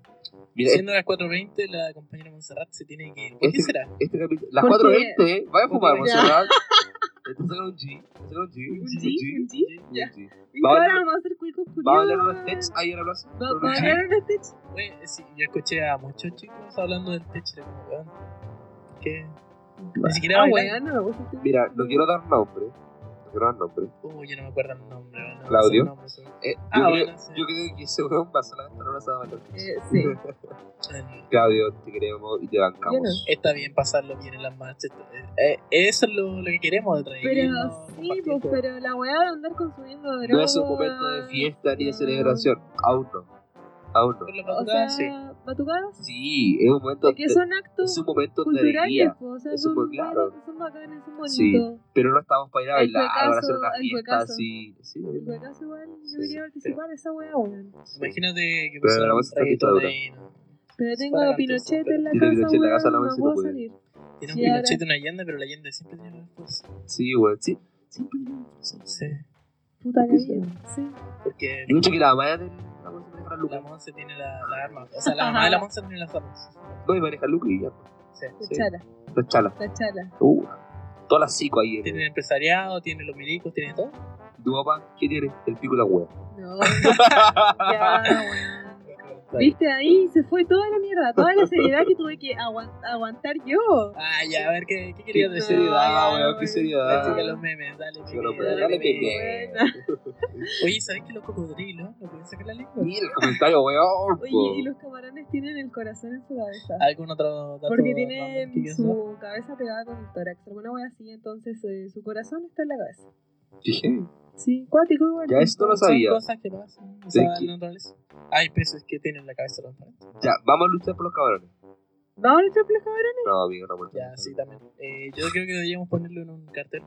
Mira, Siendo las 4.20, la compañera Montserrat se tiene que ir. ¿Por qué Este- será? este capítulo, las Porque- 4.20, ¿eh? Vaya a fumar. Monserrat. Sacan un G, un G, ¿Un un G? G, ¿Un G? un Ya. G. Ahora vamos a hacer cuicos Vamos a hablar de curiosos. los techs ahí en la plaza. Vamos a G. hablar de los techs. Oye, sí, yo escuché a muchos chicos hablando del tech. Era como, weón. ¿Qué? Ni siquiera Ah, weón, no me gusta Mira, no quiero dar nombre. No quiero dar nombre. Uh, yo no me acuerdo el nombre. no Claudio. sé el nombre, sí. Eh, yo, creo, bueno, sí. yo creo que ese weón pasó la ventana se va a Eh, sí. Claudio, te queremos y te Yo no. bancamos. Está bien pasarlo bien en las marchas. Eh, eh, eso es lo, lo que queremos de traer. Pero sí, pues, pero la weá de andar consumiendo drogas. No es un momento de fiesta ni de celebración. Aún no. Aún no. La O sea, sí. Batucadas. Sí, es un momento De que de, son actos es un momento de alegría. pues, o sea, Eso son, muy claro. buenos, son bacanes, son bonitos. Sí. Pero no estamos para ir a bailar, para hacer una fiesta así. Sí, En todo caso, igual, yo Sí. quería participar de esa weá, weón. Imagínate que Pero la un. Pero tengo a Pinochet en la Tiene casa, Pinochet en la casa, no no puedo puede. salir. Tiene un Pinochet una Allende, pero la Allende siempre tiene una esposa. Sí, weón. Sí. Siempre Sí. Puta ¿Por qué que bien. Sí. Porque que la mamá de la Monse maneja la. Monse tiene la, la arma. O sea, la mamá de la Monse tiene las armas. No, y maneja Lucas y ya. Sí. La Sí. chala, la chala. Uh, todas las psico ahí. Tiene En el empresariado, tiene los milicos, tiene todo. tu papá, ¿qué tiene? El pico y la hueá. No, ya, weón. Viste, ahí se fue toda la mierda, toda la seriedad que tuve que aguant- aguantar yo. Ah, ya, a ver, ¿qué, qué querías Qué decir? seriedad, ya, weón, qué weón. seriedad. La chica de los memes, dale, Chica de memes, dale. Pepe. Oye, ¿sabes que los cocodrilos no pueden sacar la lengua? Mira el comentario, weón. Oye, y los camarones tienen el corazón en su cabeza. ¿Algún otro dato? Porque que tienen su cabeza pegada con el tórax, alguna wea así, entonces eh, su corazón está en la cabeza. Heavy. Sí, cuático igual. Ya esto lo Son sabía. cosas que pasan. O sea, en la naturaleza. Hay peces que tienen la cabeza transparente. Ya, vamos a luchar por los cabrones. ¿Vamos a luchar por los cabrones? No, amigo, no, por Ya, sí, también. Eh, yo creo que deberíamos ponerlo en un cartel.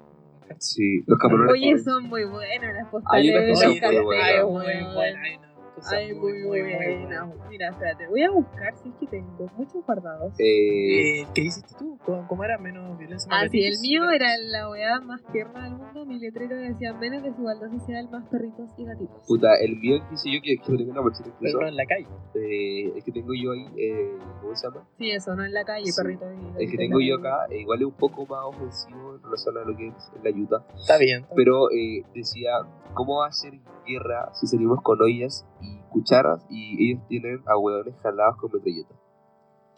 Sí, los cabrones. Oye, son muy buenas las Hay postales son hay weón. muy buena, hay una cosa Ay, muy, muy buena. Mira, espérate, voy a buscar si es que tengo muchos guardados. Eh, Eh, ¿Qué hiciste tú? ¿Cómo, cómo era? ¿Menos violencia? Ah, sí, el mío era la weá más tierna del mundo. Mi letrero decía menos desigualdad social, más perritos y gatitos. puta, el mío que hice yo, que, que lo tengo Pero incluso, no en la calle. eh, el que tengo yo ahí, eh, ¿cómo se llama? Sí, eso, no en la calle, Sí. perritos y gatitos. El que tengo yo acá, eh, igual es un poco más ofensivo en relación a lo que es la ayuda. Está bien. está bien. Pero eh, decía, ¿cómo va a ser guerra si salimos con ollas y cucharas y ellos tienen a hueones jalados con metralletas?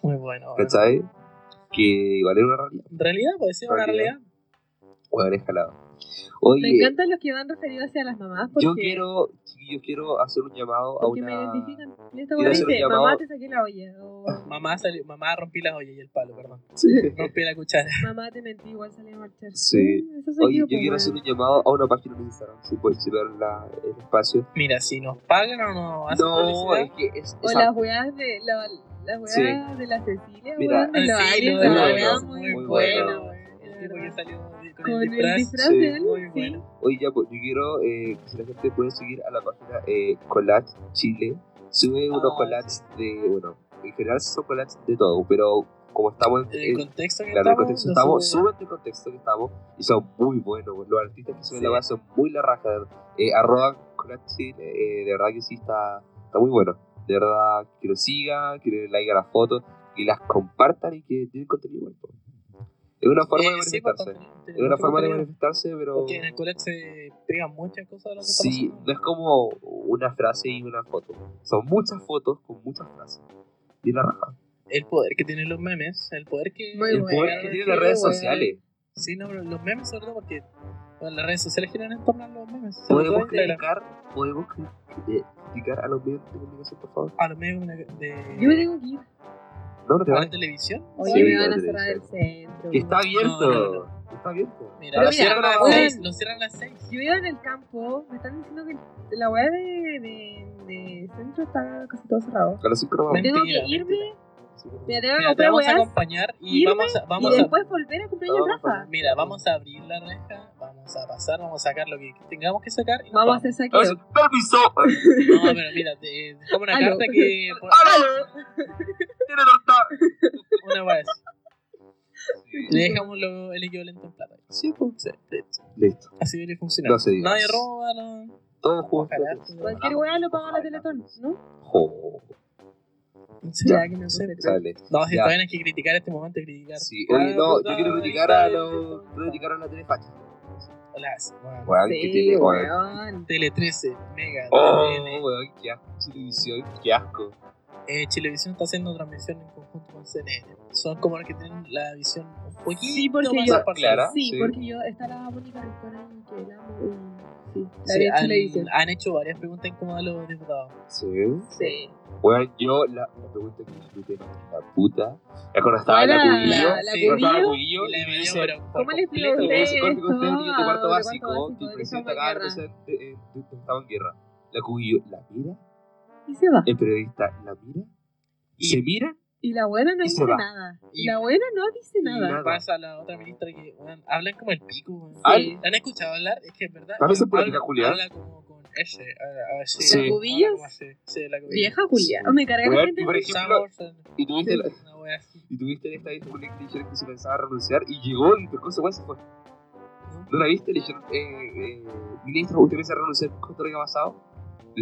Muy bueno. ¿cachai? Que igual era una realidad. Realidad puede ser una Realidad. Bueno, escalado. Oye, Me encantan los que van referidos hacia las mamás porque, yo quiero, chiquillos, quiero hacer un llamado a porque me una... identifican. Esta quiero weá hacer un dice, llamado- mamá te saqué la olla. O Mamá, salió, mamá rompí las ollas y el palo, perdón. Sí. Rompí la cuchara. mamá te mentí, igual salí a marchar. Sí. Oye, yo pues, quiero hacer un llamado a una página de Instagram, si puedes checar la, el espacio. Mira, si nos pagan o nos hacen No, publicidad. es que es... O las weas de la, las weas Sí. de la Cecilia, Mira, weón, de los Ah, sí, la los wea aliens, muy, muy buena, bueno. weón. El tipo que salió de- con, Con el disfraz. disfraz Sí. de alien, Muy sí. bueno. Oye, ya, pues, yo quiero eh, que si la gente puede seguir a la página eh, Collage Chile. Sube unos collages de, bueno, en general son collages de todo, pero como estamos en, el contexto que claro, en el estamos, suben el contexto que estamos y son muy buenos. pues, Los artistas que suben Sí. la base son muy la raja. Eh, arroba Collage Chile, eh, de verdad que sí está, está muy bueno. De verdad, que lo sigan, que le den like a las fotos, que las compartan y que tienen contenido bueno. Pues. Es una forma Eh, de sí, manifestarse. pues, Es una forma de contenido. manifestarse, pero... Porque en el college se pegan muchas cosas de lo que está Sí, no es como una frase y una foto. Son muchas fotos con muchas frases. Y la raja. El poder que tienen los memes, el poder que. Muy el poder que tienen sí, las redes bueno. sociales. Sí, no, pero los memes sobre todo porque bueno, las redes sociales giran en torno a los memes. ¿Podemos criticar, podemos eh, criticar a los medios de comunicación, por favor? A los medios de. de Yo me tengo que ir. No, no te a la vayas. televisión. Oye, Sí, me van la a cerrar el centro. Que está abierto. No, no, no, Está abierto. Mira, lo cierran a las weón. 6. Lo cierran a las 6. Yo iba en el campo, me están diciendo que la weá de, de, de centro está casi todo cerrado. A las 5 nos vamos. Mentira, Tengo que irme, mira, Mira, te vamos a acompañar y irme vamos a. Vamos y a después volver a cumpleaños Vamos a Rafa. Mira, vamos a abrir la reja, vamos a pasar, vamos a sacar lo que tengamos que sacar y nos Vamos a hacer saqueo. Vamos a- ¡Permiso! No, pero mira, te, dejamos una Aló. carta que. ¡Aló! ¡Tiene torta! Una vez. Le dejamos lo, el equivalente en plata. Sí, pues. Listo. Listo. Así debería funcionar. No se diga Nadie roba, no. Todos juntos. Ojalá. Cualquier weá lo paga la Teletón, ¿no? Jo. Sí. Ya, que me Sale. No, si todavía hay que criticar este momento, criticar. Sí, oye, no, yo quiero criticar a los. Quiero criticar a la telefacha. Las, bueno, que Sí, weón. weón. Tele 13, Mega, Oh, weón, qué asco. Televisión, qué asco. Eh, Chilevisión está haciendo transmisión en conjunto con CNN. Son como los que tienen la visión un poquito Sí, porque más yo-. Clara. Sí, Sí. porque yo está la Mónica Rincón que la sí, la Sí, han, televisión. han hecho varias preguntas incómodas a los diputados. Sí. Sí. Weón, yo la, la pregunta que disfruté la puta. Es cuando estaba ¿Cuál la cubillo. la- la Sí, Cubillo? Y de me dice. ¿Cómo le explico usted? me dice, corte con usted, niño de cuarto de básico, básico, presidente acá guerra. presente, eh, estaba en guerra. La cubillo la mira, Y se va. el periodista la mira, Y- se mira Y la buena no dice va. nada. Y- la buena no dice nada. nada. pasa a la otra ministra que weón, hablan como el pico. weón. Al- ¿Han escuchado hablar? Es que es verdad. También se habla- política, Julián. Habla como con ese. a- así. Sí. ¿La cubillas? Sí, la cubillas. Vieja Julia. Oh, me carga la gente. y por ejemplo, y tuviste, la- y tuviste esta disponible que dijeron que se pensaba renunciar y llegó y por cosa se fue. ¿no? ¿No la viste? Le dijeron, eh, eh, ministro, ¿usted piensa renunciar con todo lo que ha pasado?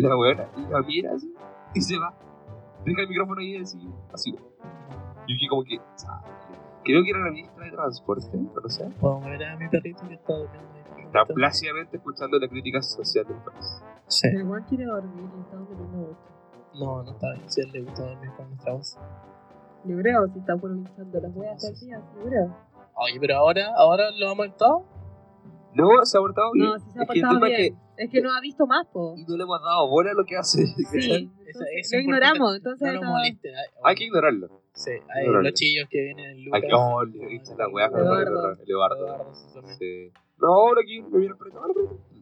La buena, la mira así y se va. Deja el micrófono ahí y así, así. Yo dije como que, creo que era la ministra de Transporte, pero no sé. Puedo ver a mi perrito que está durmiendo ahí. Está plácidamente escuchando la crítica social del país. Sí. El Juan quiere dormir y teniendo mucho. No, no está bien. Si a él le gusta dormir con nuestra voz. Yo creo, si está pronunciando las weas todo el día, yo creo. Oye, pero ahora, ahora lo hemos estado. No, se ha portado bien. No, si se ha es que portado es bien. Es que no ha visto más, po. que y no le hemos dado bola a lo que hace. Sí, lo ignoramos, entonces No está- molesten. Hay, que ignorarlo. Sí, hay ignorarlo. los chillos que vienen en Hay Lucas. que, oh, le dice la weá, no, no, no, el Eduardo. Sí. Sí. No, ahora aquí me viene apretado.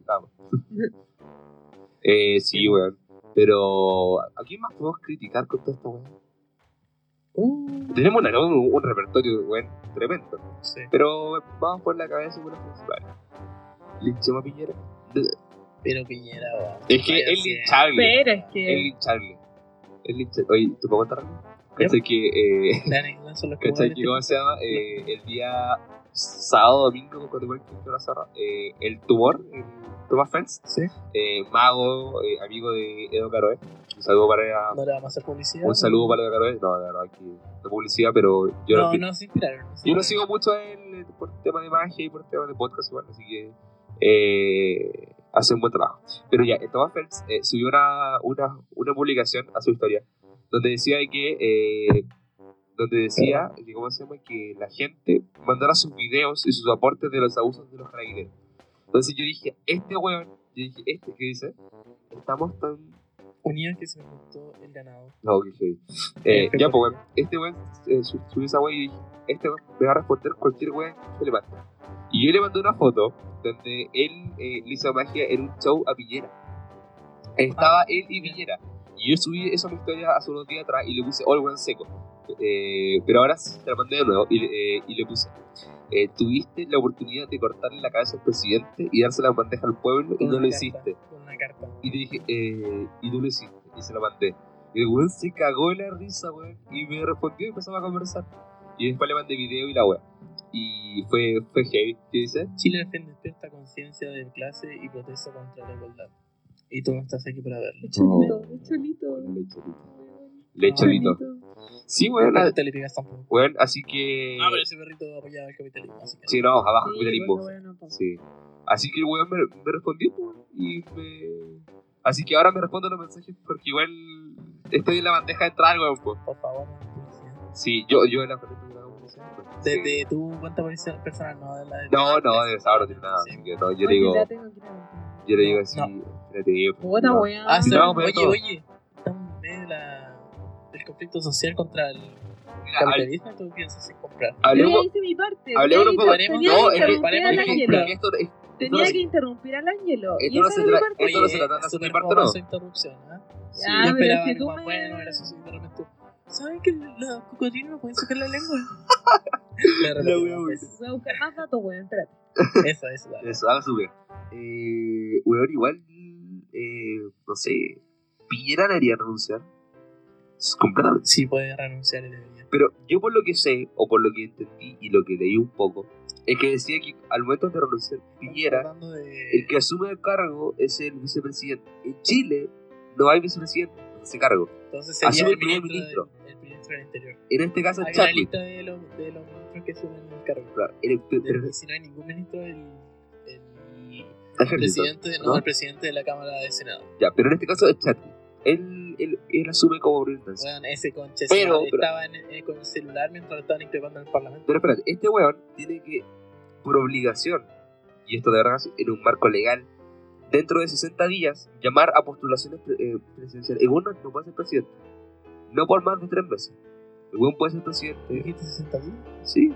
Vamos. eh, sí, weón. Pero, ¿a quién más podemos criticar con todo esto, weón? Uh, Tenemos una- un, un repertorio, weón, tremendo. sí. Pero vamos por la cabeza con los principales. Linchemos a Piñera. Pero Piñera, weón. Es que es linchable. Pero es Es que. linchable. Es linchable. Oye, ¿te puedo contar algo? ¿Cachai que, eh, que ¿cachai mueven que, cómo se llama? Eh, el día sábado, domingo, cuando fue el Zarra, eh, el tumor, el Thomas Fels, Sí. eh, mago, eh, amigo de Edo Caroe. Un saludo para No le vamos a hacer publicidad. un saludo para Edo Caroe. No, la verdad que no publicidad, pero yo No, no, no se inspiraron. no yo no sigo mucho a él eh, por tema de magia y por tema de podcast igual, así que eh, hace un buen trabajo. Pero ya, el Thomas Phelps eh, subió una, una, una publicación a su historia donde decía de que eh, donde decía que, ¿cómo se llama? que la gente mandara sus videos y sus aportes de los abusos de los carabineros. Entonces yo dije, este weón, yo dije, este que dice, estamos tan... Unidos que se me gustó el ganado. No, que heavy. Eh, ya, pues weón, este weón eh, su- subió esa weón y dije, este weón me va a responder cualquier weón que le mande. Y yo le mandé una foto donde él eh, le hizo magia en un show a Piñera. Estaba él y Piñera. Y yo subí eso a mi historia hace unos días atrás y le puse all weón seco. Eh, pero ahora sí te la mandé de nuevo y, le- eh, y le puse. eh, tuviste la oportunidad de cortarle la cabeza al presidente y dársela en bandeja al pueblo y no lo hiciste. Una carta. Y le dije, eh, y no lo hiciste. Y se la mandé. Y el weón se cagó de la risa, weón. Y me respondió y empezamos a conversar. Y después le mandé video y la weón. Y fue, fue heavy. ¿Qué dice? Chile defiende despierta conciencia de clase y protesta contra la igualdad. Y tú no estás aquí para verlo. Es cholito, es cholito. Le cholito. Le cholito. Sí, weón. No a- te le pigas tampoco. Weón, así que. Ah, pero ese perrito apoyaba el capitalismo. Así que Sí, no, abajo Sí, capitalismo. bueno, bueno, pues. Sí. Así que el weón me, me respondió, pues, y me. Así que ahora me respondo los mensajes porque igual estoy en la bandeja de entrada, weón, pues. por favor, no. Sí, yo, yo en la bandeja de. Desde tu cuenta policial personal, no de la de. No, no, de esa no tiene nada. Sí. Así que no, yo le Oye, digo, tengo yo le digo así, No. Puta. Ah, no, oye, todo. oye. Estamos en medio de la, del conflicto social contra el capitalismo. ¿Tú piensas en comprar? Yo ya hablemos, hice mi parte. hablemos un poco. No, que es de es esto, es- Tenía no se- que interrumpir al Ángelo. Esto no se es mi tra- parte. esto no se trata de hacer mi parte, no. su interrupción, ¿ah? Ya, Yo pero tú me- bueno, de ¿saben que los cocodrilos no pueden sacar la lengua? La. Voy a buscar más datos, weón. Espérate. Eso, eso, dale. Eso, haga su bien. Eh, weón, igual, eh, no sé, Piñera le haría renunciar. Completamente. Sí, puede renunciar y debería. Pero yo por lo que sé, o por lo que entendí y lo que leí un poco, es que decía que al momento de renunciar Piñera, de... el que asume el cargo es el vicepresidente. En Chile no hay vicepresidente en ese cargo. Entonces sería asume el primer ministro, del- el ministro del Interior. En este caso Hay es una Chadwick. lista de los, de los ministros que asumen el cargo. Claro, el- De- si no hay ningún ministro, el, el presidente, no, ¿no? el presidente de la Cámara de Senado. Ya, pero en este caso es Chadwick. Él, él, él asume como presidencia. Weón, ese conche Pero- pero- estaba en- eh, con el celular mientras estaban increpando en el parlamento. Pero espérate, este weón tiene que, por obligación, y esto de verdad es en un marco legal, dentro de 60 días, llamar a postulaciones eh, presidenciales. El weón no, no puede ser presidente. No por más de tres meses. El weón puede ser presidente, ¿Dijiste 60 días? sí,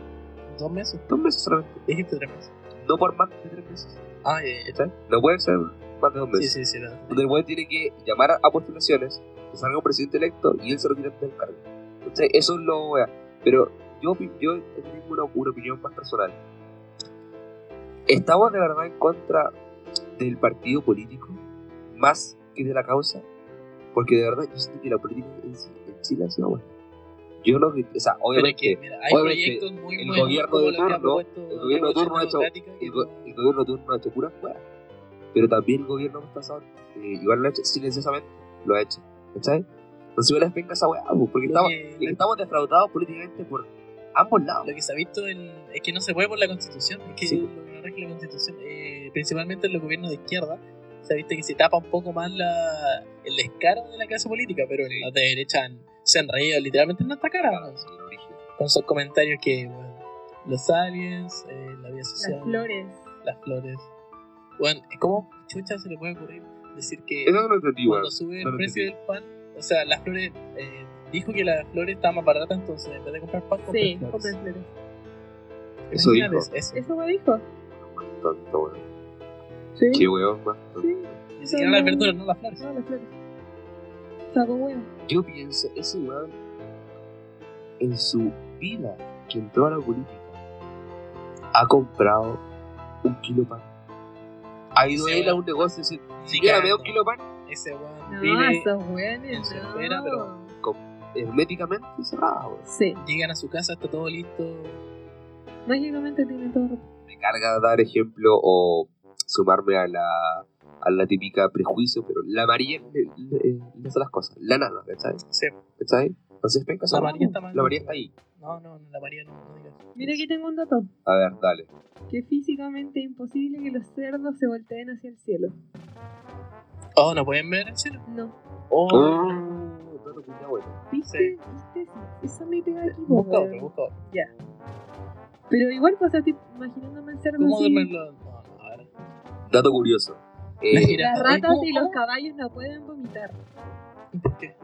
¿Dos meses? dos meses solamente. ¿Dijiste tres meses? No por más de tres meses. Ah, ya, ya. No puede ser más de dos Sí, meses. sí, sí. la- Donde el weón tiene que llamar a postulaciones, que salga un presidente electo y él se retira del cargo. ¿Cachai? Eso es lo wea. Pero yo, yo tengo una, una opinión más personal. ¿Estamos de verdad en contra del partido político más que de la causa? Porque de verdad yo siento que la política en, en Chile ha sido buena. Yo no, o sea, es obviamente que, mira, hay obviamente, proyectos muy el buenos gobierno de que turno- el gobierno de turno ha hecho- el, go- el gobierno turno no ha hecho puras weas. Pero también el gobierno pasado eh, igual lo ha hecho silenciosamente, lo ha hecho. ¿Cachai? Entonces igual es venga esa wea, pues, porque estamos, que- es que estamos defraudados políticamente por ambos lados. Lo que se ha visto en- es que no se puede por la constitución, es que Sí. lo que no rige la constitución, eh, principalmente en los gobiernos de izquierda, se ha visto que se tapa un poco más la, el descaro de la clase política, pero en los de derecha han- se han reído literalmente en nuestra cara, ¿no? con sus comentarios que, bueno, los aliens, eh, la vida social, Las flores. las flores. Bueno, ¿cómo chucha se le puede ocurrir decir que cuando sube el precio del pan, o sea, las flores, eh, dijo que las flores estaban más baratas, entonces en vez de comprar pan, compré Sí, flores. Eso dijo. Eso. ¿Eso me dijo? Tonto, weón. Sí. Qué weón, más tonto. Sí. Ni siquiera las verduras, no las flores. No, las flores. Saco. Yo pienso, ese weón, en su vida que entró a la política, ha comprado un kilo de pan. Ha ido él a weón. un negocio y decir, Ni si quiera me da un kilo de pan, Ese weón No, vive, esos weones, no. pero- herméticamente cerrado, weón. Sí, llegan a su casa, está todo listo. mágicamente tiene todo. me carga dar ejemplo o sumarme a la, a la típica prejuicio, pero la le- le hace las cosas, la nada, ¿cachai? Sí. ¿Cachai? Entonces, venga, La María está mal. La María está ahí. No, no, no, la María no, no digas. Mira, aquí tengo un dato. A ver, dale. Que físicamente es imposible que los cerdos se volteen hacia el cielo. Oh, ¿no pueden ver el cielo? No. Oh, Oh, dato muy bueno. ¿Viste? Sí. ¿Viste? Esa me pega aquí, Busca otro, busca otro. Pero igual, pues, estoy imaginándome el cerdo ¿Cómo así. Dato curioso. Eh, Las ratas ¿cómo- y los caballos no pueden vomitar. ¿Por qué?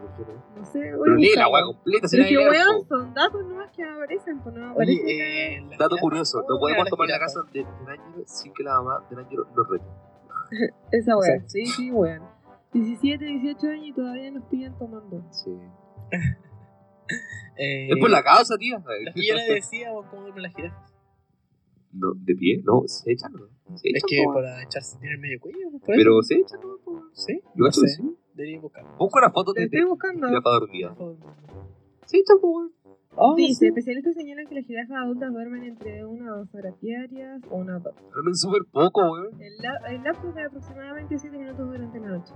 No sé, pero lee la weá completa, se Pero la es que, weón, son datos nomás que aparecen, pues no Oye, eh, Dato curioso, no ¿cómo podemos tomar la casa de, Nángelo sin que la mamá de Nángelo nos rete. Esa. Exacto. Sí, sí, weón. 17, 18 años y todavía nos pillan tomando. Sí. Eh, Es por la causa, tía. Lo que yo le decía, vos, ¿cómo duermen las jirafas? No, de pie, no, se echan, ¿no? Se Es echan, que po. para echarse tiene el medio cuello, por Pero eso. se echan, ¿no? Sí, Yo no que sé. sí. Debería buscar. Busca una foto Te de estoy buscando. jirafa dormida. Oh, Se echan, po, weón. Dice, especialistas señalan que las jirafas adultas duermen entre una o dos horas diarias o una o dos. Duermen súper poco, weón. El, la- el lapso de aproximadamente 7 minutos durante la noche.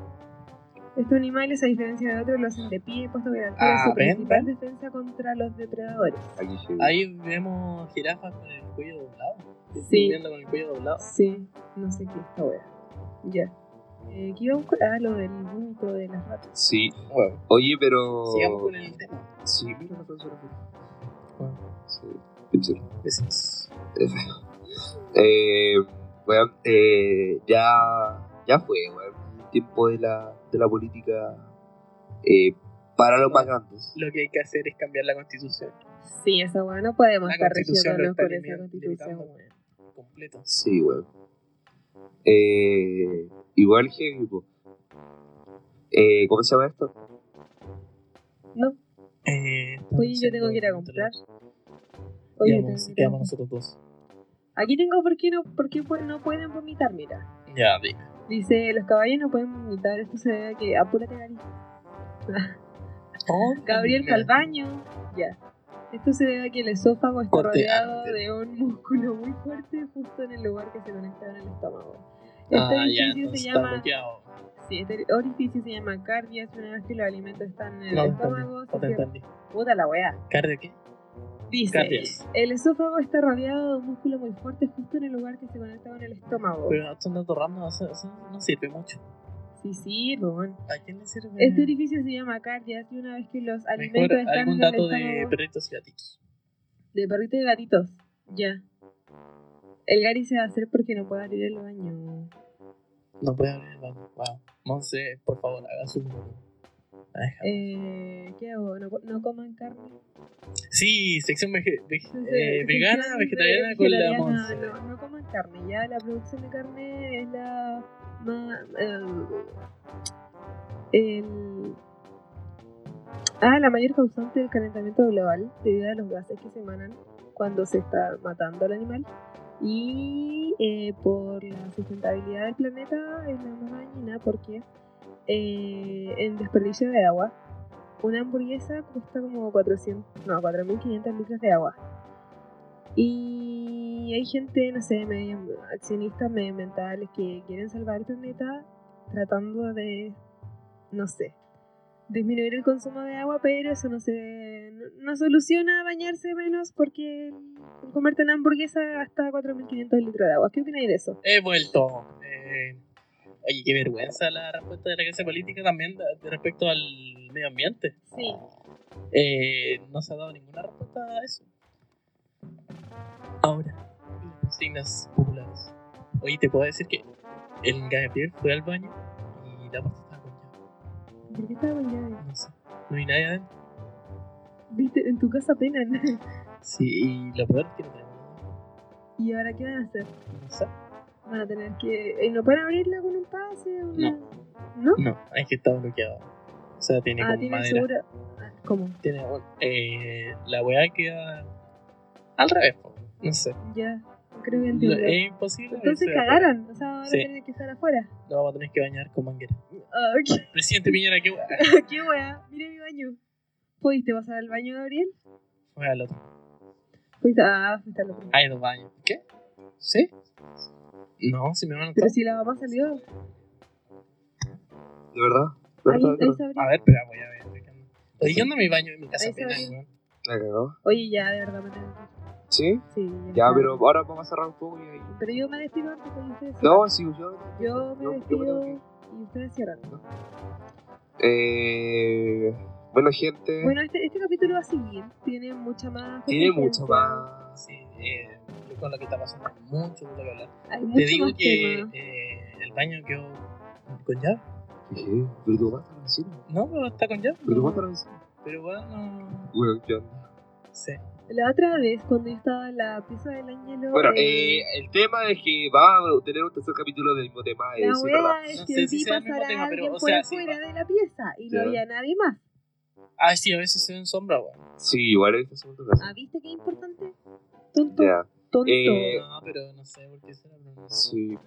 Estos animales, a diferencia de otros, lo hacen de pie, puesto que la altura es Ah, su ven, principal ven. defensa contra los depredadores. Aquí. Ahí vemos jirafas con el cuello doblado. Sí. Viendo con el cuello doblado. Sí, no sé qué esta wea. Ya. Eh, ¿Qué iba a buscar? Ah, lo del vómito de las ratas. Sí. Bueno, Oye, pero. sigamos con el tema. Sí, mira la profesora. Bueno, Sí. Besitos. Eh, weón, eh, ya, ya fue, weón. El tiempo de la, de la política eh, para los más grandes. Lo que hay que hacer es cambiar la constitución. Sí, esa wea no podemos La estar regiéndonos por esa constitución. limitando completo. Sí, weón. Eh, igual po. Eh, ¿Cómo se llama esto? No, Eh, oye, yo tengo que ir a comprar. Oye, Quedamos, que quedamos nosotros dos. Aquí tengo por qué no, por qué no pueden vomitar, mira. Ya, dime. Dice, los caballos no pueden vomitar, esto se debe a que... Apúrate, Gary. Gabriel Mira, Calvaño. Ya. Esto se debe a que el esófago está rodeado de un músculo muy fuerte justo en el lugar que se conecta con el estómago. Este Ah, ya, orificio se llama... bloqueado. Sí, este orificio se llama cardias. Una vez que los alimentos están en el No estómago, No te entendí. Puta la weá. ¿Cardio qué? Dice, el esófago está rodeado de un músculo muy fuerte justo en el lugar que se conecta con el estómago. Pero estos datos random eso, eso no sirve mucho. Sí, sí, Rubén. ¿A quién le sirve? Este orificio se llama cardias y una vez que los alimentos Mejor están algún en el dato de perritos y gatitos. De perritos y gatitos. Ya. El Gary se va a hacer porque no puede abrir el baño. No puede abrir el baño. Wow. Monse, por favor, haga su. Eh, ¿Qué hago? ¿No, no coman carne? Sí, sección vege- eh, vegana, sección vegetariana ve- con la Monse. No, no coman carne. Ya la producción de carne es la más. el, ah, la mayor causante del calentamiento global debido a los gases que se emanan cuando se está matando al animal. Y eh, por la sustentabilidad del planeta es la más dañina porque eh, en desperdicio de agua, una hamburguesa cuesta como 400, no, 4.500 litros de agua. Y hay gente, no sé, medio, accionistas medioambientales que quieren salvar el planeta tratando de, no sé, disminuir el consumo de agua, pero eso no se no, no soluciona bañarse menos porque comerte una hamburguesa gasta 4.500 litros de agua. ¿Qué opináis de eso? He vuelto. Eh, oye, qué vergüenza la respuesta de la clase política también de, de respecto al medio ambiente. Sí. Eh, no se ha dado ninguna respuesta a eso. Ahora, las consignas populares. Oye, te puedo decir que el Gabriel fue al baño y la puerta estaba con llave. ¿Por qué estaba bañada? No sé. No hay nadie adentro. Viste, en tu casa apenas. Sí, y lo peor es que no tenemos. ¿Y ahora qué van a hacer? No sé. Van a tener que... ¿Y no pueden abrirla con un pase? Una... No. ¿No? No, es que está bloqueado. O sea, tiene ah, como tiene madera. segura... Ah, ¿Cómo? Tiene, eh, la weá queda al revés. po. No sé. Ya, creo que entiendo. es imposible. Entonces de cagaron, o sea, van a Sí. tener que estar afuera. No, vamos a tener que bañar con manguera. Ah, Presidente Piñera, qué weá. qué wea, mira mi baño. ¿Pudiste pasar al baño, Gabriel? Fue al otro. Fuiste, ah, fuiste al otro. Hay dos baños. ¿Qué? ¿Sí? No, si me van a Pero si la mamá salió, ¿De verdad? ¿De ahí, verdad? ahí. A ver, espera, voy a ver. Oye, ¿qué onda mi baño en mi casa? Ahí se apenas, weón? ¿La cagó? Oye, ya, de verdad me tengo que ir. ¿Sí? Sí, Ya, pero ahora vamos a cerrar un poco y ahí. Pero yo me despido antes que ustedes cierran. No, sí, yo. Yo me yo- yo me despido que ir. y ustedes cierran. Eh, Bueno, gente, Bueno, este, este capítulo va a seguir. Tiene mucha más. tiene mucho más. Sí, eh, con lo que está pasando mucho de lo que hablar. Hay Te mucho digo más que eh, el baño quedó con llave. ¿Qué? Pero tu mamá está en la vecina. No, pero está con llave. Pero tu mamá está en la vecina. Pero bueno, Weón, ¿qué onda? sí. La otra vez, cuando yo estaba en la pieza del Ángelo. Bueno, eh, eh, el tema es que vamos a tener un tercer capítulo del mismo tema. eh, la sí, ¿verdad? es No que sé si vi sea el mismo pasar tema, a pero, alguien o por sea, sí, afuera va. de la pieza y no había nadie más. Ah, sí, a veces se ven sombras, weón. Sí, igual he visto segundo caso. ¿Ah, viste qué importante? Tonto, Ya, tonto. Eh, No, pero no sé por qué no sé. sí.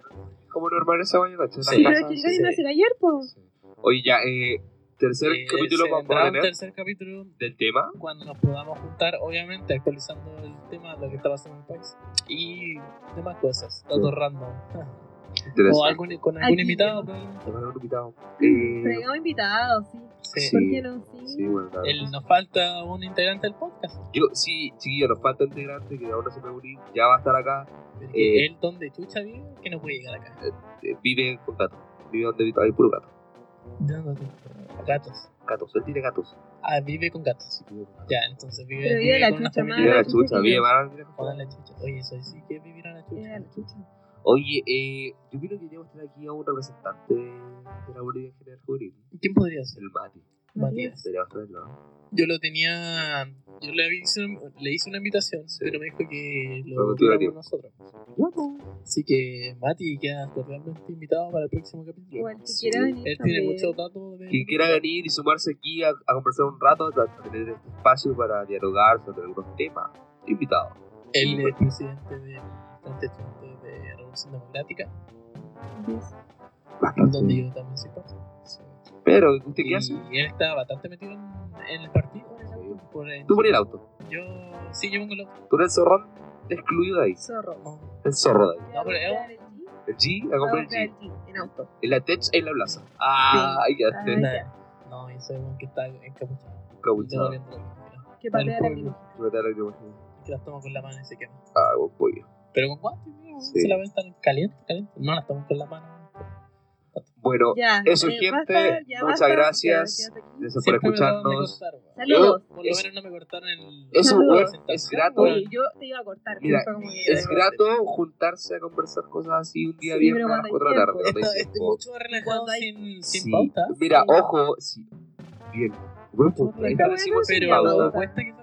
Como normal ese baño, ¿cachai? Sí. Pero es que el sí. Gary sí. me hace gallar, po. Sí. Oye, ya, eh, tercer Eh, capítulo se vamos a tener tercer capítulo del tema. cuando nos podamos juntar, obviamente actualizando el tema de lo que está pasando en el país y demás cosas, datos Sí. random. O algún, con algún Aquí. invitado, probablemente. Te van a un invitado. Eh, Traigamos invitados, sí. Sí. Sí. ¿Por qué no? Sí. sí, bueno, claro. El- nos falta un integrante del podcast. Yo, sí, chiquillos, nos falta un integrante que no se puede unir. Ya va a estar acá. Eh. él donde chucha vive, que no puede llegar acá. eh, vive con gatos. Vive donde hay puro gato. ¿De dónde? Gatos. Gatos, él tiene gatos. Ah, vive con gatos. Sí, vive con gatos. Ya, entonces vive, Pero vive la con una chucha familia. Vive la la chucha vive más. con Con gatos. la chucha. Oye, eso sí que es vivir a la chucha. Era la chucha. Oye, eh, yo creo que deberíamos tener aquí a un representante de la Bolivia General Juvenil, ¿Quién podría ser? el Mati. Matías. Yo lo tenía. Yo le, hice, le hice una invitación, Sí. pero me dijo que lo tuviéramos tiempo. nosotros. Pues. Así que Mati queda totalmente invitado para el próximo capítulo. Igual que Sí. quiera venir. Él tiene muchos datos de. Quien quiera venir y sumarse aquí a, a conversar un rato, a tener este espacio para dialogar sobre algunos temas, invitado. Él es presidente del Frente Estudiante de Revolución Democrática, donde yo también soy parte. Pero, ¿usted qué hace? Y él está bastante metido en, en el partido. Por el- Tú pones el auto. Yo sí, yo pongo el auto. Tú eres el zorrón excluido de ahí. Zorro. No, El zorro de ahí. No, pero es El G, a comprar el G. En auto. En la Tech, en la plaza. Ah, ahí Ah, no, y soy un que está encapuchado. mira, Que patea la. Que las tomo con la mano y se quema. Ah, buen pollo. Pero con guantes, Sí. se la ven tan caliente, caliente. No las tomo con la mano. Bueno, Ya, Eso, eh, gente, basta, ya muchas basta, gracias. gracias por escucharnos. cortar. Saludos. Por lo Es- menos no me cortaron el. Eso, weón, es grato. Oye, yo te iba a cortar. Mira, que- Es grato juntarse a conversar cosas así un día Sí, viernes a las cuando 4 de la tarde. tiempo. cuando hay Esto, esto es tiempo. mucho más relajado sin, sin Sí. pauta. Mira, Sí. ojo, sí. Bien. Buen punto. Ahí Está decimos bueno, sin pauta. que.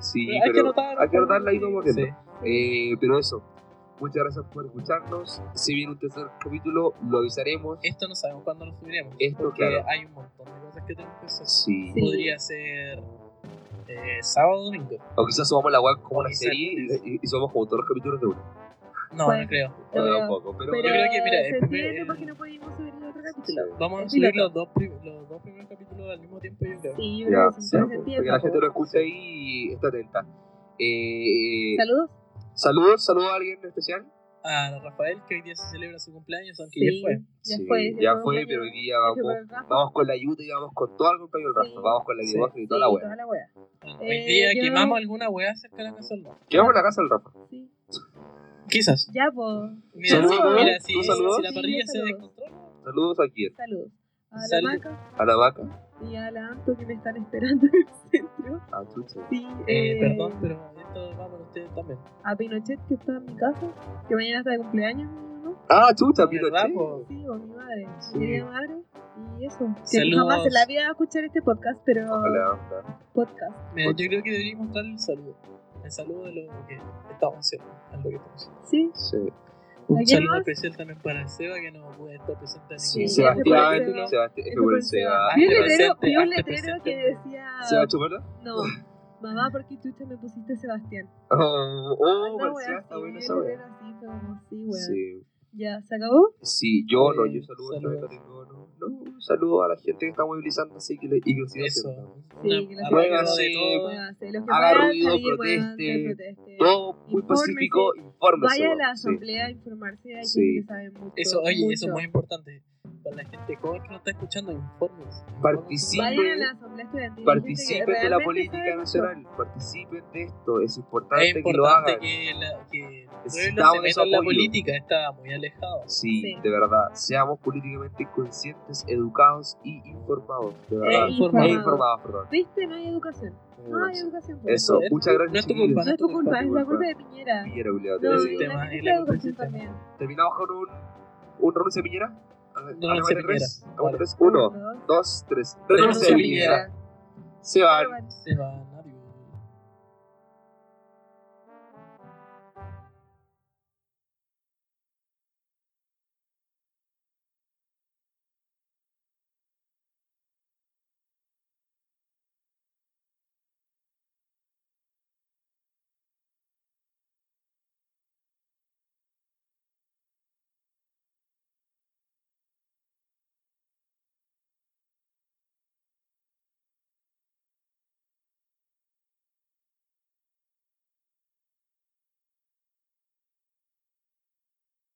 Sí, Pero hay que que anotarla ahí como. Sí. Eh, pero eso. Muchas gracias por escucharnos. Si viene un tercer capítulo, lo avisaremos. Esto no sabemos cuándo lo subiremos. Esto, porque claro. hay un montón de cosas que tenemos que hacer. Sí. Sí. Podría ser eh, sábado o domingo. O quizás subamos la web como O una quizás serie y, y, y somos como todos los capítulos de uno. No, Bueno. no creo. Bueno, creo- un poco, pero, Pero Yo creo que, mira, el primer- porque no pudimos subir el otro Sí. capítulo. Vamos a subir los dos, los dos primeros capítulos al mismo tiempo, yo creo. Sí, yo Ya, creo que sí, sí, pero pues, se para que entienda, la gente lo escuche ahí y esté atenta. Eh, Saludos. Saludos, saludos a alguien en especial. A Rafael, que hoy día se celebra su cumpleaños, aunque Sí, ya fue. Ya Sí, fue. ya fue cumpleaños. pero hoy día vamos, vamos con la ayuda y vamos con todo el compañero Rafa. Sí. Vamos con la Sí. limosna y toda Sí, la wea. toda la wea. Hoy Eh, día yo- quemamos alguna weá cerca de la casa del Rafa. Quedamos en la casa del Rafa. Sí. Quizás. Ya, pues. Mira, Saludos, si, mira, si, la parrilla se descontrola, Saludos a quién? Saludos. A la Salud. Maca A la vaca. Y a la Anto que me están esperando en el centro. A Chucha. Sí, eh, eh, perdón, pero esto va para ustedes también. A Pinochet que está en mi casa, que mañana está de cumpleaños, ¿no? Ah, Chucha, ¿Verdad, Pinochet. Sí, o mi madre, Sí. mi madre. Y eso. Que Saludos. jamás en la vida va a escuchar este podcast, pero ojalá. podcast. Mira, yo creo que deberíamos mostrar el saludo. El saludo de lo que estamos haciendo. a lo que estamos haciendo. Sí, Sí. Un ¿A saludo más? especial también para el Seba, que no puede estar presente en Sí, Sebastián. Seba. Sebastián. Fue el Seba. Vi un letrero, vi un letrero que decía. ¿Seba Chupala? No, mamá, ¿por qué chucha me pusiste Sebastián? Oh, oh, está bueno esa sí. Sí. Ya, ¿se acabó? Sí, yo no, Eh, yo saludo, esta un saludo a la gente que está movilizando y que, le, y que lo siga haciendo. Sí, que Haga ruido, salir, proteste. Todo muy pacífico, infórmese. Vaya a la asamblea a informarse, hay Sí. gente que sabe mucho. Eso, oye, eso es muy importante. Para la gente joven que nos está escuchando, informes. Participen. Vayan a la asamblea estudiantil. Participen de la política nacional, participen de esto, es importante, Es que lo importante hagan. que, la, que Necesitamos se en la política, está muy alejado. Sí, Sí. de verdad, seamos políticamente conscientes, educados y informados, de Eh, verdad. informados. E informados, perdón. ¿Viste? No hay educación. No hay educación. Eso, Es- muchas gracias. no es tu culpa, No es tu culpa, es la culpa. de Piñera. Piñera. Terminamos con un, un de Piñera. Tres. Uno, dos. tres. Renuncio Piñera. Se van. Se va.